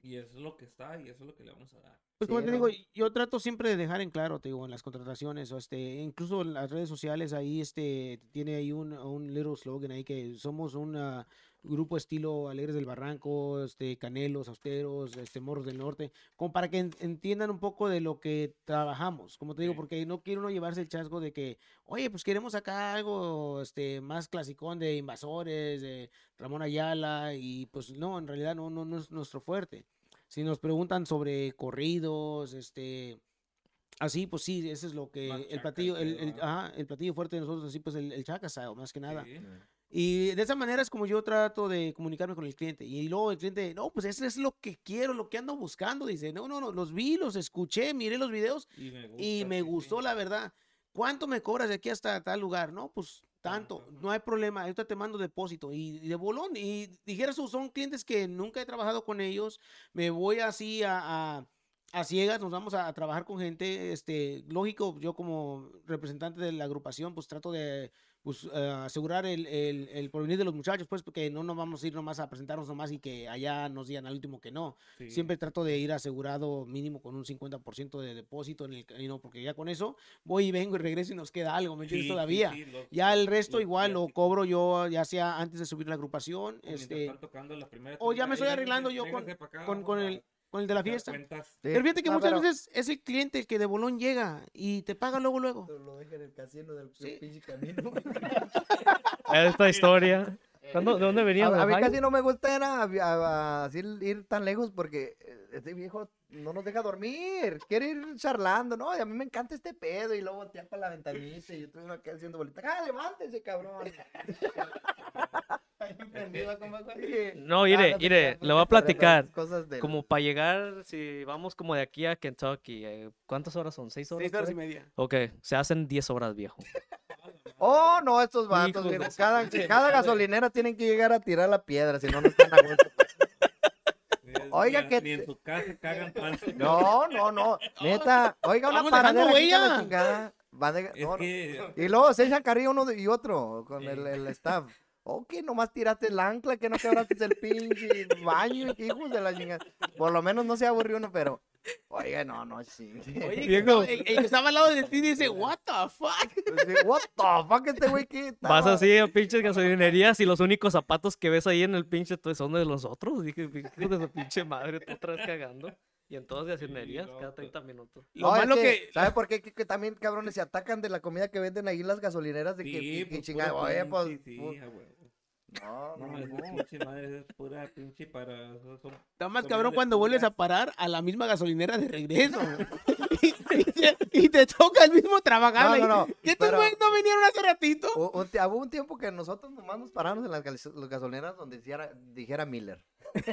y eso es lo que está y eso es lo que le vamos a dar. Pues Sí, como te digo, yo trato siempre de dejar en claro, te digo, en las contrataciones, o este, incluso en las redes sociales, ahí este, tiene ahí un, un little slogan ahí que somos un ah, grupo estilo Alegres del Barranco, este, Canelos, Austeros, este, Morros del Norte, como para que en- entiendan un poco de lo que trabajamos, como te digo, porque no quiere uno llevarse el chasco de que, oye, pues queremos acá algo, este, más clasicón de Invasores, de Ramón Ayala, y pues no, en realidad no, no, no es nuestro fuerte. Si nos preguntan sobre corridos, este, así, pues sí, eso es lo que, Más el platillo, el el, pedo, el- ¿ah? ajá, el platillo fuerte de nosotros, así, pues el, el chacasao, más que nada. Sí. Y de esa manera es como yo trato de comunicarme con el cliente. Y luego el cliente, no, pues eso es lo que quiero, lo que ando buscando. Dice, no, no, no, los vi, los escuché, miré los videos Y me, y gustó la verdad. ¿Cuánto me cobras de aquí hasta tal lugar? No, pues tanto, no hay problema, ahorita te mando depósito y, y de bolón. Y dijeras son clientes que nunca he trabajado con ellos, me voy así a, a, a ciegas, nos vamos a, a trabajar con gente, este, lógico, yo como representante de la agrupación, pues trato de pues, eh, asegurar el, el, el porvenir de los muchachos, pues porque no nos vamos a ir nomás a presentarnos nomás y que allá nos digan al último que no. Sí. Siempre trato de ir asegurado mínimo con un 50% de depósito en el camino, porque ya con eso voy y vengo y regreso y nos queda algo, ¿me entiendes? Sí, Todavía. sí, Ya el resto igual lo cobro yo, ya sea antes de subir la agrupación, este, están tocando la primera o ya me estoy "Ey, arreglando yo con- acá, con, con el, con el de la fiesta. Pero fíjate que muchas pero- veces es el cliente el que de bolón llega y te paga luego, luego. Lo deja en el casino del Sí. pinche camino. <laughs> Esta historia. ¿Cuándo- ¿De dónde venía? A, ¿De a mí casi no me gusta ir, a- a- a- así ir tan lejos porque eh, este viejo no nos deja dormir. Quiere ir charlando, ¿no? Y a mí me encanta este pedo y luego voltea para la ventanita y yo estoy acá haciendo bolita. ¡Ah, levántese, cabrón! <laughs> No, Ah, mire, no, mire, pues, le voy a pues, platicar. Cosas Como para llegar, si vamos como de aquí a Kentucky, eh, ¿cuántas horas son? ¿Seis horas? Seis horas y media. Ok, se hacen 10 horas, viejo. Oh, no, estos vatos, viejo, cada, gasolinera tienen que llegar a tirar la piedra, si no, no están a gusto. Oiga, Ni- que Ni en te- su casa cagan pan. No, no, no, neta, oiga, una paradera aquí que la huella. chingada. Van de- no, que Y luego se echan carrilla uno y otro con el staff. Ok, nomás tiraste el ancla, que no quebraste el pinche baño, hijos de la chingada. Por lo menos no se aburrió uno, pero. Oiga, no, no, sí. Oye, que estaba- el, el que estaba al lado de ti dice, what the fuck? What the fuck, este güey que. Vas así a pinches gasolinerías y los únicos zapatos que ves ahí en el pinche son de los otros. Dije, hijo de su pinche madre, tú otra vez cagando. Y en todas las gasolinerías, cada pues. 30 minutos. Lo No, es malo que... ¿Sabe por qué? Que, que también, cabrones, se atacan de la comida que venden ahí las gasolineras de que, sí, que, que pues, chingada. Oye, pues. pinche, sí, pu- a huevo. No, no, no. pinche madre es pura pinche para. Está más cabrón cuando vuelves a parar a la misma gasolinera de regreso. y, <laughs> y te, y te toca el mismo trabajar. No, ahí. no, no, ¿Y estos güeyes no vinieron hace ratito? Hubo un tiempo que nosotros nomás nos paramos en las, gas- las gasolineras donde dijera, dijera Miller. <laughs>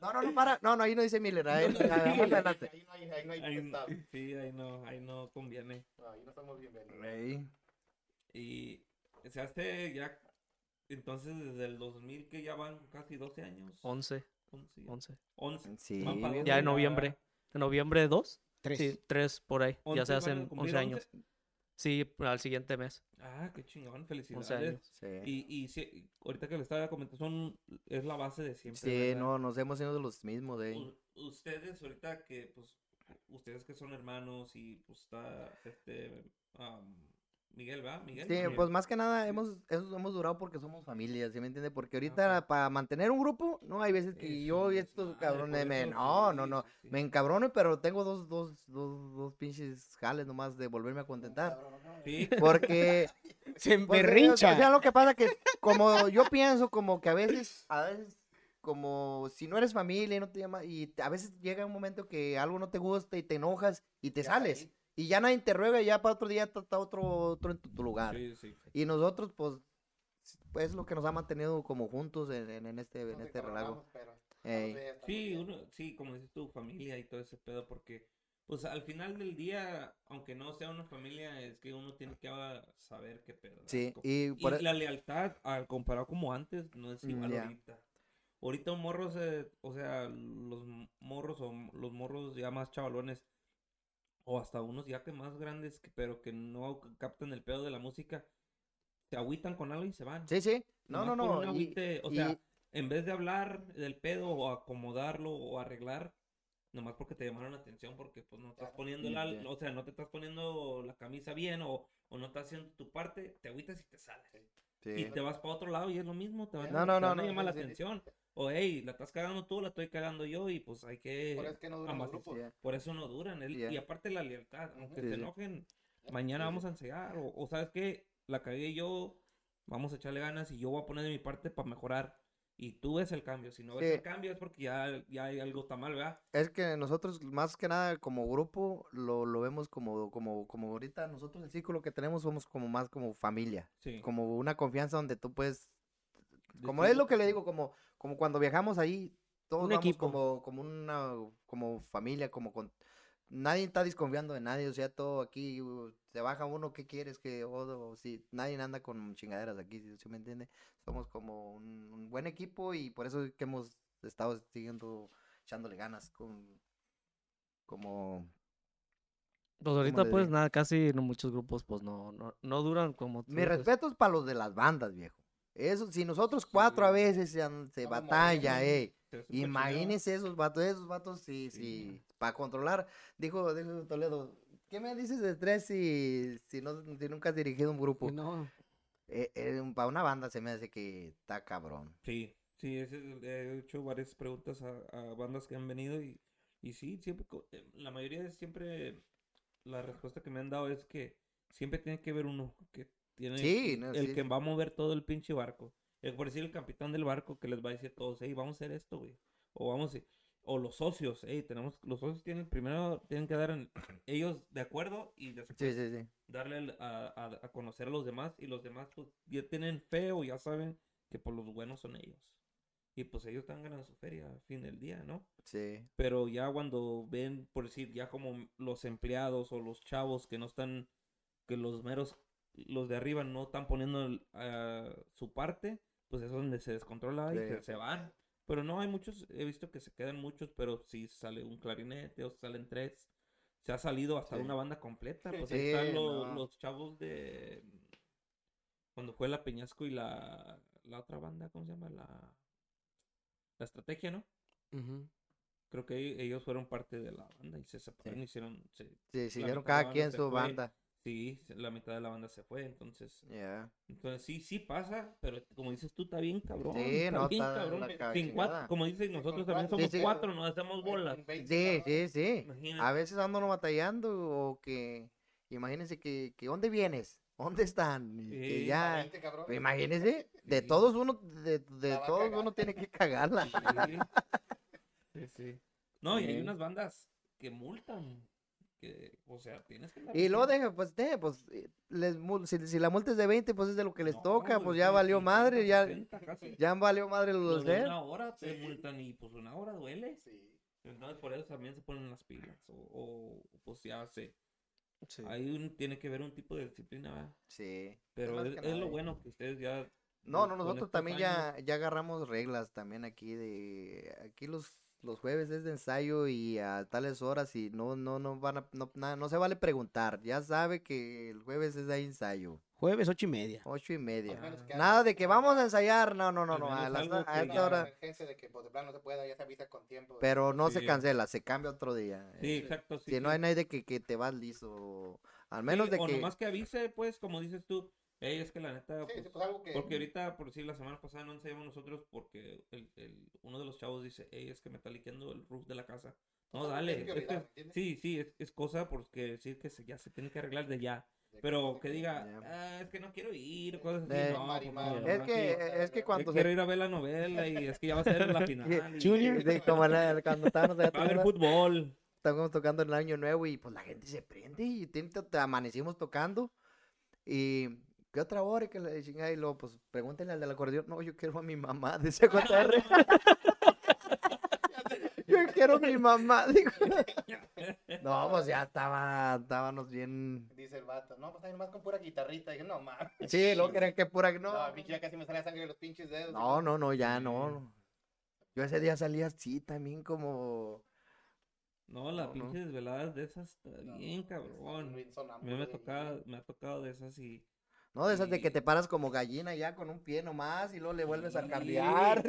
No, no, no, para. No, no, ahí no dice Miller. Ahí, ahí, adelante. Ahí no hay, ahí no hay Ahí, sí, ahí no, ahí no conviene. No, ahí no estamos bienvenidos. Ey. Y se hace ya. Entonces, desde el 2000, que ya van casi 12 años. 11, 11. 11. 11. Sí. Ya en noviembre. ¿En noviembre 2? Tres. Sí, 3 por ahí. Ya 11 se hacen cumplir 11 años. Sí, al siguiente mes. Ah, qué chingón, 11 felicidades. años. Sí. Y, y sí, ahorita que le estaba comentando, son, es la base de siempre. Sí, ¿verdad? no, nos hemos sido de los mismos de ahí. U- ustedes ahorita que, pues, ustedes que son hermanos y pues está, este, am, Miguel, ¿va? Miguel. Sí, pues más que nada hemos, hemos, hemos durado porque somos familia, ¿sí me entiende? Porque ahorita para mantener un grupo, no, hay veces que yo y estos cabrones me, no, no, no, sí, me encabrono, pero tengo dos, dos, dos, dos pinches jales nomás de volverme a contentar. Sí, Porque <laughs> Se berrincha. O sea, lo que pasa que como yo pienso como que a veces, a veces, como si no eres familia y no te llama, y a veces llega un momento que algo no te gusta y te enojas y te Ya, sales. ahí. Y ya nadie te ruega y ya para otro día está está otro, otro en tu, tu lugar. sí, sí. Y nosotros, pues, pues lo que nos ha mantenido como juntos en, en- en este, en este relajo. Sí, uno, sí, como dices tu familia y todo ese pedo, porque, pues al final del día, aunque no sea una familia, es que uno tiene que saber qué pedo. ¿verdad? Sí, y por e la lealtad, al comparado como antes, no es igual ahorita. Ahorita un morro se, o sea, los morros o los morros ya más chavalones, o hasta unos ya que más grandes, que- pero que no captan el pedo de la música, se agüitan con algo y se van. Sí, sí. No, no, Nomás no. y- o y- sea, en vez de hablar del pedo o acomodarlo o arreglar, nomás porque te llamaron la atención, porque pues no estás poniendo la, o sea, no te estás poniendo la camisa bien o, o no estás haciendo tu parte, te agüitas y te sales. Y te vas para otro lado y es lo mismo, te, van, No, a- no, te no, van a no, llamar la sí. atención. O hey, la estás cagando tú, la estoy cagando yo y pues hay que... Por eso es que no duran los ambas- grupos. sí. Por eso no duran. el-. Y aparte la lealtad, aunque sí. enojen, mañana vamos a enseñar. O, o sabes que la cagué yo, vamos a echarle ganas y yo voy a poner de mi parte para mejorar. Y tú ves el cambio. Si no ves Sí. el cambio es porque ya, ya hay algo está mal, ¿verdad? Es que nosotros, más que nada, como grupo, lo, lo vemos como, como, como ahorita nosotros el círculo que tenemos somos como más como familia. Sí. Como una confianza donde tú puedes, como es lo que le digo, como, como cuando viajamos ahí, todos Un vamos equipo. como, como una, como familia, como con, nadie está desconfiando de nadie, o sea, todo aquí, se baja uno, ¿qué quieres? que o, o si nadie anda con chingaderas aquí, ¿sí me entiende? Somos como un, un buen equipo y por eso es que hemos estado siguiendo, echándole ganas con, como, Pues ahorita pues nada, casi no muchos grupos pues no, no, no duran como... tú Mi respeto es para los de las bandas, viejo. Eso, si nosotros cuatro a veces se, se batalla, chingado. Imagínense esos vatos, esos vatos, sí, Sí. sí, para controlar. Dijo, dijo Toledo, ¿qué me dices de tres si, si, no, si nunca has dirigido un grupo? No. para una banda se me hace que está cabrón. Sí, Sí, he hecho varias preguntas a, a bandas que han venido y, y sí, siempre, eh, la mayoría de siempre, la respuesta que me han dado es que siempre tiene que haber uno que tiene, Sí, no, el sí, que va a mover todo el pinche barco. El, por decir, el capitán del barco que les va a decir a todos, hey, vamos a hacer esto, güey. O vamos a... O los socios, hey, tenemos, los socios tienen, primero tienen que dar en- <clears throat> ellos de acuerdo y después Sí, sí, sí. darle a, a- a conocer a los demás y los demás pues ya tienen fe o ya saben que por los buenos son ellos. Y pues ellos están ganando su feria al fin del día, ¿no? Sí. Pero ya cuando ven, por decir, ya como los empleados o los chavos que no están, que los meros, los de arriba no están poniendo el- ah, su parte, pues es donde se descontrola y se van. Pero no, hay muchos, he visto que se quedan muchos, pero si sale un clarinete o salen tres, se ha salido hasta Sí. una banda completa. Pues ahí están no. los chavos de, cuando fue la Peñasco y la, la otra banda, ¿cómo se llama? La, la estrategia, ¿no? Ujú. Creo que ellos fueron parte de la banda y se separaron, Sí. hicieron, se- Sí, siguieron cada quien su fue. banda. Sí, la mitad de la banda se fue, entonces, entonces sí, sí pasa, pero como dices tú, está bien cabrón. Sí, está no, bien está cabrón. Sin cuatro, como dicen nosotros también somos Sí, sí. cuatro, nos hacemos bolas. Sí, sí, sí. Imagínate. A veces uno batallando o que, imagínense que, que ¿dónde vienes? ¿Dónde están? Y que Sí. ya, imagínense, de Sí. todos uno, de, de todos uno tiene que cagarla. Sí. <laughs> Sí, sí. No, y hay unas bandas que multan, que, o sea, tienes que Y haciendo- deja, pues, de, pues, les, si, si la multa es de 20, pues es de lo que les No, toca, pues ya valió 50, madre, ya, 60 casi. ya valió madre Los de una hora te Sí. multan y pues una hora duele. Sí. Entonces por eso también se ponen las pilas. O, o, pues ya sé. Sí. Ahí un- tiene que haber un tipo de disciplina. ¿verdad? Sí. Pero es, es nada, lo bueno que ustedes ya. No, no, nosotros también años- ya, ya agarramos reglas también aquí de, aquí los, los jueves es de ensayo y a tales horas y no, no, no van a, no, nada, no se vale preguntar, ya sabe que el jueves es de ensayo, Jueves, ocho y media. ocho y media. Nada de que vamos a ensayar, no, no, no, no, a, las- esta hora, emergencia de que pues, de plano no se pueda, ya se avisa con tiempo. pero no se cancela, se cambia otro día. Sí, eh. exacto. Sí, si no hay nadie que, que te vas liso, al Sí, menos de o que, nomás que avise, pues, como dices tú. Ey, es que la neta. Sí, pues, pues algo que. Porque ahorita, por decir, la semana pasada no ensayamos nosotros porque el, el- uno de los chavos dice, hey, es que me está liqueando el roof de la casa. No, dale. sí, sí, es, es cosa porque decir que se, ya se tiene que arreglar de ya. De Pero de que diga, ah, es que no quiero ir, cosas así. Eh, no, Mari, pues, Mari. es que, sí. es que Yo cuando Yo se quiero ir a ver la novela y es que ya va a ser la <laughs> final. Junior. Sí, como la- cuando estábamos <laughs> Va a tocando- fútbol. estábamos tocando en el año nuevo y pues la gente se prende y te amanecimos tocando y ¿qué otra hora? Y que le chingada y luego pues pregúntenle al del acordeón, no, yo quiero a mi mamá, <laughs> dice JR. <laughs> yo quiero a mi mamá, <laughs> dijo. No, pues ya estaba, estábamos bien. Dice el vato, no, pues ahí nomás con pura guitarrita. Y dije, no mames. Sí, luego querían que pura, No, no. a mí ya casi me sale sangre de los pinches dedos. No, no, no, ya no. Yo ese día salí así también como... No, las No, no. pinches desveladas de esas está No, bien pues, cabrón. mí me ha de- tocado, me ha tocado de esas y No, de esas de que te paras como gallina ya con un pie nomás y luego le vuelves a cambiar.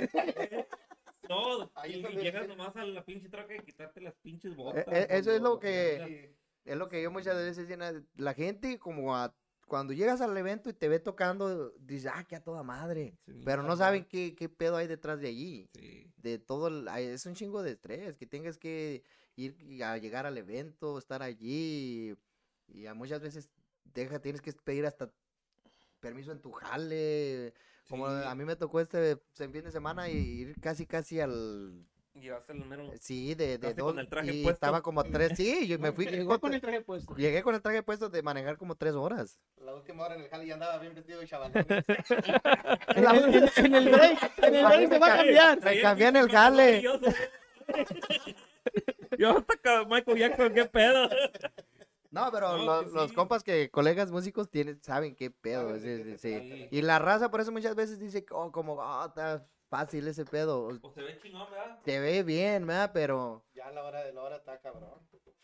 No, <laughs> Ahí y llegas nomás a la pinche troca y quitarte las pinches E- botas. e- eso es lo que- Sí. Es lo que yo muchas veces llena, la gente como a, cuando llegas al evento y te ve tocando, dice, ah, que a toda madre. Sí, Pero no saben qué, qué pedo hay detrás de allí. Sí. De todo, el- es un chingo de estrés, que tengas que ir y a llegar al evento, estar allí. Y, a muchas veces deja, tienes que pedir hasta permiso en tu jale. Como Sí. a mí me tocó este fin de semana y ir casi, casi al... Llegaste al mero. Sí, de, de ¿Entraste dos. con el traje y puesto? estaba como tres, sí, yo me fui. Llegó con el traje puesto. Llegué con el traje puesto de manejar como tres horas. La última hora en el jale ya andaba bien vestido de chaval. En, <laughs> en- en el break, en el break se va a cambiar. Me cambié en el jale. Yo, yo hasta Michael Jackson, qué pedo. No, pero No, que los compas que, colegas músicos, tienen, saben qué pedo. Sí. Y la raza por eso muchas veces dice, oh, como, ah, está fácil ese pedo. Pues se ve chingón, ¿verdad? Se ve bien, ¿verdad? Pero... Ya a la hora de la hora está cabrón.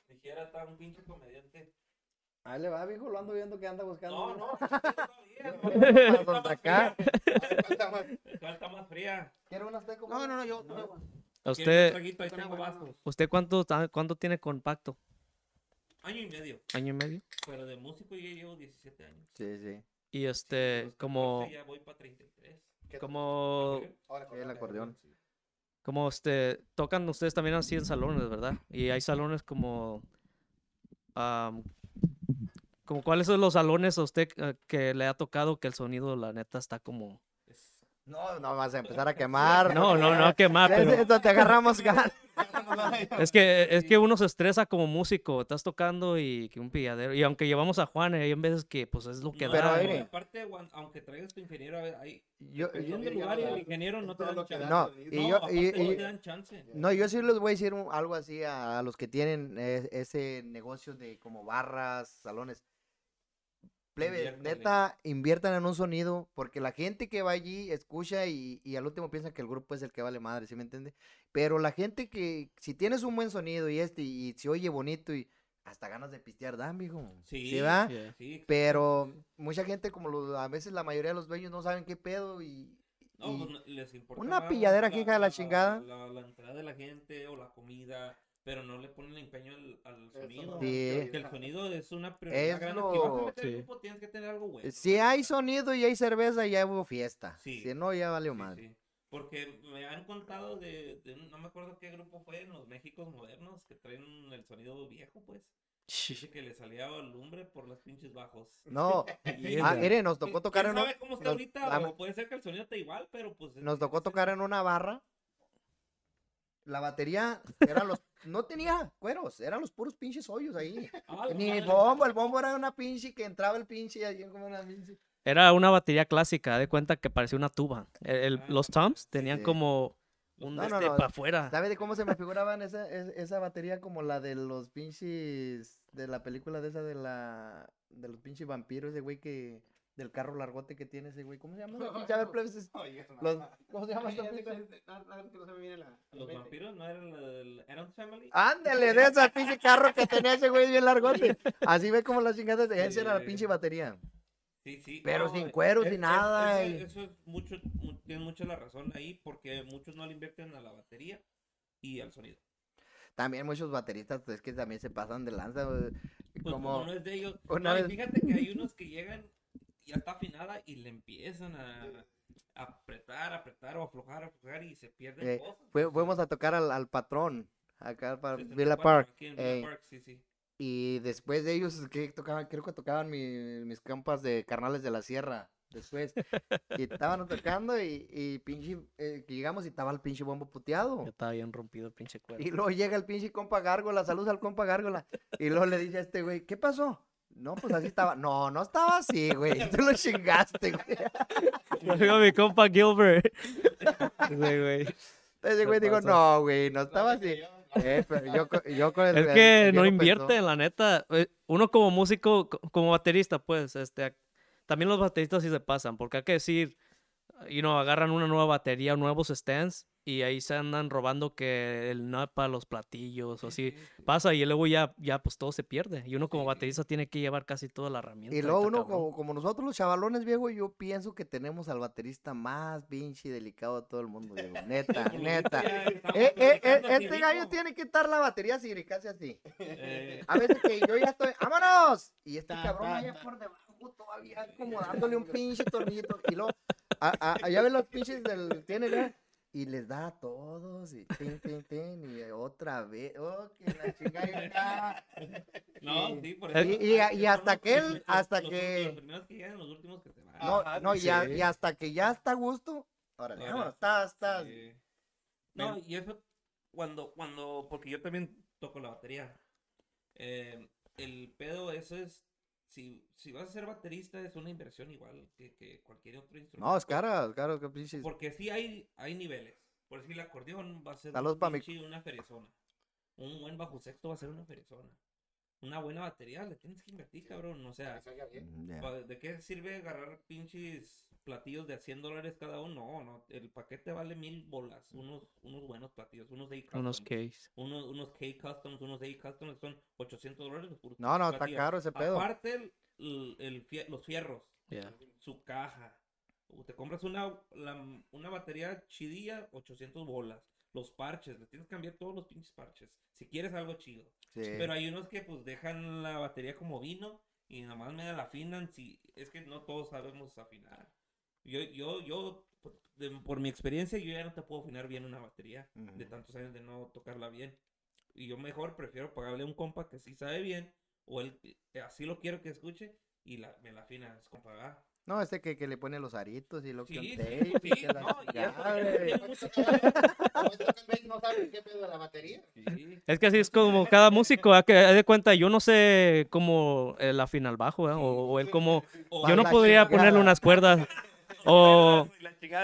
Dijera, está un pinche comediante. Ahí le va, viejo, lo ando viendo que anda buscando. No, no, sacar. <laughs> <laughs> Falta más. ¿Cuál está más fría? ¿Quiere unas teco? No, no, no, yo. No. yo- ¿A ¿Quieres un usted, usted cuánto, cuánto tiene compacto? Año y medio. ¿Año y medio? Pero de músico yo llevo 17 años. Sí, sí. Y este, Los como, 14 Ya voy para 33. ¿Qué- como, Ahora, Sí, el acordeón. como este, tocan ustedes también así en salones, ¿verdad? Y hay salones como, am, como cuáles son los salones a usted eh, que le ha tocado que el sonido, la neta, está como, No, no vas a empezar a <laughs> quemar. no, no, no a quemar, pero Esto te agarramos <laughs> ganas. <laughs> es que, es que uno se estresa como músico, estás tocando y que un pilladero, y aunque llevamos a Juan, hay veces que pues es lo que No, Pero, da. aire. y aparte, aunque traigas tu ingeniero, hay, Yo, dependiendo yo- del lugar y el ingeniero no te dan chance. No, y yo- aparte y- no y- te dan chance. no, yo sí les voy a decir algo así a, a los que tienen eh, ese negocio de como barras, salones. Plebe, neta, inviertan en un sonido, porque la gente que va allí escucha y, y al último piensa que el grupo es el que vale madre, ¿sí me entiende? Pero la gente que, si tienes un buen sonido y este, y se oye bonito y hasta ganas de pistear dan, mijo. Sí, va? Yeah. Sí, Pero sí, sí. mucha gente, como lo- a veces la mayoría de los dueños no saben qué pedo y... No, y- pues, les importa una pilladera aquí, hija de la chingada. La, la entrada de la gente o la comida, pero no le ponen empeño al, al sonido. Sí. Que el sonido es una prioridad Es grande. Si vas a lo- meter Sí. grupo, tienes que tener algo bueno. Si hay sonido y hay cerveza, ya hubo fiesta. Sí. Si no, ya valió sí. Porque me han contado de, de no me acuerdo qué grupo fue en los Méxicos modernos que traen el sonido viejo, pues. Dice que le salía lumbre por los pinches bajos. No, <laughs> ah, mire, nos tocó tocar ¿Quién en, sabe cómo está nos- ahorita? la- O puede ser que el sonido esté igual, pero pues... nos tocó tocar en una barra. La batería eran los no tenía cueros, eran los puros pinches hoyos ahí. <laughs> Ah, Ni madre. bombo, el bombo era una pinche que entraba el pinche y ahí como una pinche. Era una batería clásica, de cuenta que parecía una tuba. El- el- Ah, los toms tenían sí. como un No, este no, no. para afuera. ¿Sabe de cómo se me figuraban esa, es- esa batería como la de los pinches de la película de esa de la de los pinches vampiros, ese güey que del carro largote que tiene ese güey, ¿cómo se llama? <laughs> ver, plebes, es- ¿cómo se llama pinche? Los vampiros no eran del Adams Family. Ándale, de ese pinche carro que tenía ese güey bien largote. Así ve como las chingadas de esa era la pinche batería. Sí, sí. Pero no, sin eh, cuero, es- sin es- nada, Eso, y- eso es mucho, mu- tiene mucha la razón ahí porque muchos no le invierten a la batería y al sonido. También muchos bateristas pues, es que también se pasan de lanza. güey. Pues como, como no es de ellos. una no, y vez- fíjate que hay unos que llegan, ya está afinada y le empiezan a, a apretar, apretar o aflojar, aflojar y se pierden Eh, cosas. fue- fuimos a tocar al, al patrón acá para 64, Villa Park. aquí en Villa ey. Park, sí, sí. Y después de ellos, que tocaban, creo que tocaban mi- mis campas de carnales de la sierra. Después. <laughs> y estaban tocando y, y pinche, eh, que llegamos y estaba el pinche bombo puteado. Ya estaba bien rompido el pinche cuero. Y luego llega el pinche compa Gárgola, saludos al compa Gárgola. Y luego le dice a este güey, ¿qué pasó? No, pues así estaba. No, no estaba así, güey. Tú lo chingaste, güey. Luego mi compa Gilbert. Ese güey. Ese güey dijo, pasa? no, güey, no estaba así. <laughs> Eh, pero yo, yo con el. Es que el no invierte, pensó, la neta. Eh, Uno como músico, co- como baterista, pues, este, también los bateristas sí se pasan, porque hay que decir, you know, agarran una nueva batería, nuevos stands, y ahí se andan robando que el para los platillos, o así. Pasa y luego ya, ya, pues todo se pierde. Y uno como Sí. baterista tiene que llevar casi toda la herramienta. Y luego uno, como, como nosotros los chavalones, viejo, yo pienso que tenemos al baterista más pinche y delicado de todo el mundo, viejo. Neta, <laughs> neta. Eh, eh, eh, este gallo tiene que estar la batería así, casi así. Eh, A veces que yo ya estoy, <laughs> ¡vámonos! Y este Ta, cabrón ta, allá ta. por debajo todavía como dándole un pinche tornillito. Y luego, a- a- allá ven los pinches del, tiene y les da a todos, y tin, tin, tin, y otra vez, oh, que la chingada. <laughs> no, y- sí, por y- eso. y- así y hasta que él- hasta los- que- Los primeros que llegan, los últimos que se van. No, Ajá, no, y, a- sí. y hasta que ya está a gusto, órale, Ahora, vámonos, estás, estás. Sí. No, y eso cuando, cuando, porque yo también toco la batería. eh, el pedo, eso es, si, si vas a ser baterista es una inversión igual que, que cualquier otro instrumento. No, es caro, es caro, que pinches. Porque sí hay, hay niveles. Por decir, el acordeón va a ser un pinche una ferezona. Un buen bajo sexto va a ser una ferezona. Una buena batería le tienes que invertir, cabrón. O sea. Mm, ¿De qué sirve agarrar pinches platillos de a 100 dólares cada uno? No, no. El paquete vale mil bolas. Unos, unos buenos platillos. Unos de Unos customs, case. Unos, unos K-Customs, unos de customs son 800 dólares. No, no, está caro ese pedo. Aparte, el, el- los fierros, Yeah. su caja. Te compras una, la- una batería chidilla, 800 bolas. Los parches, le tienes que cambiar todos los pinches parches. Si quieres algo chido. Sí. Pero hay unos que pues dejan la batería como vino y nomás me la afinan. Si, es que no todos sabemos afinar. Yo, yo, yo, por- de- por mi experiencia, yo ya no te puedo afinar bien una batería de Ujú. tantos años de no tocarla bien. Y yo mejor prefiero pagarle a un compa que sí sabe bien, o él que así lo quiero que escuche, y la, me la afina, es compa, ¿verdad? No, este que, que le pone los aritos y lo que Sí, sí, y sí, que la no, <laughs> <laughs> este no sabe qué pedo de la batería. Es que así es como cada músico, ¿ah? que de cuenta, yo no sé cómo él afina el bajo, ¿ah? o, o él como, yo no la podría ponerle unas cuerdas, <laughs> <laughs> o,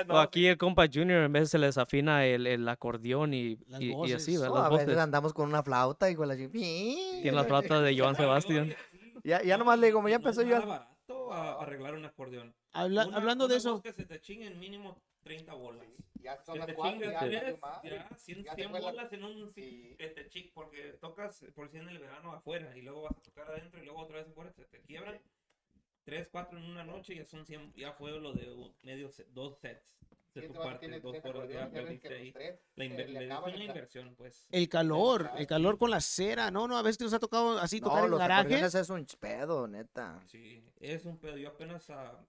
o aquí el compa Junior en vez se les afina el, el acordeón y, y, así, ¿verdad? Las a veces andamos con una flauta y con la Tiene la flauta de Joan Sebastián. Ya, ya nomás le digo, ya no empezó yo. barato a- arreglar un acordeón. Habla- Una- hablando de eso, voz que se te chinguen mínimo 30 bolas. Ya son Que las te cuatro, chingas ya, tres, valió madre. ya, 100, Ya 100 te fue la- bolas en un... Sí. Que te chi- porque tocas por si en el verano afuera y luego vas a tocar adentro y luego otra vez afuera, se te quiebran. 3, 4 en una noche ya son 100, ya fue lo de medio, se- dos sets de Sí, tu este parte, dos horas ya perdiste que ahí. La inver- le es una el- inversión, pues. el calor, Exacto. el calor con la cera, no, no, a veces nos ha tocado así tocar No, en los garajes. acordeones es un pedo, neta. Sí, es un pedo. Yo apenas a...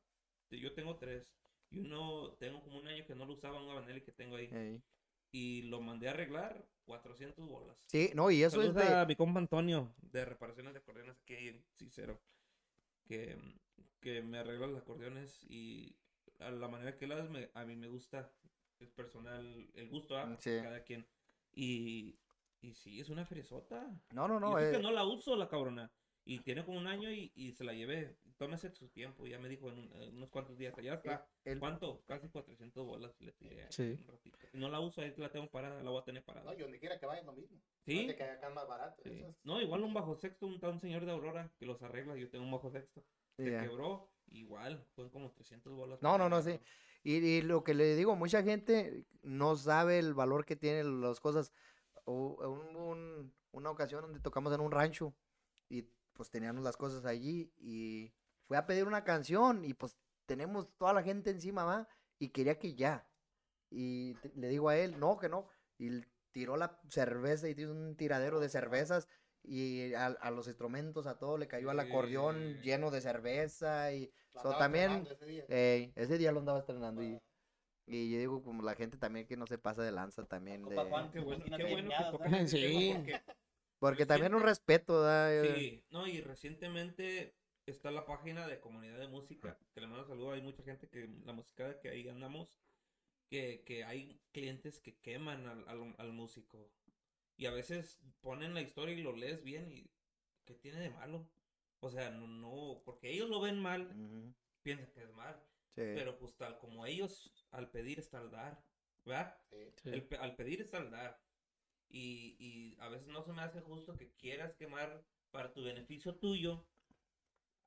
Yo tengo tres. Y uno, tengo como un año que no lo usaba, un Avanelli que tengo ahí. Ey. Y lo mandé a arreglar, 400 bolas. Sí, no, y eso es Saludos de... a mi compa Antonio de reparaciones de acordeones aquí en Cicero. Que, que me arregla los acordeones y a la manera que las me, a mí me gusta. Es personal el gusto a Sí. cada quien. Y, y sí, es una fresota. No, no, No, no. que eh, no la uso la cabrona. Y tiene como un año y, y se la llevé. Tómese su tiempo. Ya me dijo en, un- en unos cuantos días. Ya está. el- ¿Cuánto? Casi 400 bolas le tiré. Sí. un ratito. Y no la uso, ahí la tengo parada. La voy a tener parada. No, y donde quiera que vaya es lo mismo. Sí. No que acá más barato. Sí. No, igual un bajo sexto, un, un señor de Aurora que los arregla. Yo tengo un bajo sexto. Se ya. quebró, igual, fueron como 300 bolas. No, no, no, sí. Y, y lo que le digo, mucha gente no sabe el valor que tienen las cosas. Hu- un- un- una ocasión donde tocamos en un rancho y pues teníamos las cosas allí y fue a pedir una canción y pues tenemos toda la gente encima, ¿va? Y quería que ya. Y te- le digo a él, no, que no. Y tiró la cerveza y dio un tiradero de cervezas y a, a los instrumentos, a todo, le cayó al acordeón lleno de cerveza y So, también- ese día. Ey, ese día lo andaba estrenando y, y yo digo como la gente también que no se pasa de lanza también de Sí. porque porque también un respeto da Sí, no, y recientemente está la página de comunidad de música, que le mando saludos, hay mucha gente que la música que ahí andamos, que, que hay clientes que queman al, al, al músico. Y a veces ponen la historia y lo lees bien y ¿qué tiene de malo? O sea, no, no, porque ellos lo ven mal, piensan que es mal, sí. pero pues tal como ellos al pedir está al dar, ¿verdad? Sí. Sí. El al pedir está al dar. Y, y a veces no se me hace justo que quieras quemar para tu beneficio tuyo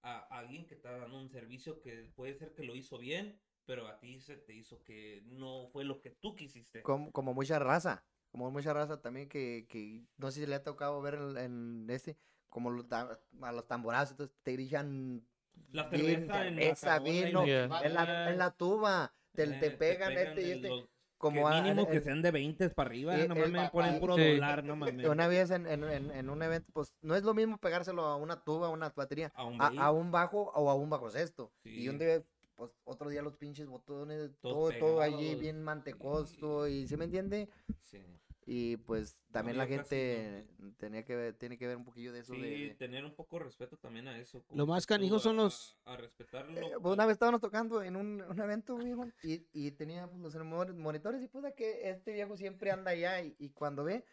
a alguien que está dando un servicio que puede ser que lo hizo bien, pero a ti se te hizo que no fue lo que tú quisiste. como, como mucha raza como mucha raza también que, que no sé si le ha tocado ver en, en este como los a los tamborazos entonces te gritan La bien, cerveza en la y vino, en la, en la tuba te, Eh, te pegan este y este los- como que a- mínimo en- que sean de 20 para arriba, Eh, no el- mames, ponen puro Sí. dólar, no mames. una vez en, en, en, en un evento pues no es lo mismo pegárselo a una tuba a una batería A un a, bass, a un bajo o a un bajo sexto. Y Sí. un día, pues otro día los pinches botones, Todos todo, todo allí bien mantecoso y ¿sí me entiende? sí. Y pues también la casi gente tenía que ver, tiene que ver un poquillo de eso Sí, de, de- tener un poco de respeto también a eso. Lo más canijo son a- los- A, respetarlo. Eh, pues, una vez estábamos tocando en un, un evento, viejo, y, y tenía pues, los mon- monitores y pues que este viejo siempre anda allá y, y cuando ve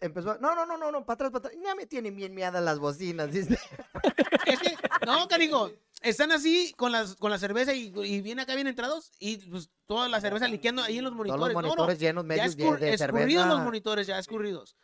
empezó a, no, no, no, no, no, para atrás, para atrás, ya me tienen bien miadas las bocinas, <laughs> dice. Es que, no, canijo, están así con las con la cerveza y, y viene acá bien entrados y pues toda la cerveza liqueando ahí en los Todos monitores. los No, no, monitores llenos ya medios de, escur- de escurridos los cerveza. monitores, ya escurridos.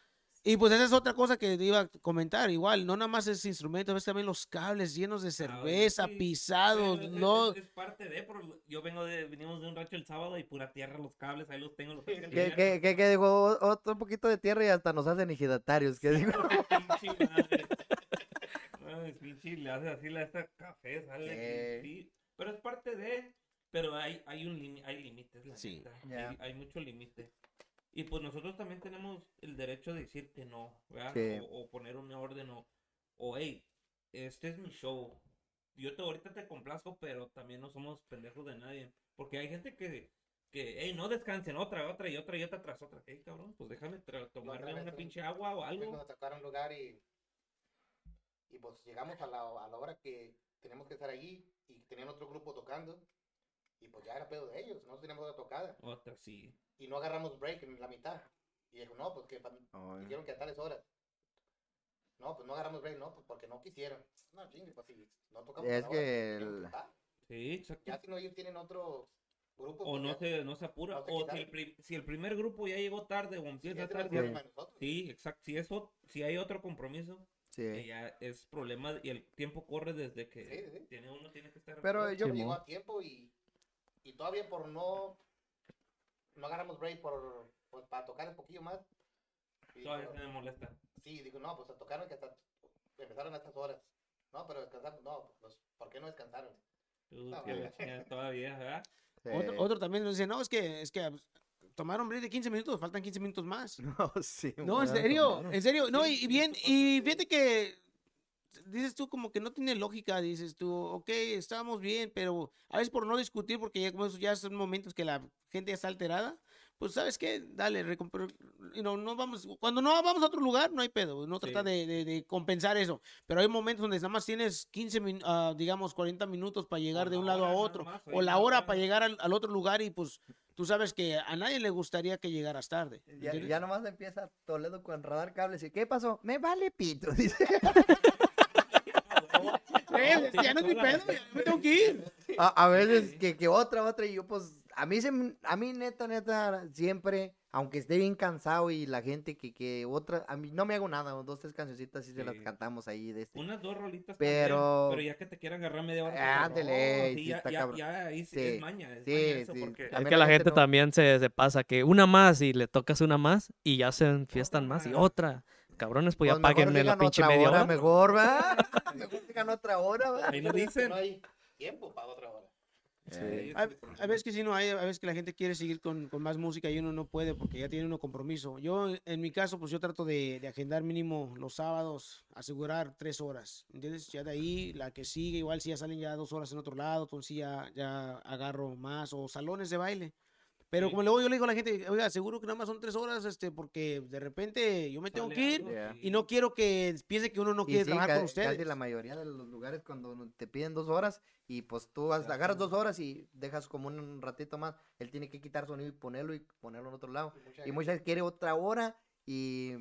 Y pues esa es otra cosa que iba a comentar, igual, no nada más es instrumento, ves también los cables llenos de cerveza, Ah, sí. pisados, es- no... Es, es parte de, pero yo vengo de, venimos de un rancho el sábado y pura tierra, los cables, ahí los tengo, los tengo Que, que, que, que dijo "O- otro poquito de tierra y hasta nos hacen ejidatarios. Que dijo, Ay, pinche, le hace así la esta café, sale. Sí, pero es parte de, pero hay, hay un limi- hay límites, la Sí. Ya. hay, hay mucho límite. Y pues nosotros también tenemos el derecho de decir que no, ¿verdad? Sí. O, o poner una orden o, o hey, este es mi show. Yo te, ahorita te complazco, pero también no somos pendejos de nadie. Porque hay gente que, que hey, no descansen, otra, otra y otra y otra tras otra. Hey, cabrón, pues déjame tomarme una un- pinche agua o algo. cuando un lugar y, y pues llegamos a la, a la hora que tenemos que estar allí y tenían otro grupo tocando y pues ya era pedo de ellos, nosotros teníamos otra tocada Otra, sí. y no agarramos break en la mitad. Y dijo, no, pues que Ay. dijeron que a tales horas. No, pues no agarramos break, no, pues porque no quisieron. No, chingue, pues si no tocamos. Es hora que el-. Sí, exacto. Ya si no, ellos tienen otro grupo. O pues no ya- se, no se apura. no se o si el, si el primer grupo ya llegó tarde o si empieza de tarde. Sí, exacto. Si, es si hay otro compromiso, que Sí. ya es problema y el tiempo corre desde que Sí, sí. tiene uno tiene que estar. Pero yo- Llegó a tiempo y, y todavía por no no agarramos break por pues, para tocar un poquillo más. Y Todavía digo, se me molesta. sí, digo, no, pues tocaron que hasta empezaron a estas horas. No, pero descansamos, no, pues ¿por qué no descansaron? Tú, No, que todavía, ¿verdad? sí. Otro, otro también nos dice, no, es que, es que tomaron break de 15 minutos, faltan 15 minutos más. <laughs> No, sí. No, en serio, claro. en serio. No, y sí, bien, y fíjate que dices tú como que no tiene lógica, dices tú, ok, estábamos bien, pero a veces por no discutir, porque ya, como eso ya son momentos que la gente ya está alterada, pues sabes qué, dale, recomp- y no, no vamos, cuando no vamos a otro lugar, no hay pedo, no Sí. trata de, de- de compensar eso, pero hay momentos donde nada más tienes 15, min- ah, digamos, 40 minutos para llegar O de un lado hora a otro, más, o la hora para llegar al, al otro lugar y pues tú sabes que a nadie le gustaría que llegaras tarde. Ya, ¿entiendes? ya nomás empieza Toledo con radar cables y ¿qué pasó? Me vale pito, <laughs> dice. Eh, ya no es mi pedo, ya me tengo que ir. A, a veces que, que otra, otra, y yo pues, a mí, se, a mí neta, neta, siempre, aunque esté bien cansado y la gente que, que otra, a mí no me hago nada, dos, tres cancioncitas y se las cantamos ahí de este. Unas dos rolitas. Pero- también, pero ya que te quieran agarrar media hora. pues, Ándele, no, sí, ya, está ya, cabrón. ya ahí sí es maña. Es sí, maña eso sí. porque. Es que la gente no- también se, se pasa, que una más y le tocas una más y ya se enfiestan más y otra. Cabrones, pues ya Pues páguenme la pinche otra media hora. Mejor, va. <laughs> mejor digan otra hora, va. Ahí que dicen. No hay tiempo para otra hora. Sí, Eh, hay veces que sí, no hay, a veces que la gente quiere seguir con, con más música y uno no puede porque ya tiene uno compromiso. Yo, en- mi caso, pues yo trato de, de agendar mínimo los sábados, asegurar tres horas, ¿entiendes? Ya de ahí, la que sigue, igual si ya salen ya dos horas en otro lado, entonces ya, ya agarro más, o salones de baile. Pero Sí. como luego yo le digo a la gente, oiga, seguro que nada más son tres horas, este, porque de repente yo me tengo que ir y no quiero que piense que uno no Y quiere sí, trabajar con ustedes. casi la mayoría de los lugares cuando te piden dos horas y pues tú vas- agarras dos horas y dejas como un ratito más, él tiene que quitar sonido y ponerlo y ponerlo en otro lado. Y mucha Y gente- muchas veces quiere otra hora y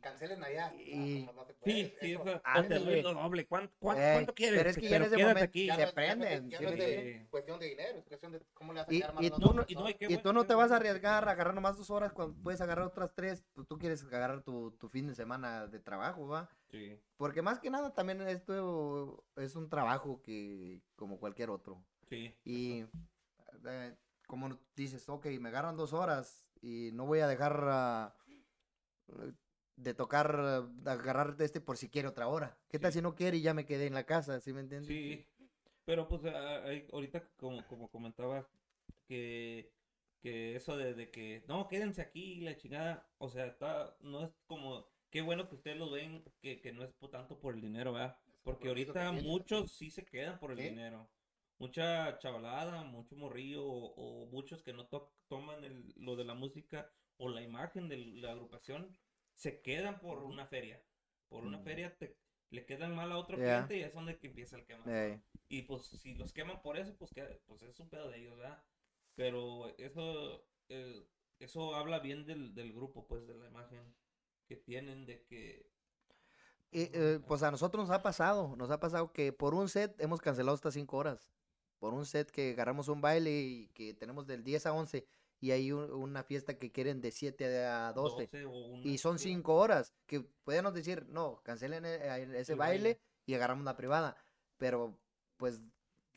cancelen allá. y- No, no, no se puede, Sí, sí, eso- eso. Te doble. ¿Cuánto, cuánto, Ey, cuánto quieres? pero es que ya en ese quédate momento aquí. ya se prenden, Ya no es sí. de cuestión de dinero, es cuestión de cómo le vas a Y- quedar más y tú no- Y no, y qué y bueno, tú no te vas a arriesgar a agarrar nomás dos horas cuando puedes agarrar otras tres, pues tú quieres agarrar tu, tu fin de semana de trabajo, ¿va? Sí. Porque más que nada también esto es un trabajo que como cualquier otro. Sí. Y eh, como dices, ok, me agarran dos horas y no voy a dejar ah, de tocar, de agarrar de este por si quiere otra hora. ¿Qué tal Sí. si no quiere y ya me quedé en la casa? ¿Sí me entiendes? Sí, pero pues hay- ahorita como, como comentaba que, que eso de, de que no, quédense aquí, la chingada, o sea, está, no es como, qué bueno que ustedes lo ven, que, que no es por tanto por el dinero, ¿verdad? Porque ahorita muchos sí se quedan por el dinero. Mucha chavalada, mucho morrillo o, o muchos que no to- toman el- lo de la música o la imagen de la agrupación, se quedan por una feria. Por una feria te, le quedan mal a otro Ya. cliente y es donde que empieza el quema. Y pues si los queman por eso, pues, que, pues es un pedo de ellos, ¿verdad? Pero eso, eh, eso habla bien del, del grupo, pues, de la imagen que tienen, de que... y, eh, pues a nosotros nos ha pasado, nos ha pasado que por un set hemos cancelado hasta cinco horas. Por un set que agarramos un baile y que tenemos del 10 a 11 y hay un- una fiesta que quieren de 7 a 12. 12 o una- Y son sí, cinco horas, que podemos decir, no, cancelen e- ese baile, baile. y agarramos la privada. Pero, pues,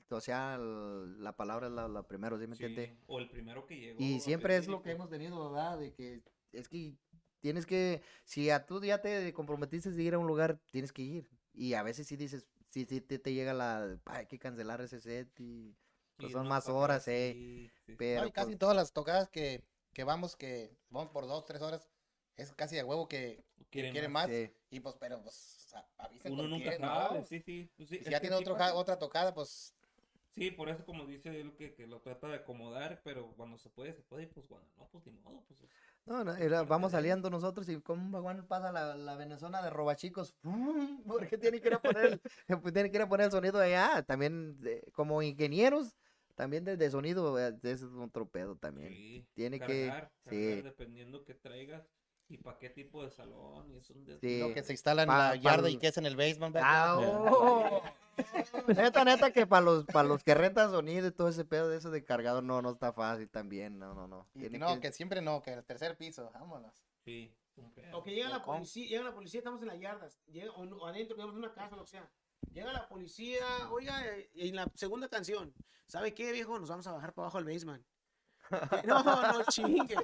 o sea, el- la palabra es la, la primero, ¿sí me sí, entiende? o el primero que llegó. Y siempre es lo que hemos tenido, ¿verdad? De que es que tienes que, si a tú ya te comprometiste de ir a un lugar, tienes que ir. Y a veces sí dices, sí, sí te, te llega la, "Pa, hay que cancelar ese set y pues son no, más horas, eh. sí, sí. Pero, No, y casi pues, todas las tocadas que, que vamos, que vamos por dos, tres horas, es casi de huevo que Quieren quieren más. más. Sí. Y pues, pero pues avisen Uno nunca quién, sabe, ¿no? sí, sí. pues si ya tiene otro pasa. otra tocada, pues Sí, por eso como dice él que, que lo trata de acomodar, pero cuando se puede, se puede, y pues cuando no, pues ni modo, pues No, no, era- vamos saliendo nosotros y como un vagón pasa la, la venezona de robachicos. ¡fum! <laughs> ¿Por qué tiene que ir a poner el, <laughs> pues tiene que ir a poner el sonido allá? También eh, como ingenieros, también desde sonido eh, es otro pedo también. sí, tiene que- cargar, sí. cargar dependiendo que traigas y para qué tipo de salón y es un des- Sí. lo que se instala en Pa- la pa yarda el- y que es en el basement. Ah, oh. <laughs> neta, neta que para los, para los que rentan sonido y todo ese pedo de eso de cargado no, no está fácil también, no, no, no. Tiene no, que- que siempre no, que el tercer piso, vámonos. Sí. O que llega la policía, llega la policía, estamos en las yardas, llega, o, o adentro, en una casa, lo que sea. Llega la policía, oiga, eh, en la segunda canción, ¿sabe qué, viejo? Nos vamos a bajar para abajo al basement. No, no chingue.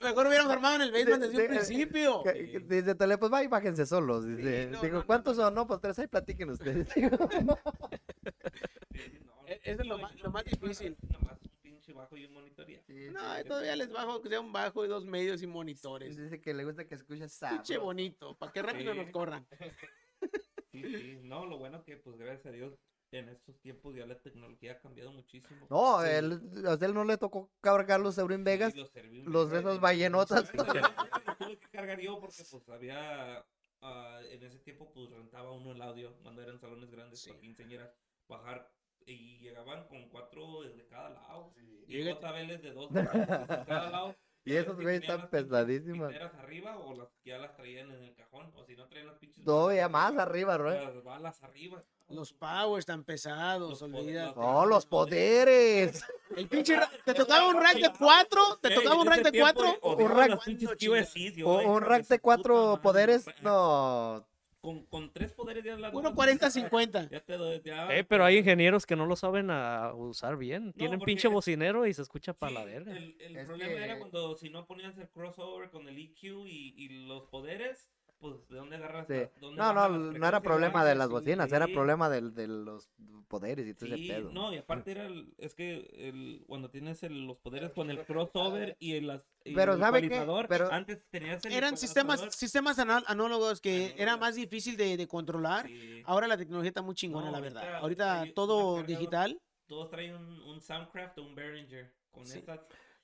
Mejor hubiéramos armado en el basement desde un de- principio. que- que Dice Tele, pues va y bájense solos. Dice, no, digo, no, ¿cuántos no. son? No, pues tres, ahí platiquen ustedes. <laughs> Digo, Sí, <laughs> no, E- eso es lo no, más- lo más difícil. Nomás un pinche bajo y un monitoría. sí, No, sí, todavía les bajo que sea un bajo y dos medios y monitores. Dice que le gusta que escuche Pinche bonito, para que rápido Sí. nos corran. <laughs> Sí, sí, no, lo bueno que pues gracias a Dios en estos tiempos ya la tecnología ha cambiado muchísimo. No, Sí. él, a usted no le tocó cargar los Eurin Sí, Vegas. los serví los de eh, ballenotas. <laughs> Tuve que cargar yo porque pues había, ah, en ese tiempo pues rentaba uno el audio cuando eran salones grandes Sí. para quinceañeras, bajar y llegaban con cuatro <laughs> de cada lado. Y Llega- JBLs de dos de cada lado. Y esos güeyes están las pesadísimas. piteras arriba o las que ya las traían en el cajón o si no traían las pinches Todavía balas más arriba, ¿no? Las balas arriba. Los powers tan pesados, olvídate. los- ¡Oh, los poderes! El pinche <laughs> te tocaba un rack de cuatro, te tocaba un rack de cuatro. odiaba rack- las pinches ¿Cuándo, QSCs, yo, O- ay, un rack de cuatro poderes, no. Con, con tres poderes ya la Uno 40-50. <laughs> Ya te doy, ya. Eh, pero hay ingenieros que no lo saben a usar bien. Tienen pinche bocinero y se escucha para Sí, la verga. El, el problema era cuando si no ponías el crossover con el EQ y, y los poderes, pues ¿de dónde agarras? Sí. No, no, no era problema de las Sí, bocinas, era problema del- de, los poderes y todo ese Sí, pedo. no, y aparte era el- es que el, cuando tienes el- los poderes con el crossover y el, y Pero el ¿sabe qué? Pero- antes tenías el Eran sistemas, sistemas análogos que era más difícil de, de controlar. sí, Ahora la tecnología está muy chingona, No, la ahorita verdad. Ahorita un todo digital. todos traen un, un Soundcraft o un Behringer con Sí.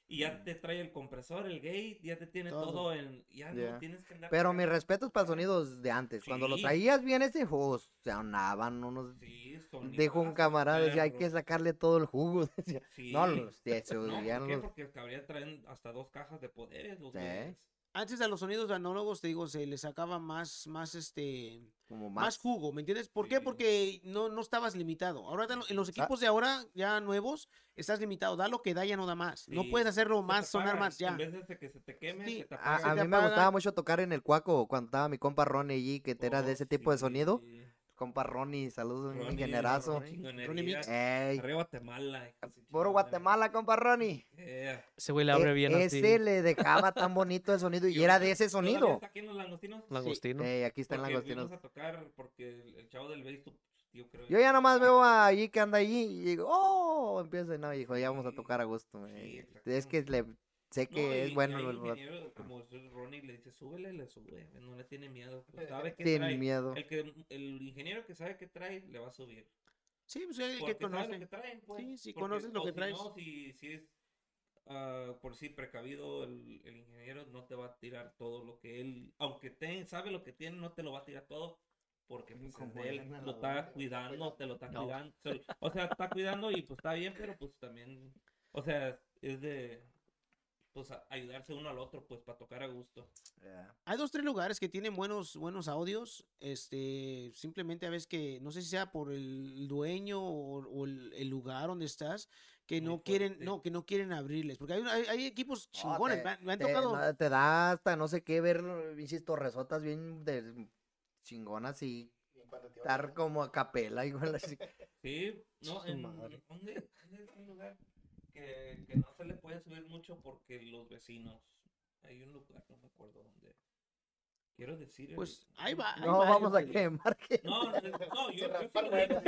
Y ya te trae el compresor, el gate, ya te tiene Todo. todo, en ya no tienes que andar Pero mis respetos para sonidos de antes. Cuando lo traías bien ese juego, sonaban unos... Sí, Dijo un camarada, decía, hay que sacarle todo el jugo. <laughs> decía. Sí. No, los, de eso, <laughs> No, ya ¿por qué? los- Porque cabría traen hasta dos cajas de poderes los Sí. Antes a los sonidos análogos, te digo, se les sacaba más, más este, como más, más... jugo, ¿me entiendes? ¿Por qué? Porque no, no estabas limitado. Ahora en los equipos de ahora, ya nuevos, estás limitado. Da lo que da, ya no da más. No puedes hacerlo Se más, sonar más ya. En vez de que se te queme, Sí. se te A, a se te mí me gustaba mucho tocar en el cuaco cuando estaba mi compa Ronnie allí, que era de Oh, ese tipo de sí, sonido. Sí. Compa Ronnie, saludos, un Ronnie, ingenierazo. Ronnie, Arriba Guatemala. puro Guatemala, compa Ronnie. Yeah. Ese güey le abre E- bien así. ese le dejaba tan bonito el sonido y era de ese ¿Todavía sonido. está aquí en los langostinos? Langostino. Ey, aquí están Porque langostinos. a tocar porque el, chavo del bass, tu tío creo. Yo ya nomás veo a allí que anda allí y digo, oh, empieza, no, hijo, ya vamos a Sí, tocar a gusto. sí, es que le, sé que No, y- es y bueno. hay el- ingeniero, como es Ronnie le dice, súbele, le sube, no le tiene miedo. pues, sabe qué Sin trae. miedo. El, que, el ingeniero que sabe qué trae, le va a subir. Sí, pues el Porque que sabe lo conoce. que traen, pues. Sí, sí, porque- conoces lo que si traes. No, si, si es ah, por sí precavido, el, el ingeniero no te va a tirar todo lo que él, aunque te, sabe lo que tiene, no te lo va a tirar todo. Porque pues, Como él lo está cuidando, te lo está No. cuidando. O sea, está cuidando y pues está bien, pero pues también, o sea, es de pues a- ayudarse uno al otro, pues para tocar a gusto. Yeah. Hay dos, tres lugares que tienen buenos, buenos audios. Este, simplemente a veces que, no sé si sea por el dueño o, o el, el lugar donde estás, que Muy no quieren, fuerte. no, que no quieren abrirles. Porque hay, hay, hay equipos chingones. te- me han- me han te, tocado. no, te da hasta no sé qué ver, insisto, resotas bien de chingonas y en estar como a capela, <laughs> igual así. Sí, no, en. ¿dónde, dónde es un lugar que, que no se le puede subir mucho porque los vecinos, hay un lugar, no me acuerdo dónde. Quiero decir. el- Pues, ahí va, ahí No, varios, vamos a quemar que... No, no, no, yo, <laughs> Se yo.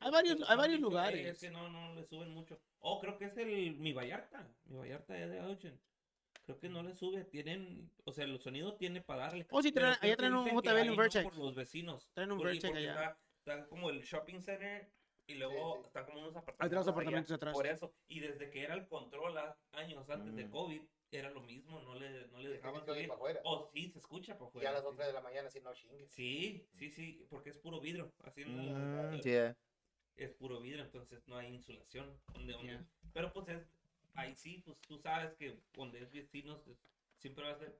Hay varios, hay varios Es lugares. que no, no le suben mucho. Oh, creo que es el mi Vallarta. Mi Vallarta es de Ocean. Creo que no le sube, tienen, o sea, el sonido tiene para darle. Oh, sí, traen- creo allá que traen un JBL, ahí un no Vertex. por los vecinos. Traen un Vertex allá. Está, está como el shopping center y luego Sí, sí. está como unos apartamentos. Hay allá, apartamentos atrás. Por eso, y desde que era el control años antes de Mm. COVID, era lo mismo, no le, no le dejaban sí, se oye subir. pa' afuera. O sí, se escucha para Y a afuera. las sí. 2 de la mañana, si no chingues. Sí, sí, sí, porque es puro vidrio. Así Mm, eh. es puro vidrio, entonces no hay insulación. Donde, donde- Ya. Pero pues es, ahí sí, pues tú sabes que donde es vecinos siempre va a ser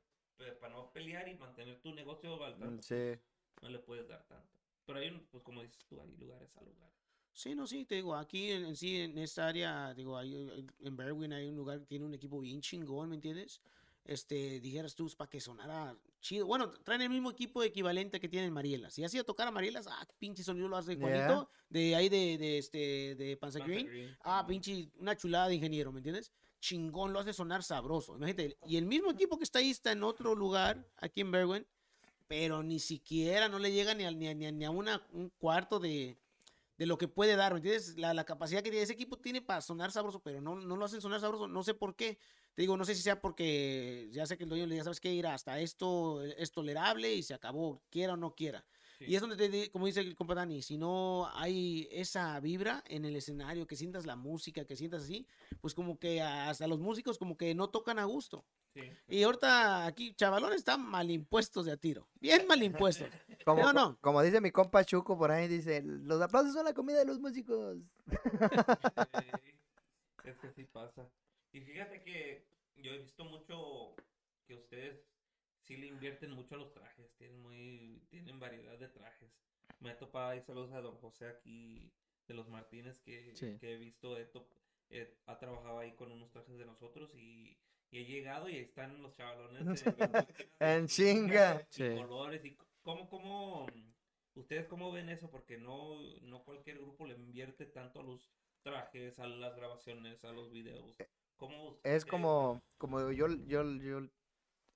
para no pelear y mantener tu negocio al tanto, Mm, Sí. no le puedes dar tanto. Pero hay, pues como dices tú, hay lugares a lugares. Sí, no, sí, te digo, aquí en, en sí, en esta área, digo, hay, hay- en Berwyn hay un lugar que tiene un equipo bien chingón, ¿me entiendes? Este, dijeras tú, para que sonara chido. Bueno, traen el mismo equipo equivalente que tienen Marielas. Si has ido a tocar a Marielas, ah, qué pinche sonido lo hace Yeah. Juanito, de ahí de, de, este, de Panza Panza Green. Green, Ah, pinche, una chulada de ingeniero, ¿me entiendes? Chingón, lo hace sonar sabroso. Imagínate, y el mismo equipo que está ahí está en otro lugar, aquí en Berwyn, pero ni siquiera no le llega ni a, ni a, ni a- ni a una, un cuarto de, de lo que puede dar, ¿me entiendes? La, la capacidad que tiene ese equipo tiene para sonar sabroso, pero no, no lo hacen sonar sabroso, no sé por qué. Te digo, no sé si sea porque ya sé que el dueño le diga, ¿sabes qué? Ir hasta esto es tolerable y se acabó, quiera o no quiera. Sí. Y es donde, te, como dice el compa Dani, si no hay esa vibra en el escenario, que sientas la música, que sientas así, pues como que hasta los músicos como que no tocan a gusto. Sí. Y ahorita aquí, chavalones, están mal impuestos de a tiro. Bien <laughs> mal impuestos. Como, No, co- no. como dice mi compa Chuco por ahí, dice, los aplausos son la comida de los músicos. <laughs> Sí, es que sí pasa. Y fíjate que yo he visto mucho que ustedes sí le invierten mucho a los trajes, tienen muy, tienen variedad de trajes. Me ha topado ahí saludos a don José aquí de los Martínez que, Sí. que he visto, he top- eh, ha trabajado ahí con unos trajes de nosotros y, y he llegado y están los chavalones de- <laughs> En chinga. y Sí. colores y cómo, cómo, ustedes cómo ven eso, porque no, no cualquier grupo le invierte tanto a los trajes, a las grabaciones, a los videos. ¿Cómo Es como, como yo, yo, yo,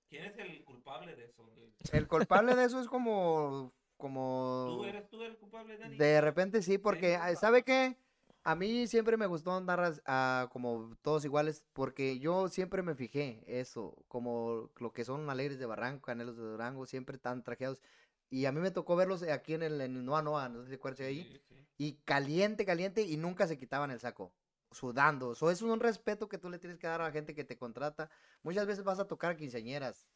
¿Quién es el culpable de eso? El culpable de eso es como, ¿Tú como, eres tú el culpable, Dani? de repente sí, porque, ah, ¿sabe qué? A mí siempre me gustó andar as- ah, como todos iguales, porque yo siempre me fijé eso, como lo que son alegres de Barranco, canelos de Durango, siempre están trajeados. Y a mí me tocó verlos aquí en el, en Noa Noa, no sé si acuerdas ahí. Sí, sí. y caliente, caliente, y nunca se quitaban el saco, sudando. Eso es un respeto que tú le tienes que dar a la gente que te contrata. Muchas veces vas a tocar quinceañeras,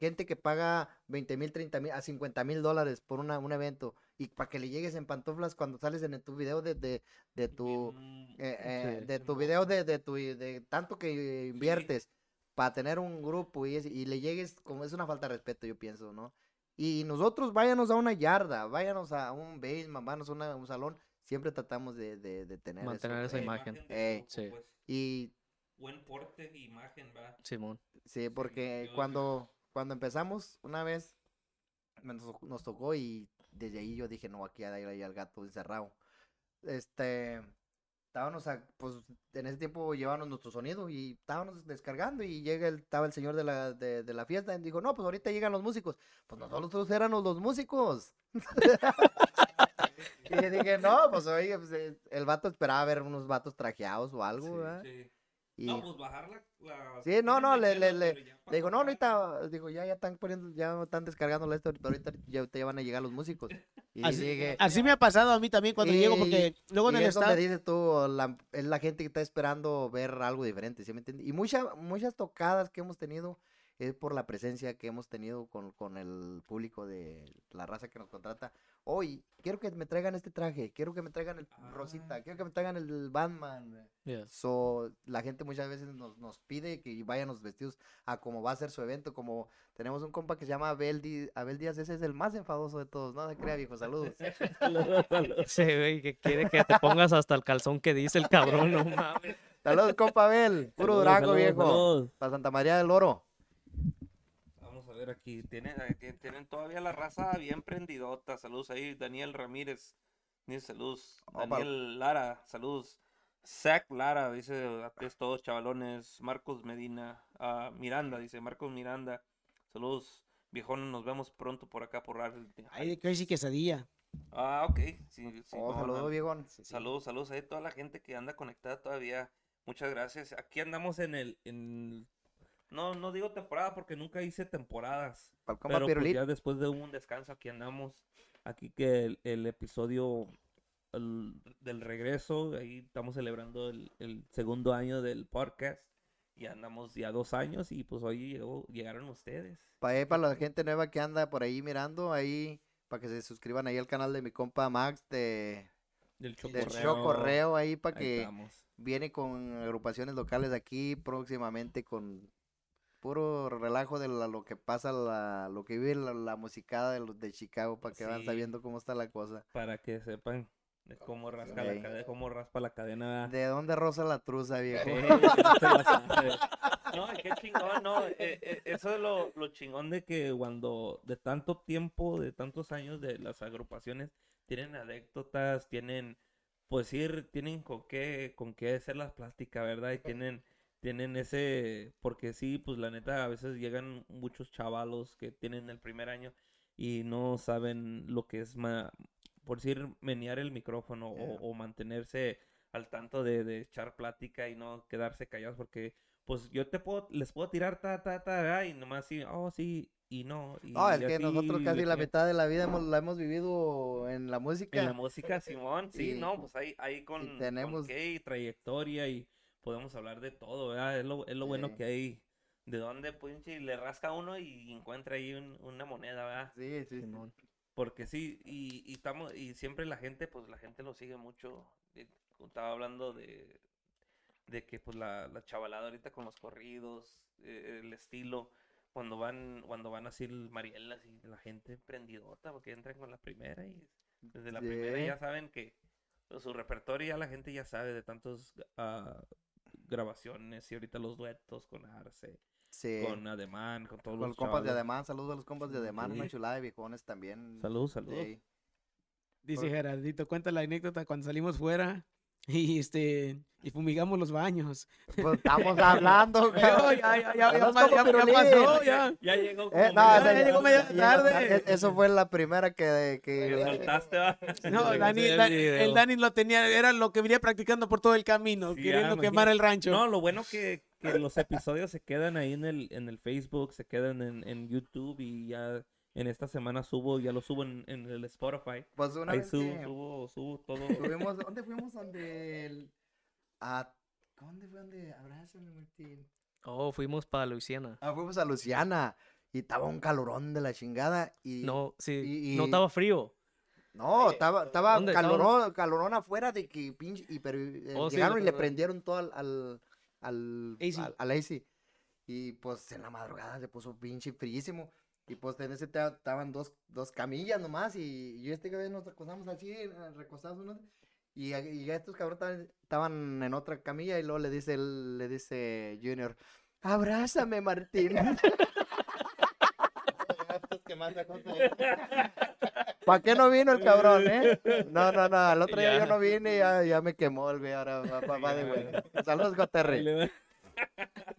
gente que paga 20 mil, 30 mil, a 50 mil dólares por una, un evento, y para que le llegues en pantuflas cuando sales en tu video de, de, de tu... Bien, eh, eh, de tu video de, de tu de tanto que inviertes para tener un grupo y, es- y le llegues como es una falta de respeto yo pienso no y nosotros váyanos a una yarda váyanos a un basement váyanos a una- un salón siempre tratamos de, de, de tener eso, Mantener esa eh, imagen. grupo, Sí. pues, y buen porte e imagen, va. Simón. sí porque cuando cuando empezamos una vez nos, nos tocó y desde ahí yo dije no aquí hay, hay al gato encerrado este estábamos a- pues en ese tiempo llevábamos nuestro sonido y estábamos descargando y llega el, estaba el señor de la, de, de la fiesta y dijo, no, pues ahorita llegan los músicos. Pues nosotros éramos los músicos. <laughs> <laughs> y le dije, no, pues oye, pues, eh, el vato esperaba ver unos vatos trajeados o algo, Sí, ¿verdad? Sí. Y No, pues bajar la... la- Sí, no, no, le- le- le- le digo, no, ahorita, digo, ya, ya están poniendo, ya están descargando esto, pero ahorita ya, ya van a llegar los músicos. Y Así, dije, así me ha pasado a mí también cuando llego, porque luego en y el es estado... dices tú, la, es la gente que está esperando ver algo diferente, ¿sí me entiendes? Y muchas muchas tocadas que hemos tenido es por la presencia que hemos tenido con, con el público de la raza que nos contrata. Hoy, quiero que me traigan este traje, quiero que me traigan el Rosita, Ah. quiero que me traigan el Batman. So, la gente muchas veces nos, nos pide que vayamos vestidos a cómo va a ser su evento, como tenemos un compa que se llama Abel, Di- Abel Díaz, ese es el más enfadoso de todos, no se crea viejo, saludos. <laughs> Sí, güey, que quiere que te pongas hasta el calzón que dice el cabrón, no mames. Saludos compa Abel, puro Saludos, Durango saludos, viejo, saludos. para Santa María del Oro. Aquí. Tienen, aquí tienen todavía la raza bien prendidota. Saludos ahí. Daniel Ramírez. Dice saludos. Daniel Lara. Saludos. Zach Lara. Dice aquí es todos chavalones. Marcos Medina. ah, Miranda. Dice Marcos Miranda. Saludos. Viejón, nos vemos pronto por acá por Arl- Ahí de Crazy Quesadilla. Ah, ok. Sí, sí, Oh, saludos viejón. Saludos, saludos a toda la gente que anda conectada todavía. Muchas gracias. Aquí andamos en el, en no, no digo temporada porque nunca hice temporadas. Pa'l compa Pero pues, ya después de un descanso aquí andamos. Aquí que el, el episodio el- del regreso, ahí estamos celebrando el, el segundo año del podcast. Y andamos ya dos años y pues hoy llegó, llegaron ustedes. Para, para la gente nueva que anda por ahí mirando, ahí, para que se suscriban ahí al canal de mi compa Max de, Del del Chocorreo. Correo, ahí para que viene con agrupaciones locales de aquí próximamente con puro relajo de la- lo que pasa, la, lo que vive la, la musicada de los de Chicago, para que van Sí. sabiendo cómo está la cosa. Para que sepan de cómo rasca la cadena, cómo raspa la cadena. ¿De dónde rosa la truza, viejo? <laughs> <laughs> Sabe. No, qué chingón, no. eh, eh, eso es lo, lo chingón de que cuando de tanto tiempo, de tantos años de las agrupaciones, tienen anécdotas, tienen, pues ir, tienen con qué, con qué hacer las plásticas, ¿verdad? Y tienen, tienen ese, porque sí, pues la neta, a veces llegan muchos chavalos que tienen el primer año y no saben lo que es, ma- por decir, menear el micrófono o- Yeah. o, mantenerse al tanto de, de echar plática y no quedarse callados porque pues yo te puedo, les puedo tirar ta, ta, ta, y nomás sí, oh, sí, y no. Y No, es que así nosotros casi la mitad de la vida hemos, la hemos vivido en la música. En la música, Simón, sí, Y- no, pues ahí, ahí con, con tenemos- qué y trayectoria y podemos hablar de todo, ¿verdad? Es lo, es lo bueno que hay, de dónde, pinche, le rasca uno y encuentra ahí un- una moneda, ¿verdad? Sí, sí, sí. Simón. Porque sí, y, y estamos, y siempre la gente, pues la gente lo sigue mucho. eh, Estaba hablando de, de que pues la, la chavalada ahorita con los corridos, eh, el estilo, cuando van, cuando van así el Mariela, así, la gente prendidota, porque entran con la primera y desde la primera ya saben que pues, su repertorio ya la gente ya sabe de tantos ah, grabaciones y ahorita los duetos con Arce, Sí. con Ademán, con todos Con los los compas de. Ademán, saludos a los compas de Ademán, una Sí. chulada de viejones también. Salud, salud. Sí. Dice Gerardito, cuenta la anécdota cuando salimos fuera y este y fumigamos los baños. Pues estamos <laughs> hablando, Ya, ya, ya, ya, pasó, ya. Ya llegó Eh, ya llegó media ya- tarde. Eso fue la primera que... Que ¿va? <laughs> No, el Dani lo tenía, era lo que venía practicando por todo el camino, Sí, queriendo ya, quemar el rancho. No, lo bueno que, que los episodios se quedan ahí en el, en el Facebook, se quedan en, en YouTube y ya en esta semana subo, ya lo subo en, en el Spotify. pues una Ahí vez subo, que subo, subo todo. <laughs> ¿Dónde fuimos? Donde el... A, ¿Dónde fue donde? Abrázame, Martín. Oh, fuimos para Luisiana. Ah, fuimos a Luciana. Y estaba un calorón de la chingada. Y, No, sí, y- no estaba frío. No, estaba, estaba ¿Dónde? ¿Estaba- calorón, calorón afuera de que pinche. Y, pero eh, Oh, sí, llegaron y le prendieron todo al. al al, AC. al, al AC. Y pues en la madrugada se puso pinche fríísimo. Y pues en ese ta- estaban dos, dos camillas nomás. Y yo y este cabrón nos acostamos así, eh, recostados unos. Y, y ya estos cabrones estaban, en otra camilla. Y luego le dice, él- le dice Junior, abrázame, Martín. que la cosa ¿Para qué no vino el cabrón, eh? No, no, no, el otro día Ya. yo no vine y ya, ya me quemó el güey, ahora va, va- va de güey. <laughs> Saludos, va.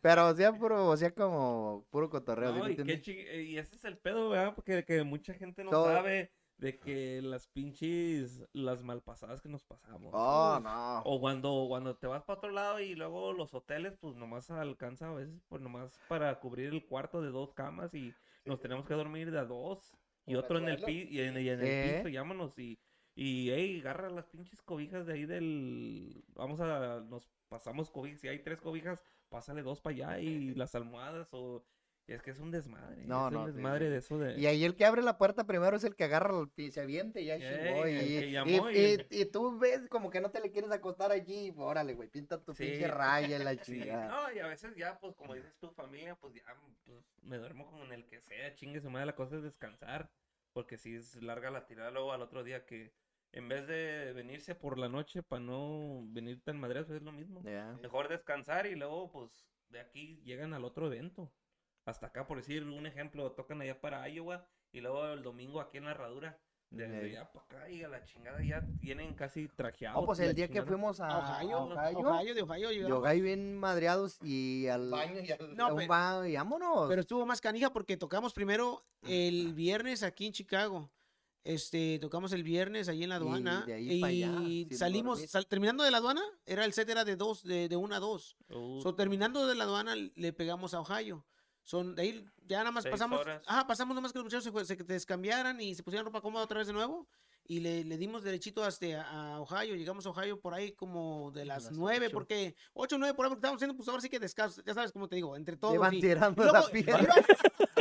Pero o sea, puro, o sea, como puro cotorreo, ¿sí No, y, qué eh, y ese es el pedo, ¿verdad? Porque que mucha gente no sabe de que las pinches, las malpasadas que nos pasamos. Oh, no. O cuando, cuando te vas para otro lado y luego los hoteles, pues nomás alcanza a veces, pues nomás para cubrir el cuarto de dos camas y nos tenemos que dormir de a dos. Y ¿Por otro en el, suelo? pi y en, y en el ¿Qué? piso, llámanos y, y, hey, agarra las pinches cobijas de ahí del, vamos a, nos pasamos cobijas, si hay tres cobijas, pásale dos para allá y las almohadas o, es que es un desmadre, No, es no, un desmadre sí. de eso de... Y ahí el que abre la puerta primero es el que agarra el pi- se avienta y ya el Y, y- y- y- y tú ves como que no te le quieres acostar allí. pues, Órale, güey, pinta tu Sí. pinche raya en la <laughs> chingada. no, y a veces ya, pues, como dices tu familia, pues ya, pues, me duermo con el que sea, chingue su madre, la cosa es descansar, porque si es larga la tirada luego al otro día que en vez de venirse por la noche para no venir tan madreados, es lo mismo. Mejor descansar y luego, pues, de aquí llegan al otro evento. Hasta acá, por decir un ejemplo, tocan allá para Iowa y luego el domingo aquí en la herradura. Desde Ey. allá para acá y a la chingada ya tienen casi trajeados. Oh, pues la el día que fuimos a, Ohio, a Ohio, Ohio, de Ohio y llegamos. Ohio bien madreados y al baño y al- No, a un pe- baño y vámonos. Pero estuvo más canija porque tocamos primero el viernes aquí en Chicago. Este, tocamos el viernes ahí en la Y aduana. de ahí pa' allá, y salimos, sal- terminando de la aduana, era el set era de dos, de, de una a dos. Uh, So, terminando de la aduana, le pegamos a Ohio. Son, de ahí ya nada más pasamos. horas. Ajá, pasamos nomás que los muchachos se, se descambiaran y se pusieran ropa cómoda otra vez de nuevo. Y le, le dimos derechito hasta a Ohio. Llegamos a Ohio por ahí como de las nueve, porque ocho o nueve por ahí, porque estábamos haciendo, pues ahora sí que descanso. Ya sabes cómo te digo, entre todos. Iban y- tirando y luego la piedra.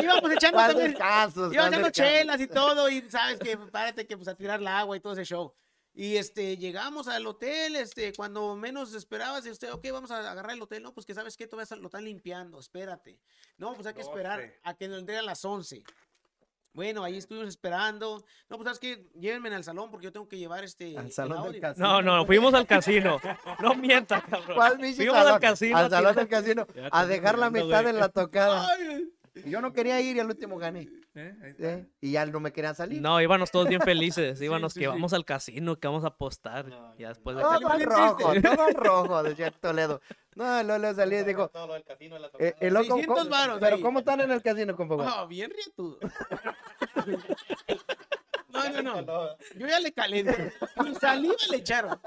íbamos echando ¿Cuál también. ¿Cuál echando chelas y todo, y sabes que párate que pues a tirar el agua y todo ese show. Y este, llegamos al hotel, este, cuando menos esperabas, y usted, ok, vamos a agarrar el hotel, no, pues que sabes que todavía lo están limpiando, espérate. No, pues hay que esperar a que nos entreguen a las 11. Bueno, ahí estuvimos esperando. No, pues sabes que llévenme al salón porque yo tengo que llevar este. Al el salón del audio". casino. No, no, fuimos al casino. No mientas, cabrón. ¿Cuál Fuimos salón? al casino. Al salón del casino. A dejar la mitad de la tocada. Ay, Y Yo no quería ir y al último gané. ¿Eh? Ahí está. ¿eh? Y ya no me querían salir. No, íbamos todos bien felices. Íbamos sí, que sí. vamos al casino, que vamos a apostar. No, ya no, después de Todo bien <laughs> rojo, todo en rojo, decía Toledo. No, Lolo salí y dijo, Todo lo del casino, la eh, el loco, 600 ¿cómo- varos pero ahí. ¿cómo están en el casino, compa? güey? oh, bien rietudo. <laughs> No, no, no. No, Yo ya le calenté. Ni saliva le echaron.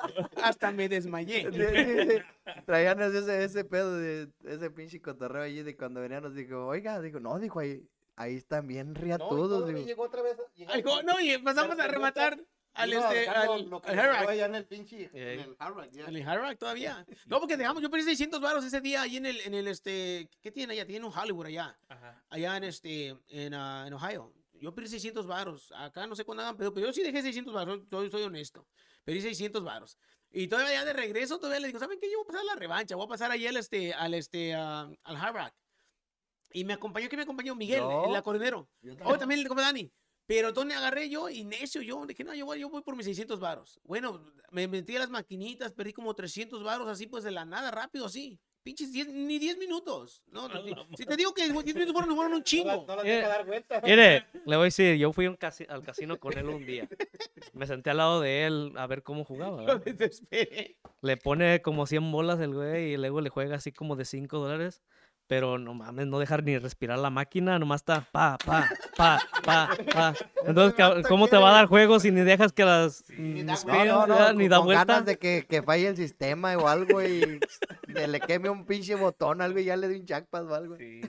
Hasta me desmayé. Traían ese, ese pedo de ese pinche cotorreo allí de cuando venían nos dijo, oiga, dijo, no, dijo, ahí, ahí están bien no, riatudos. digo. llegó otra vez. llegó- no, y pasamos a rematar al Iba este, al, lo al allá en el pinche, en el. Al Hard Rock todavía. No, porque dejamos, yo perdí 600 baros ese día ahí en el, en el, este, ¿qué tiene allá? Tiene un Hollywood allá, Ajá. allá en este, en, ah, en Ohio. Yo perdí 600 varos. Acá no sé cuándo hagan, pero, pero yo sí dejé 600 varos, soy, soy honesto. Perdí 600 varos. Y todavía ya de regreso, todavía le digo, ¿saben qué? Yo voy a pasar la revancha, voy a pasar ahí al, este, al, este, al Hard Rock. Y me acompañó, ¿quién me acompañó? Miguel, el acordeonero. Oh, también compa Dani. Pero entonces agarré yo y necio yo, dije, no, yo voy, yo voy por mis 600 varos. Bueno, me metí a las maquinitas, perdí como 300 varos así pues de la nada, rápido así. Pinches 10, ni 10 minutos. No, no, si te digo que 10 minutos fueron, fueron un No, chingo. no las Eh, deja dar vuelta. Mire, le voy a decir, yo fui a un casi- al casino con él un día. Me senté al lado de él a ver cómo jugaba. Lo ¿verdad? desesperé. Le pone como 100 bolas el güey y luego le juega así como de 5 dólares. Pero no mames, no dejar ni respirar la máquina, nomás está pa, pa, pa, pa, pa. <laughs> Entonces, ¿cómo te va a dar juego si ni dejas que las ni mm, da No, no, no, ya, ni con- da con vuelta? ganas de que, que falle el sistema o algo y le queme un pinche botón algo y ya le di un jackpot o algo. Sí,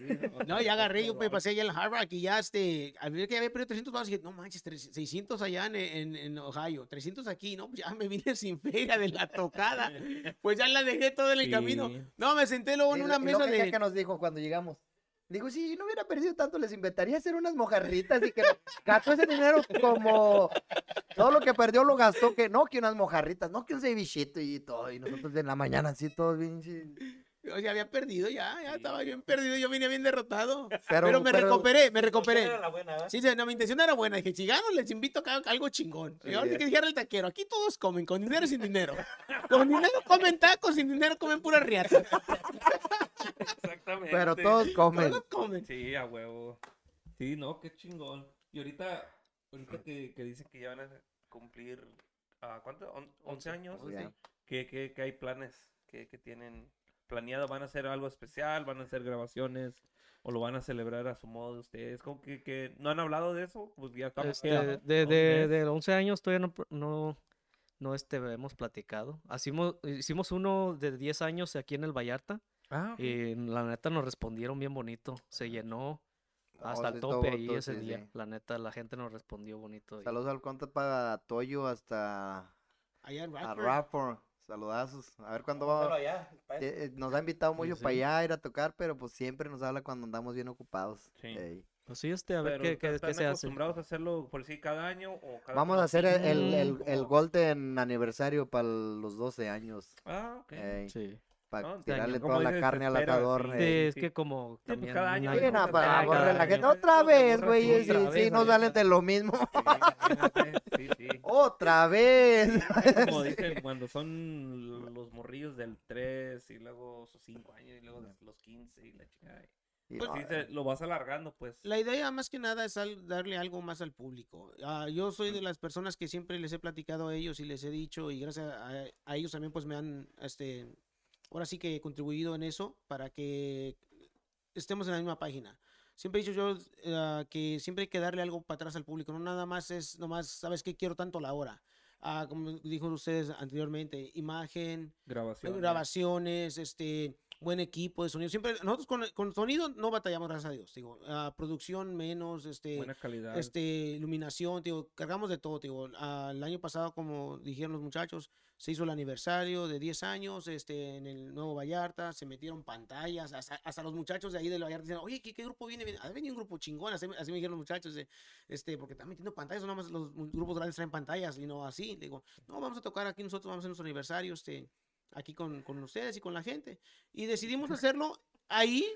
No, ya agarré, yo me pasé allá en Rock y ya, este, al ver que había perdido 300 baros, dije, no manches, tres- 600 allá en, en, en Ohio, 300 aquí, no, pues ya me vine sin feria de la tocada. <laughs> Pues ya la dejé todo en el Sí. camino. No, me senté luego Y en una y mesa que, de... que nos dijo cuando llegamos. Digo, si no hubiera perdido tanto, les inventaría hacer unas mojarritas y que <laughs> gastó ese dinero como todo lo que perdió lo gastó, que no, que unas mojarritas, no, que un cevichito y todo. Y nosotros en la mañana así todos bien. Yo ya había perdido, ya, ya Sí. estaba bien perdido, yo vine bien derrotado. Pero, Pero, me pero- recuperé, me recuperé. Era la buena, ¿verdad? Sí, sí, no, mi intención era buena. Dije, si gano, les invito a algo chingón. Y ahora Sí. que dijera el taquero, aquí todos comen, con dinero y sin dinero. Con dinero comen tacos, sin dinero comen pura riata. Exactamente. Pero todos comen. Todos comen. Sí, a huevo. Sí, no, qué chingón. Y ahorita, ahorita que, que dicen que ya van a cumplir, ah, ¿cuánto? On- 11 años. Ya. ¿Qué, qué, qué hay planes que, que tienen planeado? ¿Van a hacer algo especial? ¿Van a hacer grabaciones? ¿O lo van a celebrar a su modo de ustedes? ¿Cómo que, que no han hablado de eso? Pues ya estamos. Este, de, ¿Dos de, meses? de 11 años todavía no, no, no este, hemos platicado. Hicimos, hicimos uno de 10 años aquí en el Vallarta Ah, y la neta nos respondieron bien bonito. Se llenó No, hasta el tope ahí ese sí, día. sí. La neta, la gente nos respondió bonito. y- Saludos al conta para Toyo hasta Allá en a Radford. Saludazos. A ver cuándo Póngalo va. allá. Eh, eh, nos ha invitado mucho sí. para allá a ir a tocar, pero pues siempre nos habla cuando andamos bien ocupados. Sí. Ey. Pues sí, este, a ver qué, qué, ¿están qué se hace. acostumbrados a hacerlo por sí cada año o cada Vamos a hacer el, el, el, Mm, el como- Golden aniversario para los 12 años. Ah, ok. ey, Sí. Para No, tirarle toda la carne al asador. sí. Sí, es que como pues también cada año Sí, no, para a la gente. Otra vez, güey. Sí, otra sí, vez, no salen de lo mismo. Sí, <laughs> sí, sí. Otra vez. Como <laughs> dicen, cuando son los morrillos del 3 y luego sus 5 años y luego los 15 y la chingada. Y Pues no, sí, se- lo vas alargando, pues. La idea más que nada es al- darle algo más al público. Ah, yo soy de las personas que siempre les he platicado a ellos y les he dicho y gracias a, a ellos también pues me han, este, ahora sí que contribuido en eso para que estemos en la misma página. siempre he dicho yo ah, que siempre hay que darle algo para atrás al público, no nada más es, nomás, ¿sabes qué? Quiero tanto la hora. Ah, como dijo ustedes anteriormente, imagen, Grabación. grabaciones, este, buen equipo de sonido. Siempre, nosotros con, con sonido no batallamos, gracias a Dios. Digo, ah, producción menos, este, Buena calidad. este, iluminación, digo, cargamos de todo, digo. Ah, el año pasado, como dijeron los muchachos, se hizo el aniversario de 10 años, este, en el Nuevo Vallarta, se metieron pantallas, hasta, hasta los muchachos de ahí de Vallarta decían, oye, ¿qué, qué grupo viene? Ha venido un grupo chingón, así, me- así me dijeron los muchachos, este, porque están metiendo pantallas, no nada más los grupos grandes traen pantallas, y no así, digo, no, vamos a tocar aquí nosotros, vamos a hacer nuestro aniversario, este, aquí con, con ustedes y con la gente, y decidimos <laughs> hacerlo ahí,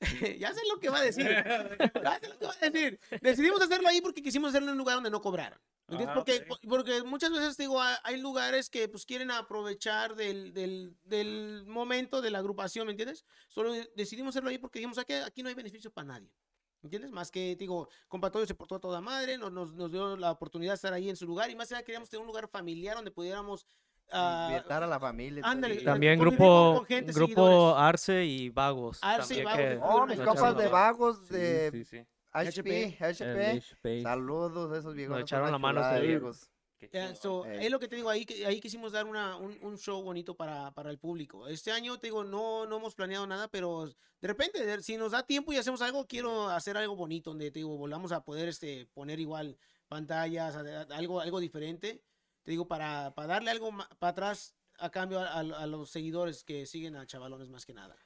<laughs> ya sé lo que va a decir, <laughs> ya sé lo que va a decir, decidimos hacerlo ahí porque quisimos hacerlo en un lugar donde no cobraran. ¿Me entiendes? Ah, porque, ok. po- porque muchas veces digo, ha- hay lugares que pues quieren aprovechar del, del, del momento de la agrupación, ¿me entiendes? Solo de- decidimos hacerlo ahí porque dijimos, aquí, aquí no hay beneficio para nadie. ¿Me entiendes? Más que, digo, compa Toyo se portó a toda madre, nos, nos, nos dio la oportunidad de estar ahí en su lugar y más allá queríamos tener un lugar familiar donde pudiéramos... ah, Invitar a la familia. ándale, Y- También grupo, gente, grupo seguidores. Arce y Vagos. Arce y Vagos, que- Oh, mis compas de vagos Sí, de sí, sí. HP, HP. HP. Saludos, esos viejos. echaron la mano día. viejos. Chingón. so, Ey. es lo que te digo, ahí, que- ahí quisimos dar una, un, un show bonito para, para el público. Este año, te digo, no, no hemos planeado nada, pero de repente, si nos da tiempo y hacemos algo, quiero hacer algo bonito, donde, te digo, volvamos a poder este, poner igual pantallas, a- a- algo, algo diferente. Te digo, para, para darle algo para atrás a cambio a, a- a los seguidores que siguen a Chavalones más que nada.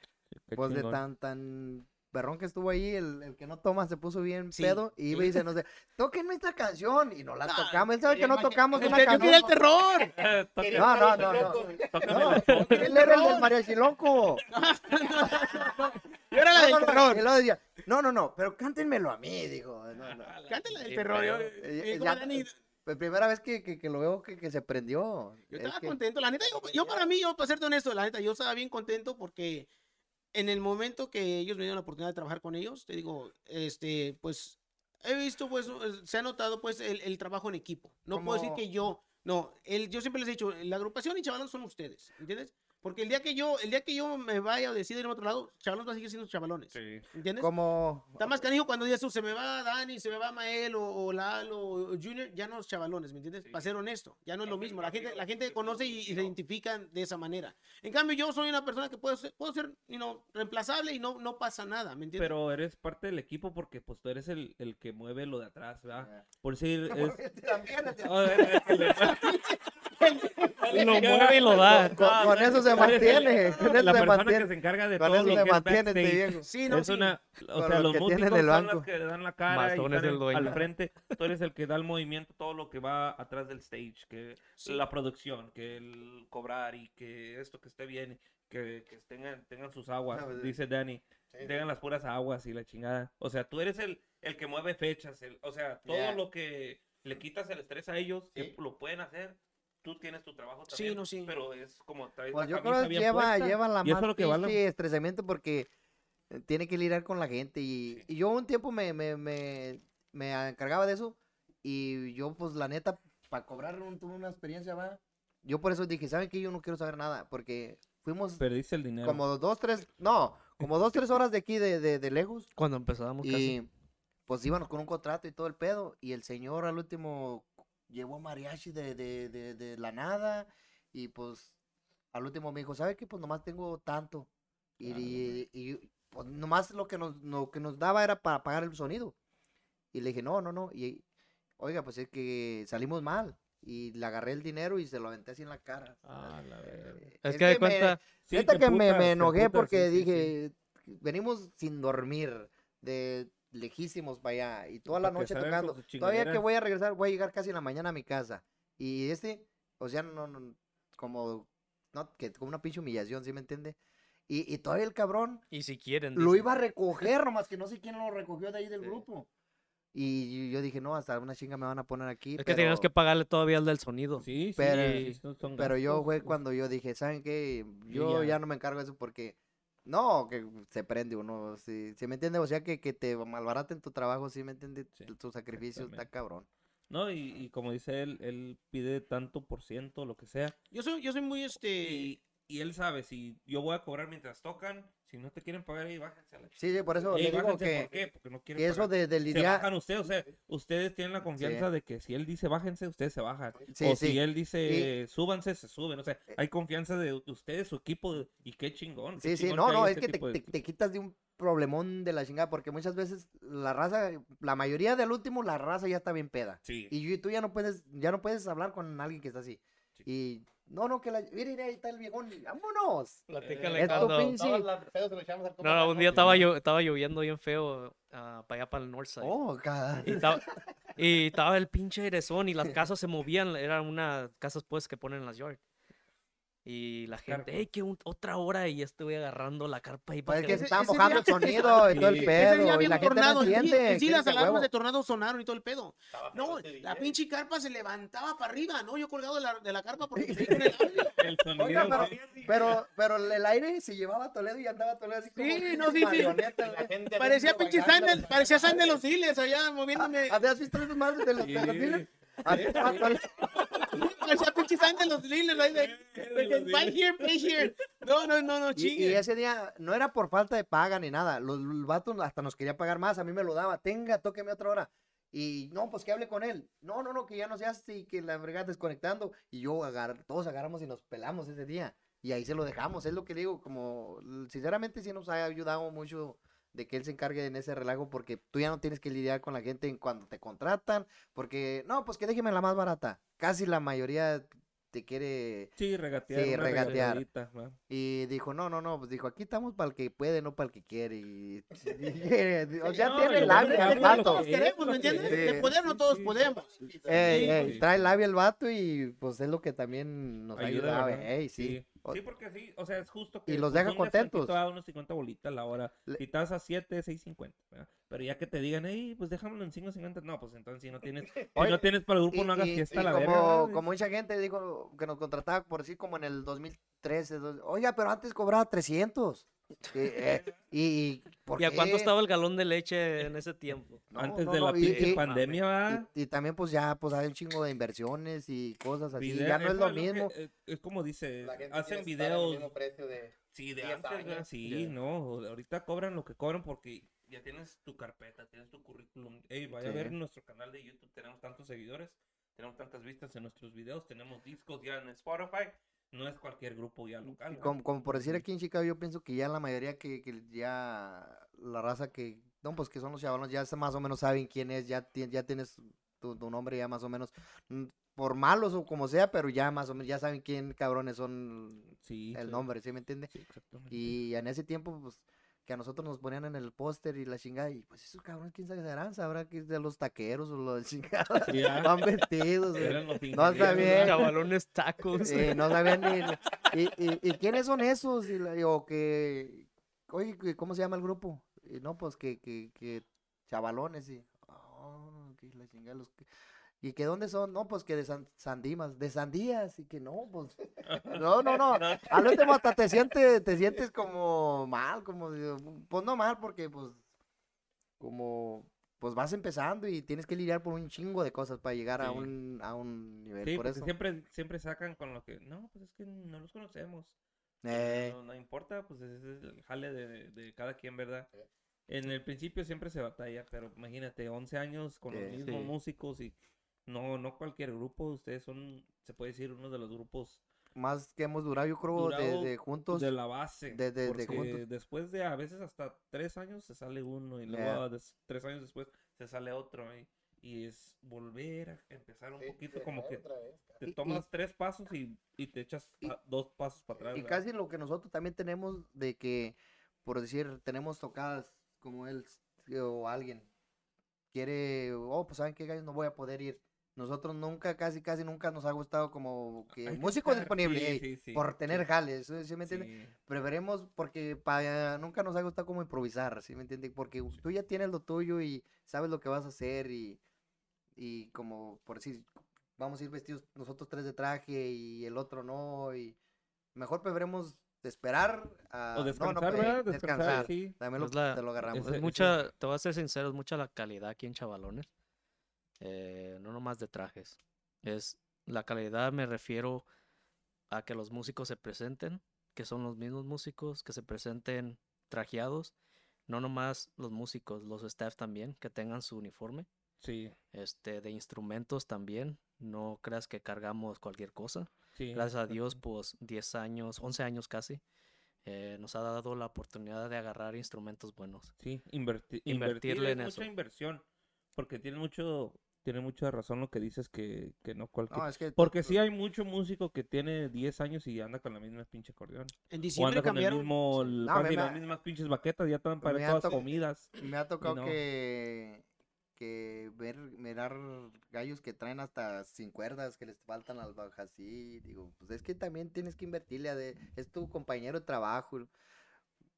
Pues de tan, tan berrón que estuvo ahí, el, el que no toma se puso bien Sí. pedo y iba y dice, no sé, toquen nuestra canción y no la No, tocamos. Él sabe que no tocamos una te- yo canción. quería el terror. Eh, No, no, no, No, la- él era el del mariachi loco. Yo era la No, del no, no, terror. Y luego decía, no, no, no, pero cántenmelo a mí, digo. No, no. Cántala del terror. yo- Eh, eh, Pues primera vez que, que, que lo veo que, que se prendió. Yo Es estaba que- contento, la neta, yo, yo para mí, yo para serte honesto, la neta, yo estaba bien contento porque en el momento que ellos me dieron la oportunidad de trabajar con ellos, te digo, este, pues, he visto, pues, se ha notado, pues, el, el trabajo en equipo. No puedo decir que yo, no, el, yo siempre les he dicho, la agrupación y Chavalos son ustedes, ¿entiendes? Porque el día que yo, el día que yo me vaya o decida ir a otro lado, Chavalos va a seguir siendo Chavalones, Sí. ¿entiendes? Como, Está más canijo cuando dices tú, se me va Dani, se me va Mael o, o Lalo o Junior, ya no es chavalones, ¿me entiendes? Para ser honesto, ya no es lo mismo. La gente, la gente conoce y, se identifican de esa manera. En cambio, yo soy una persona que puedo ser, puedo ser you know, reemplazable y no, no pasa nada, ¿me entiendes? Pero eres parte del equipo porque pues tú eres el, el que mueve lo de atrás, ¿verdad? Ah. Por decir, <laughs> es... También, <laughs> <laughs> este- que le- Lo mueve y lo da. con, con eso se el- mantiene. Con eso la se persona que mantiene. se encarga de Con todo eso lo se que mantiene este backstage. viejo. sí, no, es sí. una, o Con sea, lo los que músicos son banco. los que dan la cara y están dueño. al frente. Tú eres el que da el movimiento, todo lo que va atrás del stage, que Sí. la producción, que el cobrar y que esto que esté bien, que, que tengan, tengan sus aguas, No, pues, dice Danny, Sí, tengan las puras aguas y la chingada. O sea, tú eres el, el que mueve fechas, el- o sea, todo Ya. lo que le quitas el estrés a ellos, que lo pueden hacer. Tú tienes tu trabajo Sí, también, no, sí. pero es como traes Pues la yo creo que lleva, lleva la más lo que vale. estresamiento porque eh, tiene que lidiar con la gente y, y yo un tiempo me, me, me, me encargaba de eso y yo pues la neta para cobrar un, una experiencia va yo por eso dije saben que yo no quiero saber nada porque fuimos Perdiste el dinero. como dos tres no como dos tres horas de aquí de, de, de lejos Cuando empezábamos casi. y pues íbamos con un contrato y todo el pedo. Y el señor al último llevó mariachi de, de, de, de la nada. Y pues al último me dijo, ¿sabe qué? Pues nomás tengo tanto. Y, y, y, pues nomás lo que, nos, lo que nos daba era para pagar el sonido. Y le dije, no, no, no. Y oiga, pues es que salimos mal. Y le agarré el dinero y se lo aventé así en la cara. Ah, la. Eh, Es que de me- cuenta, Sí, Neta te que me, me enojé porque sí, sí, sí. dije, venimos sin dormir, de lejísimos para allá, y toda la que noche tocando. Todavía que voy a regresar, voy a llegar casi en la mañana a mi casa. Y este, o sea, no, no, como, no, que como una pinche humillación, ¿sí me entiende? Y, y todavía el cabrón y si quieren. lo dice. iba a recoger, nomás que no sé quién lo recogió de ahí del Sí. grupo. Y yo dije, no, hasta una chinga me van a poner aquí. Es que pero- teníamos que pagarle todavía al del sonido. Sí, sí, Pero- sí, Pero yo fue pues. cuando yo dije, ¿saben qué? Yo Yo ya- ya no me encargo de eso porque... No, que se prende uno, si, me entiende, o sea, que, que te malbaraten tu trabajo, si me entiende, Sí, tu, sacrificio está cabrón. No, y, y como dice él, él pide tanto por ciento, lo que sea. Yo soy, yo soy muy, este, Y y él sabe si yo voy a cobrar mientras tocan, si no te quieren pagar ahí, bájense a la Sí, sí, por eso le digo que, ¿por qué? Porque no quieren que eso pagar. de, de Se lidiar. bajan ustedes, o sea, ustedes tienen la confianza de que si él dice bájense, ustedes se bajan. Sí, o sí. si él dice súbanse, se suben. O sea, hay confianza de ustedes, su equipo, y qué chingón. qué Sí, sí, no, no, es que te, tipo de- te- te quitas de un problemón de la chingada, porque muchas veces la raza, la mayoría del último, la raza ya está bien peda. Sí. Y tú ya no puedes, ya no puedes hablar con alguien que está así. Sí. Y no, no, que la, mira, mira, ahí está el viejón, vámonos. Platícale tu cuando- pinche- No, no, un día estaba, llo- estaba lloviendo bien feo para allá, para el Northside. Oh, ca- Y estaba, y estaba el pinche airezón y las casas se movían. Eran unas casas pues que ponen en las yard. Y la gente, hey, que un- otra hora y ya estoy agarrando la carpa ahí Pues para es que que se ese mojando el <laughs> sonido y todo el pedo. Ese día y había la un gente no tornado. entiende. en sí, las alarmas huevo. de tornado sonaron y todo el pedo. Estaba No, la pinche carpa se levantaba para arriba, ¿no? Yo colgado de la, de la carpa porque seguí <laughs> con el audio. El sonido. Oiga, pero, pero, pero el aire se llevaba a Toledo y andaba Toledo así como Sí, no, sí, sí. Parecía pinche. Sandel, parecía Sandel los Siles allá moviéndome. ¿Habías visto esos madres de los, de <laughs> los Sandel los here, pay here. No, no, no, no, Y, y chingue. ese día no era por falta de paga ni nada. Los, los vatos hasta nos querían pagar más. A mí me lo daba. Tenga, tóqueme otra hora. Y no, pues que hable con él. No, no, no, que ya no se hace y que la verdad desconectando. Y yo agar, todos agarramos y nos pelamos ese día. Y ahí se lo dejamos. Es lo que digo, como sinceramente sí nos ha ayudado mucho de que él se encargue en ese relajo porque tú ya no tienes que lidiar con la gente en cuando te contratan. Porque, no, pues que déjeme la más barata. Casi la mayoría te quiere Sí, regatear. Sí, regatear. y dijo, no, no, no, pues dijo, aquí estamos para el que puede, no para el que quiere. Y, <laughs> o sea, No, tiene y el cada el vato. Todos queremos, ¿me entiendes? Sí. De poder no todos podemos. Ey, Sí, ey, trae labio el vato y pues es lo que también nos Ayuda, ayuda. ¿verdad? Ey, sí. Sí, porque sí, o sea, es justo que Y los deja contentos. A unos 50 bolitas la hora. Le- Si estás a 7, 6.50, ¿verdad? Pero ya que te digan, hey, pues déjamelo en 5.50, no, pues entonces si no tienes, si <laughs> no tienes para el grupo, Y, no hagas y- fiesta y la como, como mucha gente dijo que nos contrataba, por decir, como en el 2013. dos- Oiga, pero antes cobraba 300. Eh, eh, y, y, ¿por ¿Y a cuánto estaba el galón de leche en ese tiempo? No, Antes no, de no, la y- y- pandemia. Y, y también pues ya pues hay un chingo de inversiones y cosas así. Video- ya no es eso lo que- mismo. eh, es como dice, hacen videos. de- Sí, de 10 antes. Sí, no. Ahorita cobran lo que cobran porque ya tienes tu carpeta, tienes tu currículum. Ey, vaya a Sí. ver en nuestro canal de YouTube. Tenemos tantos seguidores, tenemos tantas vistas en nuestros videos, tenemos discos ya en Spotify. No es cualquier grupo ya local. Y ¿verdad? como, como por decir aquí en Chicago, yo pienso que ya la mayoría que, que ya la raza que, no, pues que son los chavalos, ya más o menos saben quién es, ya, ya tienes tu, tu nombre ya más o menos, mm, por malos o como sea, pero ya más o menos, ya saben quién cabrones son Sí, el sí, nombre, ¿sí me entiende? sí, exactamente. Y en ese tiempo, pues, que a nosotros nos ponían en el póster y la chingada, y pues esos cabrones, quién sabe, serán, sabrá que es de los taqueros o los chingada, <laughs> Sí, ah, van vestidos, güey. eran los No, está ingenieros, bien. ¿verdad? Chavalones tacos. No sabían ni. ¿Y, y, y quiénes son esos? Y la- o que. Oye, que- ¿cómo se llama el grupo? Y no, pues que, que, que chavalones y. Oh, que la chingada, los que- ¿Y que dónde son? No, pues que de San, Sandimas, de Sandías, y que no, pues. <laughs> No, no, no. <laughs> Al último hasta te sientes, te sientes como mal, como. Pues no mal, porque pues. Como. Pues vas empezando y tienes que lidiar por un chingo de cosas para llegar a un, a un nivel. Sí, por eso. siempre, siempre sacan con lo que, no, pues es que no los conocemos. Eh, No, no importa, pues ese es el jale de, de cada quien, ¿verdad? En el principio siempre se batalla, pero imagínate, 11 años con los Sí. mismos Sí. músicos y no, no cualquier grupo, ustedes son, se puede decir, uno de los grupos más que hemos durado, yo creo, de, Durado de juntos. de la base. de- de- de porque juntos. después de a veces hasta tres años se sale uno y luego Yeah. a des- tres años después se sale otro. Y, y es volver a empezar un Sí, poquito como que vez, te Y- y- tomas tres pasos y, y te echas dos pasos para atrás. Y ¿verdad? casi lo que nosotros también tenemos de que, por decir, tenemos tocadas como él o alguien quiere, oh, pues saben qué gallos no voy a poder ir. Nosotros nunca, casi, casi nunca nos ha gustado como que Hay músico disponible, sí, ey, sí, sí, por tener jales, ¿sí, me entiende? sí. Preferemos, porque pa- nunca nos ha gustado como improvisar, ¿sí me entiende? Porque tú ya tienes lo tuyo y sabes lo que vas a hacer y, y como, por decir, vamos a ir vestidos nosotros tres de traje y el otro no, y mejor preferemos esperar a... O no, no, descansar, pues, ¿verdad? descansar. Descansar, sí. También lo, la- te lo agarramos. Es mucha, te voy a ser sincero, es mucha la calidad aquí en Chavalones. Eh, no nomás de trajes. Es la calidad me refiero a que los músicos se presenten, que son los mismos músicos, que se presenten trajeados, no nomás los músicos, los staff también, que tengan su uniforme, Sí, este, de instrumentos también, no creas que cargamos cualquier cosa. sí. Gracias a Dios, pues 10 años, 11 años casi, eh, nos ha dado la oportunidad de agarrar instrumentos buenos. Sí, inverti- Invertirle invertir en eso. mucha inversión. Porque tiene mucho, tiene mucha razón lo que dices que, que no cualquier. No, es que Porque sí hay mucho músico que tiene 10 años y anda con la misma pinche acordeón. En O diciembre anda con el cambiaron. mismo, el- No, me- las mismas pinches baquetas, ya están para todas to- comidas. me ha tocado no. que, que ver, mirar gallos que traen hasta sin cuerdas, que les faltan las bajas así. Digo, pues es que también tienes que invertirle a de, es tu compañero de trabajo.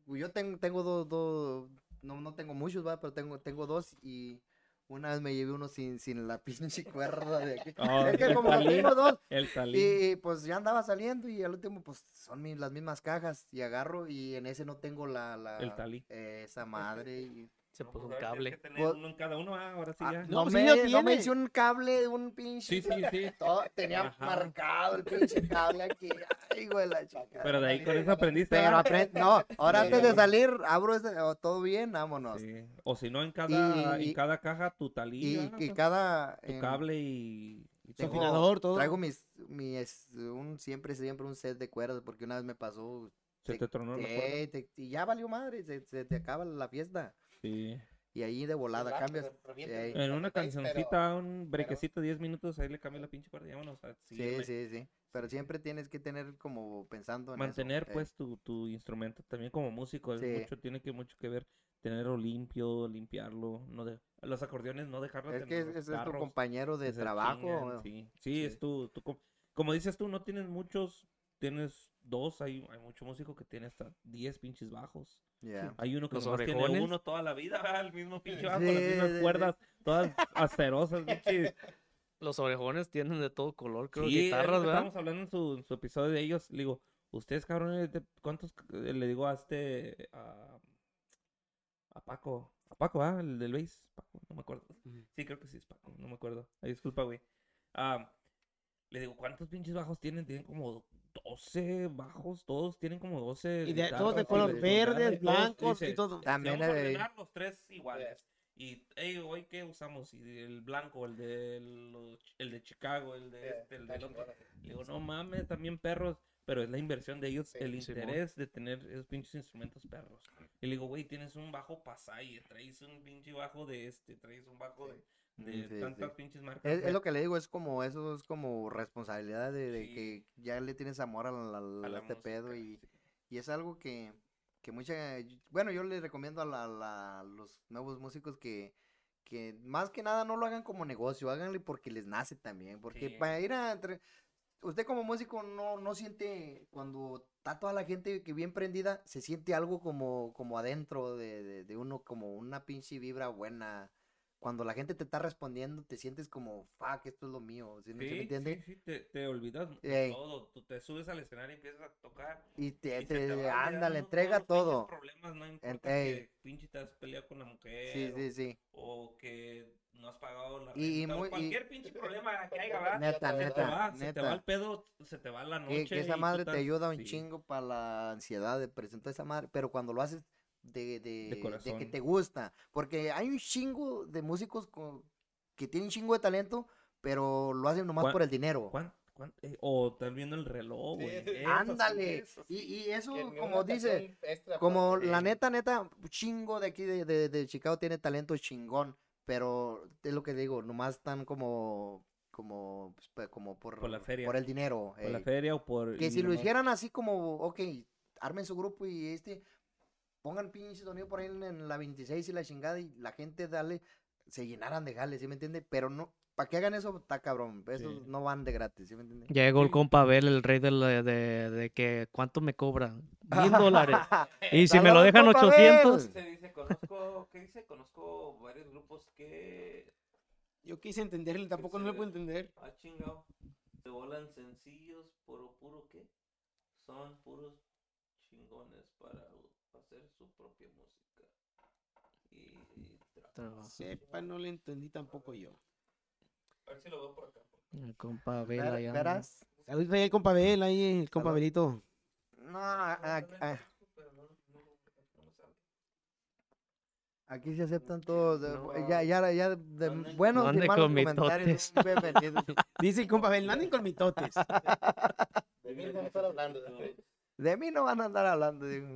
Yo tengo, tengo dos, dos, no, no tengo muchos, va, pero tengo, tengo dos y una vez me llevé uno sin, sin la <laughs> pinche cuerda de aquí. Ah, <laughs> es que el como dos, El talí. y pues ya andaba saliendo y al último pues son mi- las mismas cajas y agarro y en ese no tengo la, la El talí. eh, esa madre y Se No, puso pues, un ahora tienes cable. que tener uno en cada uno, ah, ahora sí Ah, ya. No, no, pues me, sí no me hice un cable, un pinche. Sí, sí, sí. <laughs> todo- tenía Ajá. marcado el pinche cable aquí. Ay, güey, la chica. Pero de ahí con eso aprendiste. Pero aprend- no, ahora Sí, antes de salir, abro ese, oh, todo bien, vámonos. Sí. O si no, en cada, Y- en cada caja tu talí, Y, y cada. tu en- cable y, y tengo- todo. afinador, todo. Traigo mis, mi, es- un, siempre, siempre un set de cuerdas, porque una vez me pasó. Se te tronó la cuerda. te- y ya valió madre, se, se te acaba la fiesta. Sí. Y ahí de volada cambias. eh, En una tape, pero- cancioncita, un brequecito, 10 minutos, ahí le cambio la pinche cuerda vámonos a Sí, sí, sí. Pero siempre tienes que tener como pensando en eso, Mantener, eh. pues, tu, tu instrumento también como músico. es Sí. mucho, tiene que mucho que ver tenerlo limpio, limpiarlo. no de, Los acordeones no dejarlos Es que ese es tu compañero de trabajo. chingan. Sí, sí, Sí. es tu, tu com- Como dices tú, no tienes muchos, tienes dos, hay, hay mucho músico que tiene hasta 10 pinches bajos. Hay uno que tiene uno toda la vida, <laughs> el mismo pinche bajo, Sí, las mismas sí, sí. cuerdas, todas asterosas, <laughs> pinches. Los orejones tienen de todo color, creo, guitarras, que ¿verdad? Estábamos hablando en su, en su episodio de ellos. Le digo, ustedes, cabrones, de- ¿cuántos c- le digo a este. a, a Paco? A Paco, ¿ah? El del bass. Paco, no me acuerdo. Sí, creo que sí es Paco, no me acuerdo. Ay, disculpa, güey. Ah, le digo, ¿cuántos pinches bajos tienen? Tienen como 12 bajos, todos tienen como 12. Y de, todos de color y verdes, blancos dice, y todo. "Si También vamos a eh, ordenar los tres iguales. Y, hey, hoy qué usamos? Y el blanco, el de, los- el de Chicago, el de Sí, este, el del otro. Le digo, no mames, también perros. Pero es la inversión de ellos, Sí, el interés de tener esos pinches instrumentos perros. Y le digo, güey, tienes un bajo Pasay, traes un pinche bajo de este, traes un bajo de, de sí, tantas sí. pinches marcas. Es, es güey". lo que le digo, es como, eso es como responsabilidad de, de Sí. que ya le tienes amor a, la- a A la este pedo y, y es algo que, que mucha, bueno, yo le recomiendo a, la- los nuevos músicos que, que más que nada no lo hagan como negocio, háganle porque les nace también, porque para ir a, entre- usted como músico no, no siente, cuando está toda la gente que bien prendida, se siente algo como, como adentro de, de, de uno, como una pinche vibra buena. Cuando la gente te está respondiendo, te sientes como, fuck, esto es lo mío, ¿sí, sí me entiende? sí, sí, te, te olvidas Ey. todo. Tú te subes al escenario y empiezas a tocar. Y y te, se te- te ándale, entrega todo. problemas, no importa que pinche te has peleado con la mujer. Sí, sí, sí. O que no has pagado la Y- y renta, o muy- y- cualquier pinche problema que haya, ¿verdad? Neta, se te neta, va, se te va neta. el pedo, se te va la noche. Que, que y esa madre te ayuda un chingo para la ansiedad de presentar esa madre, pero cuando lo haces de, de, de que te gusta, porque hay un chingo de músicos con- que tienen un chingo de talento, pero lo hacen nomás ¿Cuán- por el dinero. ¿Cuán- cuán- eh, o estás viendo el reloj, Sí. Eso Ándale, eso sí. y, y eso, como dice, extra como porque- la neta, neta, un chingo de aquí de, de, de Chicago tiene talento chingón, pero es lo que digo, nomás están como, como, pues, como por, Por la feria. por el dinero. Por la feria o por... Que si lo hicieran así como, ok, armen su grupo y este, pongan pinche sonido por ahí en, en la 26 y la chingada y la gente dale, se llenaran de jales, ¿sí me entiende? Pero no, para que hagan eso, está cabrón, esos Sí. no van de gratis, ¿sí me entiende? Llegó el compa Abel, el rey de, la- de, de que cuánto me cobra. Mil <laughs> dólares. Y si me lo dejan compa 800, Abel. Se dice, conozco, ¿qué dice? Conozco varios grupos que... Yo quise entenderle, tampoco no le puedo entender. Ah, chingado. Se volan sencillos, puro, puro, ¿qué? Son puros chingones para hacer su propia música. Y... Trabajo. Sepa, no le entendí tampoco yo. A ver si lo veo por acá. el compa allá anda. Verás, Saludos ahí al compa Abel, ahí el compa mm, No, a- aquí se aceptan todos. de- No. Ya, ya, ya, de Anden- buenos no y malos con comentarios. bienvenidos. Dice el compa Abel, no anden con mitotes. De mí no vamos a estar hablando. De mí no van a andar hablando. digo,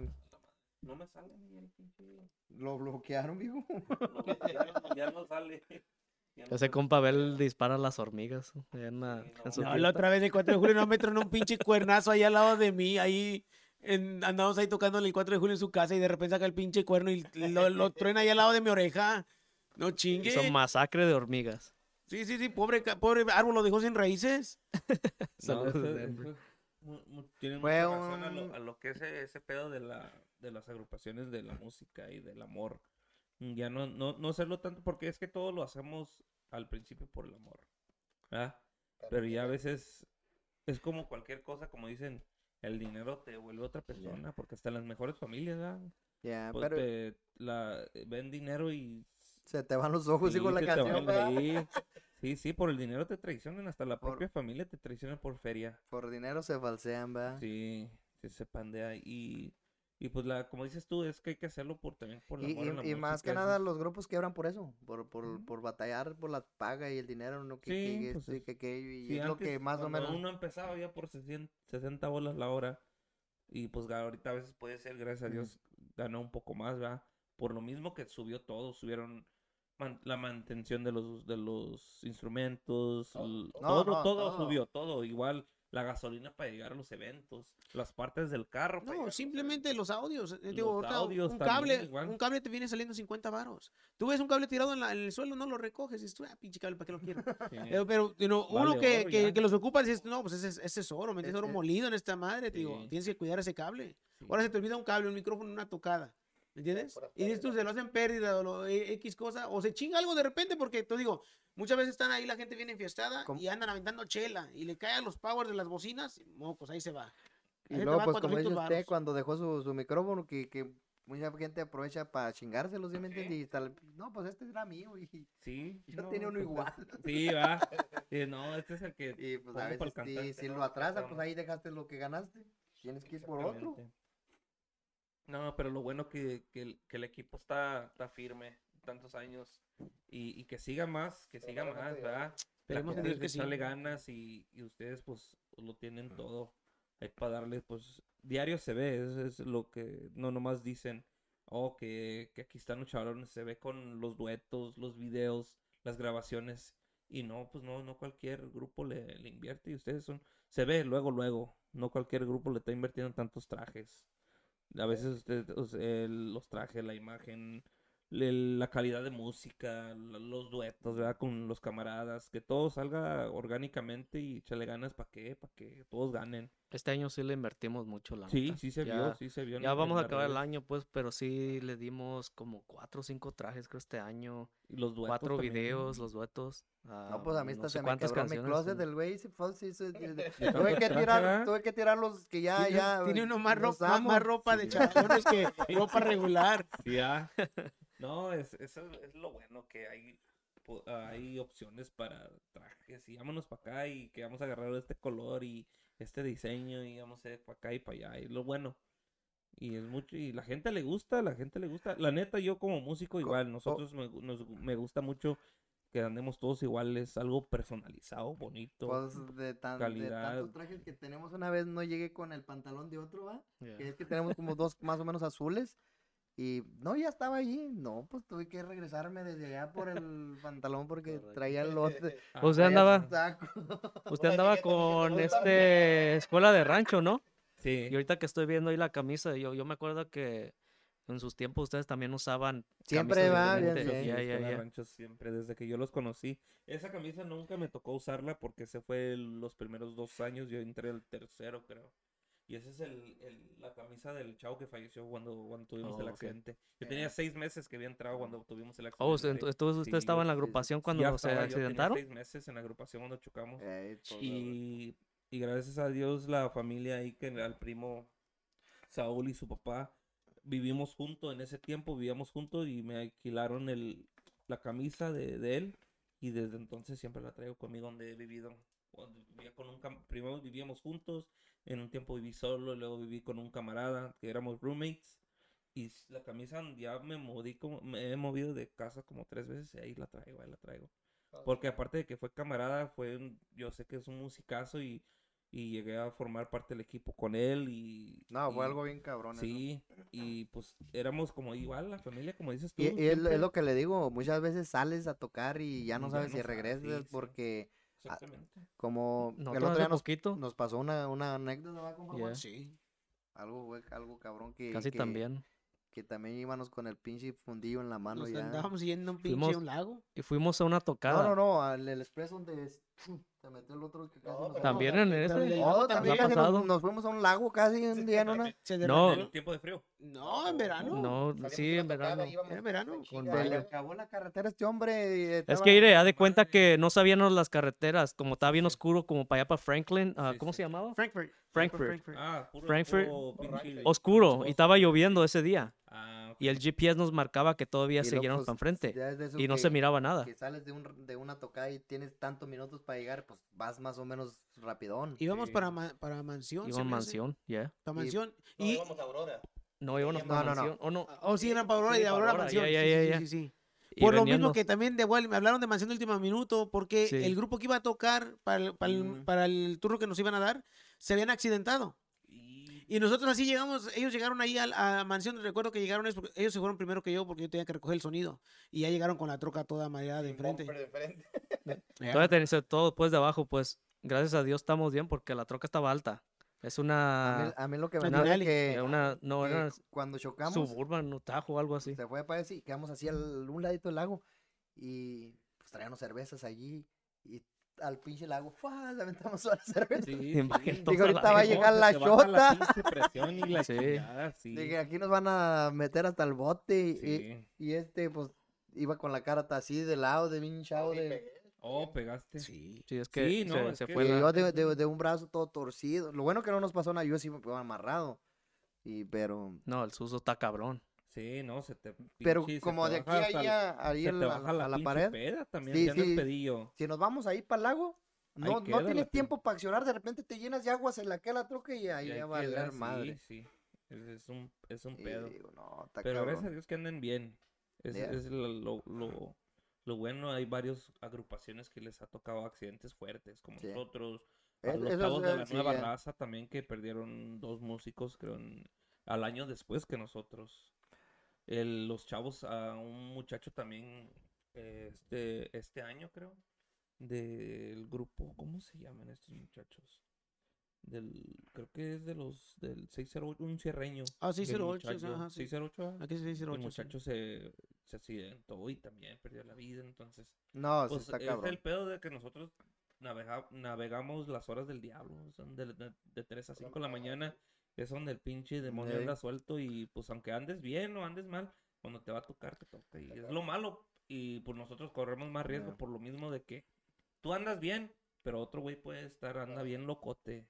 No me sale ni el pinche. Lo bloquearon, <laughs> vivo. No, <laughs> ya no sale. Ya no Ese compa Abel dispara a las hormigas. en la- Sí, no. en su No, fiesta. la otra vez el 4 de julio no me tronó un pinche cuernazo ahí al lado de mí, ahí en- andamos ahí tocando el 4 de julio en su casa y de repente saca el pinche cuerno y lo, lo truena ahí al lado de mi oreja. No chingue. Hizo masacre de hormigas. Sí, sí, sí, pobre, pobre árbol lo dejó sin raíces. <laughs> No, Saludos, eso- Tiene Fue mucha razón a lo, un- a lo que es e- ese pedo de, la, de las agrupaciones de la música y del amor. Mm, Ya no, no, no hacerlo tanto, porque es que todo lo hacemos al principio por el amor. ¿verdad? Pero ya a veces es como cualquier cosa, como dicen, el dinero te vuelve otra persona, porque hasta las mejores familias, ¿verdad? Pues pero te- la, ven dinero y se te van los ojos, Sí, hijo, la canción. Sí, sí, por el dinero te traicionan, hasta la Por- propia familia te traiciona por feria. Por dinero se falsean, ¿verdad? Sí, sí se pandea y, y pues la, como dices tú, es que hay que hacerlo por también por el Y, a la y- y más que nada los grupos quebran por eso, por, por, Ujú. por batallar por la paga y el dinero, no que, Sí, que pues esto y es- que aquello, y sí, es lo antes, que más o menos... uno empezaba ya por 60, 60 bolas la hora y pues ahorita a veces puede ser, gracias a. Dios, ganó un poco más, ¿verdad? Por lo mismo que subió todo, subieron man- la mantención de los, de los instrumentos, Todo, todo. todo, No, todo todo. subió, todo, igual la gasolina para llegar a los eventos, las partes del carro. No, simplemente los audios. eh, Digo, audios un cable, igual. un cable te viene saliendo 50 varos. Tú ves un cable tirado en, la- en el suelo, no lo recoges, y dices, ah, pinche cable, ¿para qué lo quiero? <laughs> Sí. Eh, pero you know, uno que, oro que, los ocupa, dices, no, pues ese, es- ese es oro, ¿me? Eh, Oro molido en esta madre, te digo, Sí. tienes que cuidar ese cable. Sí. Ahora se te olvida un cable, un micrófono, una tocada. ¿Me entiendes? Y dices tú, se lo hacen pérdida o lo, eh, X cosa, o se chinga algo de repente, porque te digo, muchas veces están ahí, la gente viene enfiestada ¿Cómo? y andan aventando chela y le caen los powers de las bocinas, y mocos, ahí se va. Y Ahí te luego, va pues como 400 dice usted, cuando dejó su, su micrófono, que, que mucha gente aprovecha para chingárselos, ¿sí me entiendes? Y tal, no, pues este era mío, y Sí. <laughs> yo no, tenía uno pues, igual. <laughs> Sí, va. <laughs> No, este es el que. Y pues a veces, cantante, si, lo atrasa, pues ahí dejaste lo que ganaste. Tienes que ir por otro. No, pero lo bueno que, que, el, que el equipo está, está firme tantos años y, y que siga más, que siga más. ¿verdad? Esperemos que sí. echarle ganas y, y ustedes pues lo tienen todo. Hay para darles pues diario se ve, es, es lo que no nomás dicen, oh que, que aquí están los chavalones, se ve con los duetos, los videos, las grabaciones y no, pues no, no cualquier grupo le, le invierte y ustedes son, se ve luego, luego, no cualquier grupo le está invirtiendo tantos trajes. A veces usted, el- los trajes, la imagen, la calidad de música, los duetos, ¿verdad? Con los camaradas, que todo salga orgánicamente y échale ganas para que, para que todos ganen. Este año sí le invertimos mucho la Sí, sí se Ya- vio, sí se vio. Ya vamos a acabar el redes. año, pues, pero sí le dimos como cuatro o cinco trajes, creo, este año. Y los duetos Cuatro también. videos, los duetos. No, pues a mí no se me quebró mi closet del güey. sí, sí, sí, tuve que tirar, tuve que tirar los que ya, Tiene, ya. tiene uno más ropa, más, ropa de Sí. chavalones que <laughs> ropa regular. Ah. <laughs> No, es, eso es lo bueno que hay, po- hay opciones para trajes y vámonos para acá y que vamos a agarrar este color y este diseño y vamos a ir para acá y para allá. Y lo bueno. Y es mucho, y la gente le gusta, la gente le gusta. La neta, yo como músico igual, nosotros me, nos, me gusta mucho que andemos todos iguales, algo personalizado, bonito. Pues de, tan, de calidad. tantos trajes que tenemos una vez no llegué con el pantalón de otro, ¿va? Ya. Que es que tenemos como dos más o menos azules. Y no, ya estaba allí. No, pues tuve que regresarme desde allá por el <laughs> pantalón porque traía el lote. <laughs> Ah, Usted traía andaba, <laughs> usted andaba con este escuela de rancho, ¿no? Sí. Y ahorita que estoy viendo ahí la camisa, yo, yo me acuerdo que en sus tiempos ustedes también usaban Siempre va, bien, diferentes. bien. Ya, ya, ya. Ranchos siempre, desde que yo los conocí. Esa camisa nunca me tocó usarla porque se fue los primeros dos años, yo entré el tercero, creo. Y esa es el, el- la camisa del chavo que falleció cuando, cuando tuvimos Oh, el ok. accidente. Yo tenía seis meses que había entrado cuando tuvimos el accidente. Oh, usted- entonces usted Sí, estaba en la agrupación cuando ya se estaba, yo tenía accidentaron. seis meses en la agrupación cuando chocamos. Eh, Y, y gracias a Dios la familia ahí que al primo Saúl y su papá vivimos juntos en ese tiempo, vivíamos juntos y me alquilaron el, la camisa de, de él Y desde entonces siempre la traigo conmigo donde he vivido. Cuando vivía con un cam- primero vivíamos juntos, en un tiempo viví solo, luego viví con un camarada, que éramos roommates. Y la camisa ya me moví como, me he movido de casa como tres veces y ahí la traigo, ahí la traigo. Porque aparte de que fue camarada, fue un- yo sé que es un musicazo y, y llegué a formar parte del equipo con él y... No, fue y- algo bien cabrón. Sí, y pues éramos como igual la familia, como dices tú. Y, y es, lo que le digo, muchas veces sales a tocar y ya no sabes no si regresas sí, sí. Porque Exactamente. como el Nosotros otro día nos, nos pasó una, una anécdota. Sí. Algo, güey, algo cabrón que, casi que, también. que también íbamos con el pinche fundillo en la mano Nos ya. andábamos yendo a un pinche Fuimos- un lago. Y fuimos a una tocada. No, no, no, al el expreso donde es- <sniffs> se metió el otro que casi No, nos- pero- También en ese. No, también ha casi nos, pasado. nos fuimos a un lago casi un día en una... Se No. En tiempo de frío. No, en verano. No, Salimos sí, en verano. en verano, con Se le acabó la carretera este hombre y Es estaba- que, iré, haz de cuenta que no sabíamos las carreteras, como estaba bien oscuro, como para allá para Franklin, ah, Sí, ¿cómo sí. se llamaba? Frankfurt. Frankfurt. Ah, puro, Frankfurt. puro Rancho. Oscuro, y estaba lloviendo ese día. Ah. Y el GPS nos marcaba que todavía seguíamos pues, para enfrente. Y no que- se miraba nada. que sales de, un, de una tocada y tienes tantos minutos para llegar, pues vas más o menos rapidón. Íbamos Sí. para, para mansión. Hace. mansión, ya. Para Y- mansión. No, Y, íbamos a Aurora. No, íbamos No, para no, no. mansión. ¿O no? oh, sí, eran para Aurora y de para Aurora a mansión. ya, ya, sí, sí, sí, sí. Y Por lo venían mismo que también de igual me hablaron de mansión de último minuto porque Sí. el grupo que iba a tocar para el, para, el, Mm. para el turno que nos iban a dar se habían accidentado. Y- nosotros así llegamos, ellos llegaron ahí al- a, mansión, recuerdo que llegaron, ellos, porque ellos se fueron primero que yo porque yo tenía que recoger el sonido. Y ya llegaron con la troca toda mareada de enfrente. de enfrente. <laughs> Ya. Todavía tenés todo pues de abajo, pues gracias a Dios estamos bien porque la troca estaba alta. Es A mí, una, a mí lo que me Una- duele es Denali. que, una, no, que era cuando chocamos, suburban, no, Tajo, algo así. se fue para decir, quedamos así al un ladito del lago y pues traíamos cervezas allí y al pinche lago, ¡fua! le aventamos toda la cerveza. Sí, <laughs> sí. Digo, a ahorita va a llegar la y la <laughs> Sí. chingada, sí. Dije, aquí nos van a meter hasta el bote y, Sí. y este pues iba con la cara así de lado, de bien Sí, de... Oh, pegaste. Sí. Sí, es que Sí, no, se, es se que- fue Y la- yo de, de- de un brazo todo torcido. Lo bueno que no nos pasó nada, yo sí me quedaba amarrado. Y pero No, el suso está cabrón. Sí, no, se te. pero pinche- como de aquí a allá, ahí se en te la- baja a la, pared, peda también, Sí, si pedillo. nos vamos ahí para el lago, no, no tienes tiempo para accionar, de repente te llenas de agua, se la queda la troca y ahí Y va a valer madre. Sí, sí. Es, un, es un pedo. digo, no, está Pero cabrón. gracias a Dios que anden bien. Es, Yeah. es lo, lo, lo- bueno, hay varias agrupaciones que les ha tocado accidentes fuertes, como Sí. nosotros. A Es- los chavos de la nueva ya. raza también que perdieron dos músicos, creo, en- al año después que nosotros. El- los chavos, a un muchacho también, eh, este, este año creo, del grupo, ¿cómo se llaman estos muchachos? Del, creo que es de los, del 608, un cierreño. Ah, el 608, muchacho, ajá, sí. 608, ah, Aquí se dice el 08, sí. muchacho se, se accidentó y también perdió la vida, entonces... No, Pues está es cabrón. el pedo de que nosotros navega- navegamos las horas del diablo, son de, de, de 3 a 5 de la mañana, es donde el pinche demonio Ey. anda suelto y pues aunque andes bien o andes mal, cuando te va a tocar te toca y es lo malo y pues nosotros corremos más riesgo por lo mismo de que tú andas bien, pero otro güey puede estar, anda bien locote,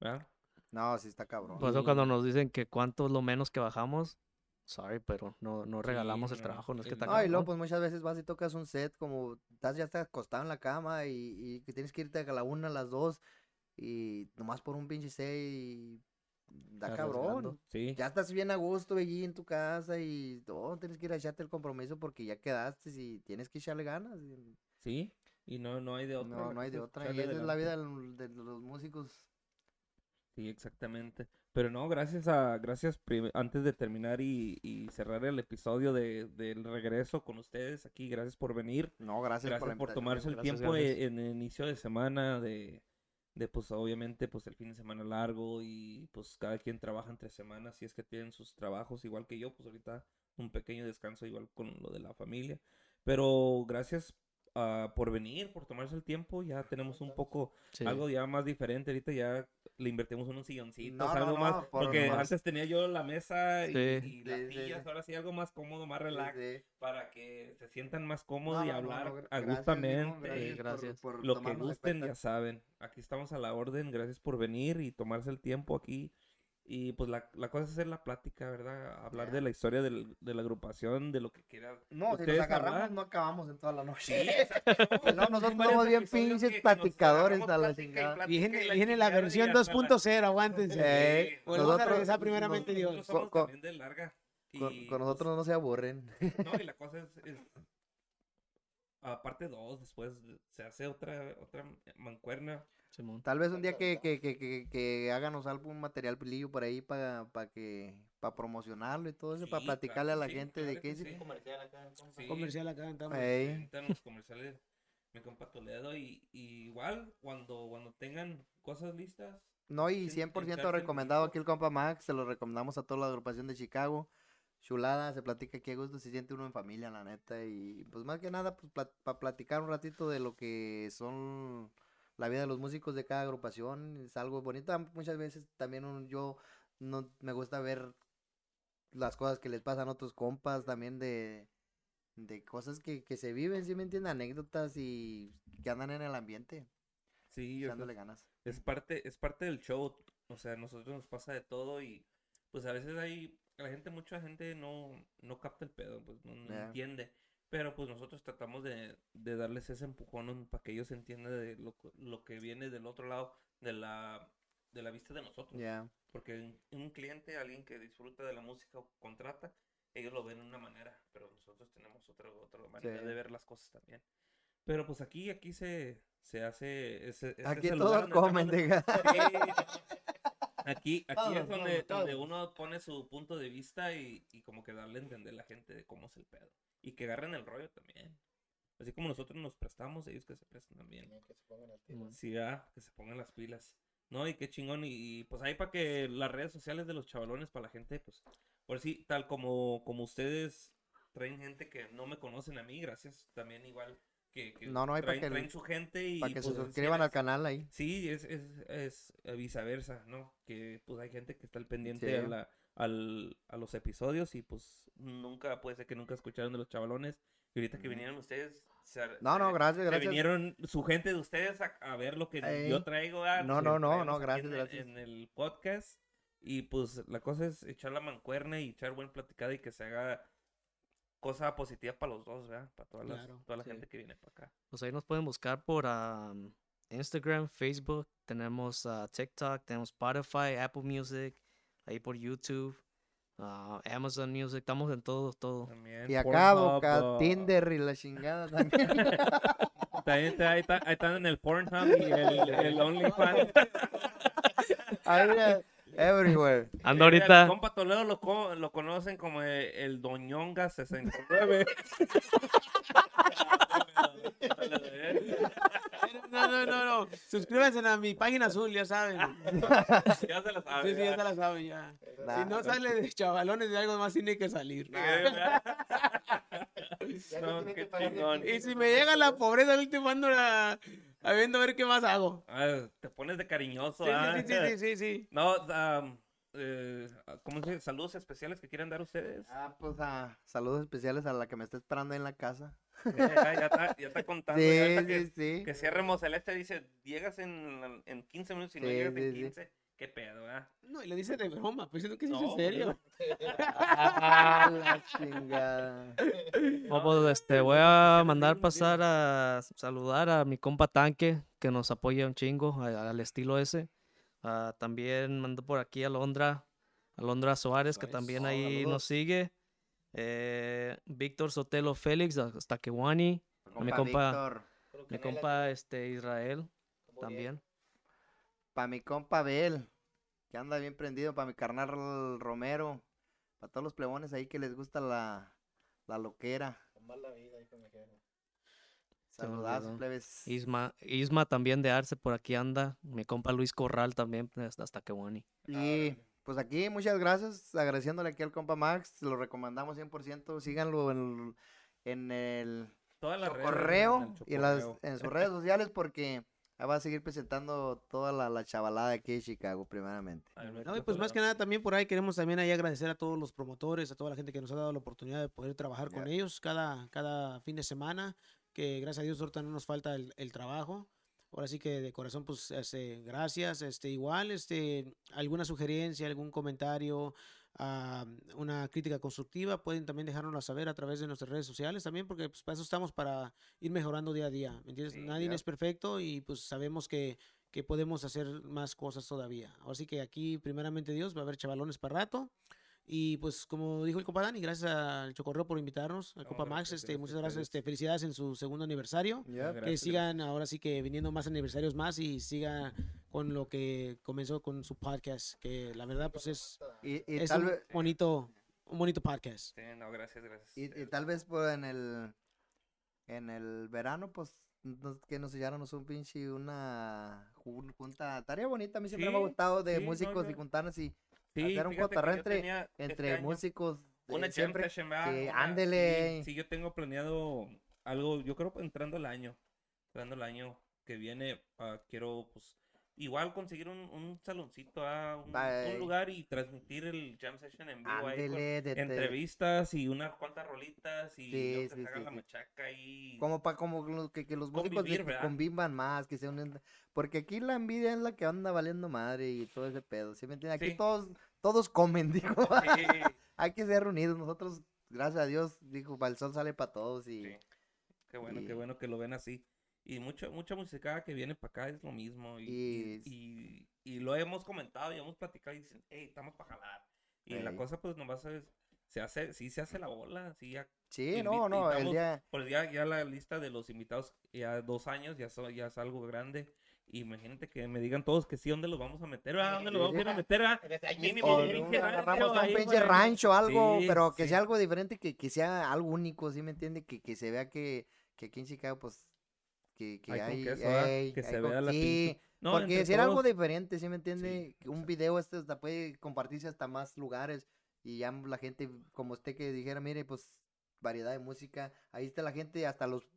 ¿verdad? No, sí está cabrón. Por eso Y- cuando nos dicen que cuánto es lo menos que bajamos, sorry, pero no, no Sí, regalamos el trabajo, no es que está No, y luego pues muchas veces vas y tocas un set como estás ya estás acostado en la cama y, y que tienes que irte a la una, a las dos y nomás por un pinche set y da cabrón. Sí, Ya estás bien a gusto allí en tu casa y todo, tienes que ir a echarte el compromiso porque ya quedaste y tienes que echarle ganas. sí, y no, no hay de otra. no, no hay de otra. Y esa es la vida de los músicos. Sí, exactamente. Pero no, gracias a, gracias antes de terminar y, y cerrar el episodio de, del regreso con ustedes aquí, gracias por venir, No, gracias, gracias por tomarse el gracias, tiempo gracias. en el inicio de semana de, de pues obviamente pues el fin de semana largo y pues cada quien trabaja entre semanas si es que tienen sus trabajos igual que yo, pues ahorita un pequeño descanso igual con lo de la familia. Pero gracias ah, por venir, por tomarse el tiempo, ya tenemos un poco Sí. algo ya más diferente. Ahorita ya le invertimos unos silloncitos, No, no, algo más. no, por porque nomás. antes tenía yo la mesa y, Sí. y las Sí, sillas, sí. ahora sí algo más cómodo, más relax, Sí, sí. para que se sientan más cómodos y hablar no, gra- a gracias, por- Lo que en gusten, ya saben. Aquí estamos a la orden. Gracias por venir y tomarse el tiempo aquí. Y pues la, la cosa es hacer la plática, ¿verdad? Hablar de la historia del- de la agrupación, de lo que quiera. No, si nos agarramos, hablar. no acabamos en toda la noche. Sí, <laughs> exacto. No, nosotros somos bien pinches platicadores a la plática y chingada. y Viene, la versión hasta la- 2.0, aguántense. Eh, Volvemos a nosotros- regresar primeramente nos- Dios. Nosotros somos Con- también de larga. Con, y, con pues, nosotros no se aburren. No, y la cosa es, es aparte dos, después se hace otra otra mancuerna. Simón. Tal vez un día que, que, que, que, que háganos algún material pilillo por ahí para que para promocionarlo y todo eso, para platicarle claro a la sí, gente claro de que qué sí. es. Comercial acá. Comercial acá, estamos. Ey. Ahorita en los comerciales mi compa Toledo y, y igual cuando cuando tengan cosas listas No, y en- 100% echarse el recomendado aquí el compa Max, se lo recomendamos a toda la agrupación de Chicago. Chulada, se platica aquí a gusto, se siente uno en familia, la neta. Y pues más que nada, pues para platicar un ratito de lo que son la vida de los músicos de cada agrupación. Es algo bonito. Muchas veces también un- yo no me gusta ver las cosas que les pasan a otros compas, también de, de cosas que, que se viven, ¿sí me entienden? Anécdotas y que andan en el ambiente, sí eso echándole es, ganas. es parte es parte del show o sea a nosotros nos pasa de todo y pues a veces hay la gente mucha gente no no capta el pedo pues no, entiende pero pues nosotros tratamos de, de darles ese empujón para que ellos entiendan de lo, lo que viene del otro lado de la de la vista de nosotros Ya. Porque un- cliente, alguien que disfruta de la música o contrata, ellos lo ven de una manera, pero nosotros tenemos otra, otra manera Sí. de ver las cosas también. Pero pues aquí, aquí se, se hace... ese- ese es Aquí todos comen, diga. Aquí, aquí Todos, es donde, todos, donde todos. uno pone su punto de vista y, y como que darle a entender a la gente de cómo es el pedo. Y que agarren el rollo también. Así como nosotros nos prestamos, ellos que se prestan también. También que se pongan al tiro. Simón. Sí, ah, que se pongan las pilas. No, y qué chingón. Y, y, pues ahí para que las redes sociales de los chavalones, para la gente, pues, por sí, tal como, como ustedes traen gente que no me conocen a mí, gracias también igual que, que No, no, hay traen, que el- traen su gente y Para que se pues, suscriban sí, al canal ahí. Sí, es, es, es viceversa, ¿no? Que pues hay gente que está al pendiente a, Sí. la- al, a los episodios y pues nunca, puede ser que nunca escucharon de los chavalones. Y ahorita que vinieron ustedes, se, No, no, gracias, gracias. vinieron su gente de ustedes a, a ver lo que Ey. yo traigo. No, Que no, no, no, aquí gracias, en el- gracias. En el podcast. Y pues la cosa es echar la mancuerna y echar buen platicada y que se haga cosa positiva para los dos, ¿verdad? Para toda, las- Claro, toda la sí. gente que viene para acá. Pues ahí nos pueden buscar por am, Instagram, Facebook, tenemos ah, TikTok, tenemos Spotify, Apple Music, ahí por YouTube, ah, Amazon Music, estamos en todo, todo. También. Y acá, boca, Tinder y la chingada también. <laughs> También está- ahí, está- ahí están en el Pornhub y el, el OnlyFans. Ahí, everywhere. Ando El ahorita, compa Toledo lo, lo conocen como el, el Doñonga 69. <laughs> No, no, no, no. Suscríbanse a mi página azul, ya saben. <laughs> ya se la sabe. Sí, sí, ya se la saben ya. Nah, Si no sale de chavalones de algo más, tiene que salir. No, qué chingón. Y si me llega la pobreza, al último ando a, a viendo a ver qué más hago. Ah, te pones de cariñoso. Sí, ah. sí, sí, sí, sí, sí. No, eh, ¿cómo se dice? Saludos especiales que quieran dar ustedes. Ah, pues ah, saludos especiales a la que me está esperando en la casa. Ya, ya está, ya está contando. ya Sí, que, sí, sí. que cierremos el este, dice, llegas en, en 15 minutos y no Sí, llegas en sí, sí. 15. ¿Qué pedo? No, y lo dice de broma, pero siento que sí es No, en serio. Ah, la chingada. oh, pues, este, voy a mandar pasar a saludar a mi compa Tanque, que nos apoya un chingo al estilo ese. Ah, también mando por aquí a Londra, a Londra Suárez, que también Oh, ahí nos sigue. Eh, Víctor Sotelo Félix, hasta Kewani. mi compa- Víctor. Mi compa este Israel también. Para mi compa Abel, que anda bien prendido. Para mi carnal Romero. Para todos los plebones ahí que les gusta la, la loquera. Con mala vida. Se me Saludazos, plebes. Isma, Isma también de Arce por aquí anda. Mi compa Luis Corral también hasta, Kewani. Y pues aquí, muchas gracias. Agradeciéndole aquí al compa Max. Lo recomendamos 100%. Síganlo en, en el correo en el y en, las, en sus redes <laughs> sociales porque va a seguir presentando toda la, la chavalada aquí de Chicago, primeramente. No, y pues más que nada también por ahí queremos también ahí agradecer a todos los promotores, a toda la gente que nos ha dado la oportunidad de poder trabajar con ellos cada, cada fin de semana, que gracias a Dios ahorita no nos falta el, el trabajo. Ahora sí que de corazón, pues, este, gracias. Este, igual, este, alguna sugerencia, algún comentario, ah, una crítica constructiva, pueden también dejárnosla saber a través de nuestras redes sociales también, porque pues, para eso estamos para ir mejorando día a día. ¿Me entiendes? Sí, Nadie es perfecto y pues sabemos que, que podemos hacer más cosas todavía. Ahora sí que aquí, primeramente Dios, va a haber chavalones para rato. Y pues como dijo el compa Dani, gracias al Chocorreo por invitarnos, al No, compa Max, gracias, este, gracias muchas gracias, este, felicidades en su segundo aniversario. Ya. Que Gracias, sigan ahora sí que viniendo más aniversarios más y siga con lo que comenzó con su podcast, que la verdad pues es, Y, y es tal un vez, bonito, un bonito podcast. Sí, no, gracias, gracias. y, y tal vez por en el en el verano, pues nos- que nos echáramos un pinche una jun- junta, tarea bonita, a mí siempre me ha Sí, gustado de sí, no, músicos y yo- juntarnos y Sí, hacer un entre- tenía este entre año músicos de Una siempre. Una- ándele. Sí, sí, yo tengo planeado algo, yo creo entrando el año, entrando el año que viene, ah, quiero pues igual conseguir un, un saloncito, ah, un, lugar y transmitir el jam session en vivo ahí con entrevistas y unas cuantas rolitas y Sí, sí, sí, la machaca y como para como que, que los músicos convivan más, que se unen, porque aquí la envidia es la que anda valiendo madre y todo ese pedo, ¿sí me entiendes? Aquí todos todos comen, <laughs> digo, hay que ser unidos, nosotros gracias a Dios, dijo, para el sol sale para todos y. Qué bueno, Y- qué bueno que lo ven así. Y mucha, mucha música que viene para acá es lo mismo. Y, y, Y- y- y lo hemos comentado y hemos platicado y dicen, hey, estamos para jalar. Y la Ey. cosa pues nomás es, se hace, sí se hace la bola, sí ya, sí, no, no, el día pues ya, ya la lista de los invitados, ya dos años, ya, so- ya es algo grande. Imagínate que me digan todos que sí, ¿dónde los vamos a meter? ¿A dónde los vamos a a <laughs> meter? ah? Mínimo un pinche agarramos rancho un pinche rancho, algo, Sí, pero que sí. sea algo diferente, que, que sea algo único, ¿sí me entiende? Que, que se vea que, que aquí en Chicago, pues, que, que Hay con hay, queso, ¿verdad? ey, Que hay se con- vea la sí, No, porque si era algo todos, diferente, ¿sí me entiende? Que Un video este hasta puede compartirse hasta más lugares y ya la gente, como usted que dijera, mire, pues variedad de música, ahí está la gente, hasta los...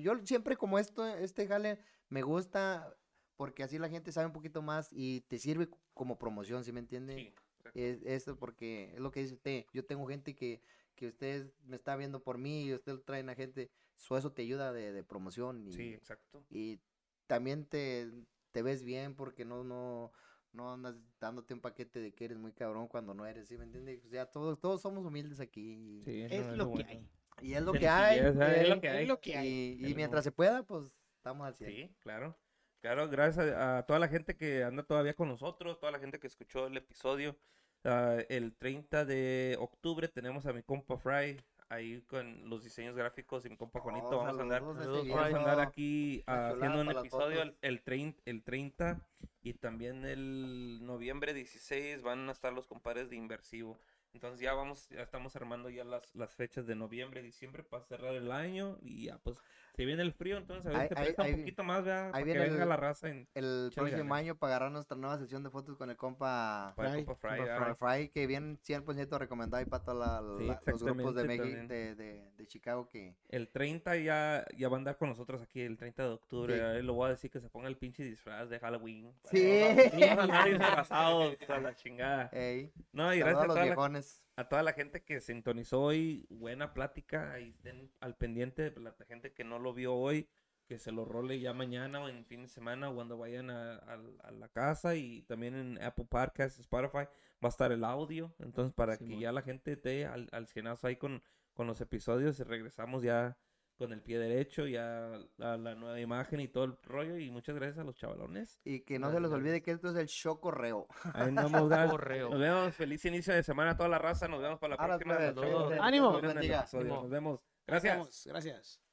Yo siempre como esto, este jale, me gusta porque así la gente sabe un poquito más y te sirve como promoción, ¿sí me entiende? sí, Es esto porque es lo que dice usted, yo tengo gente que, que ustedes me está viendo por mí y ustedes traen a gente, so eso te ayuda de, de promoción y, sí, exacto. y también te, te ves bien porque no, no, no andas dándote un paquete de que eres muy cabrón cuando no eres, ¿sí me entiendes? O sea, todos, todos somos humildes aquí y, Sí, Es no, lo que bueno. hay. y es lo que hay. ¿eh? Es lo eh, que hay. Es lo que hay. Y, Es y lo mientras se pueda, pues estamos al 100. Sí, claro. Claro, gracias a, a toda la gente que anda todavía con nosotros, toda la gente que escuchó el episodio. Ah, el 30 de octubre tenemos a mi compa Fry ahí con los diseños gráficos y mi compa Juanito. Oh, vamos a andar, saludos, vamos a andar aquí haciendo un episodio el, el, 30, el 30 y también el noviembre 16 van a estar los compadres de Inversivo. Entonces ya vamos, ya estamos armando ya las, las fechas de noviembre, diciembre para cerrar el año y ya pues se viene el frío, entonces a ver Ahí- te ahí- presta ahí- un poquito más, ¿verdad? Para que viene venga el- la raza en El Échale próximo año para agarrar nuestra nueva sesión de fotos con el compa Fry, compa Fry, Compa. Fry, Fry, que vienen 100% recomendado ahí para todos Sí, los grupos de, de, de, de Chicago que... El 30 ya, ya va a andar con nosotros aquí, el 30 de octubre. Sí. ahí lo voy a decir que se ponga el pinche disfraz de Halloween. Sí. Vamos a andar disfrazados la chingada. Ey, No, y saludos gracias a los toda, la, viejones. A toda la gente que sintonizó hoy. Buena plática. Ahí estén al pendiente de la gente que no lo vio hoy. Que se lo role ya mañana o en fin de semana o cuando vayan a, a- a la casa. Y también en Apple Podcasts, Spotify va a estar el audio. Entonces, para que ya la gente esté al, al cienazo ahí con, con los episodios. Y regresamos ya con el pie derecho, ya a la nueva imagen y todo el rollo. Y muchas gracias a los chavalones. Y que no se les dale. olvide que esto es el show correo. Ahí andamos, guys. Correo. Nos vemos. Feliz inicio de semana a toda la raza. Nos vemos para la Ahora, próxima. Nos vemos. Dios Nos ánimo. Nos vemos. Gracias. Gracias.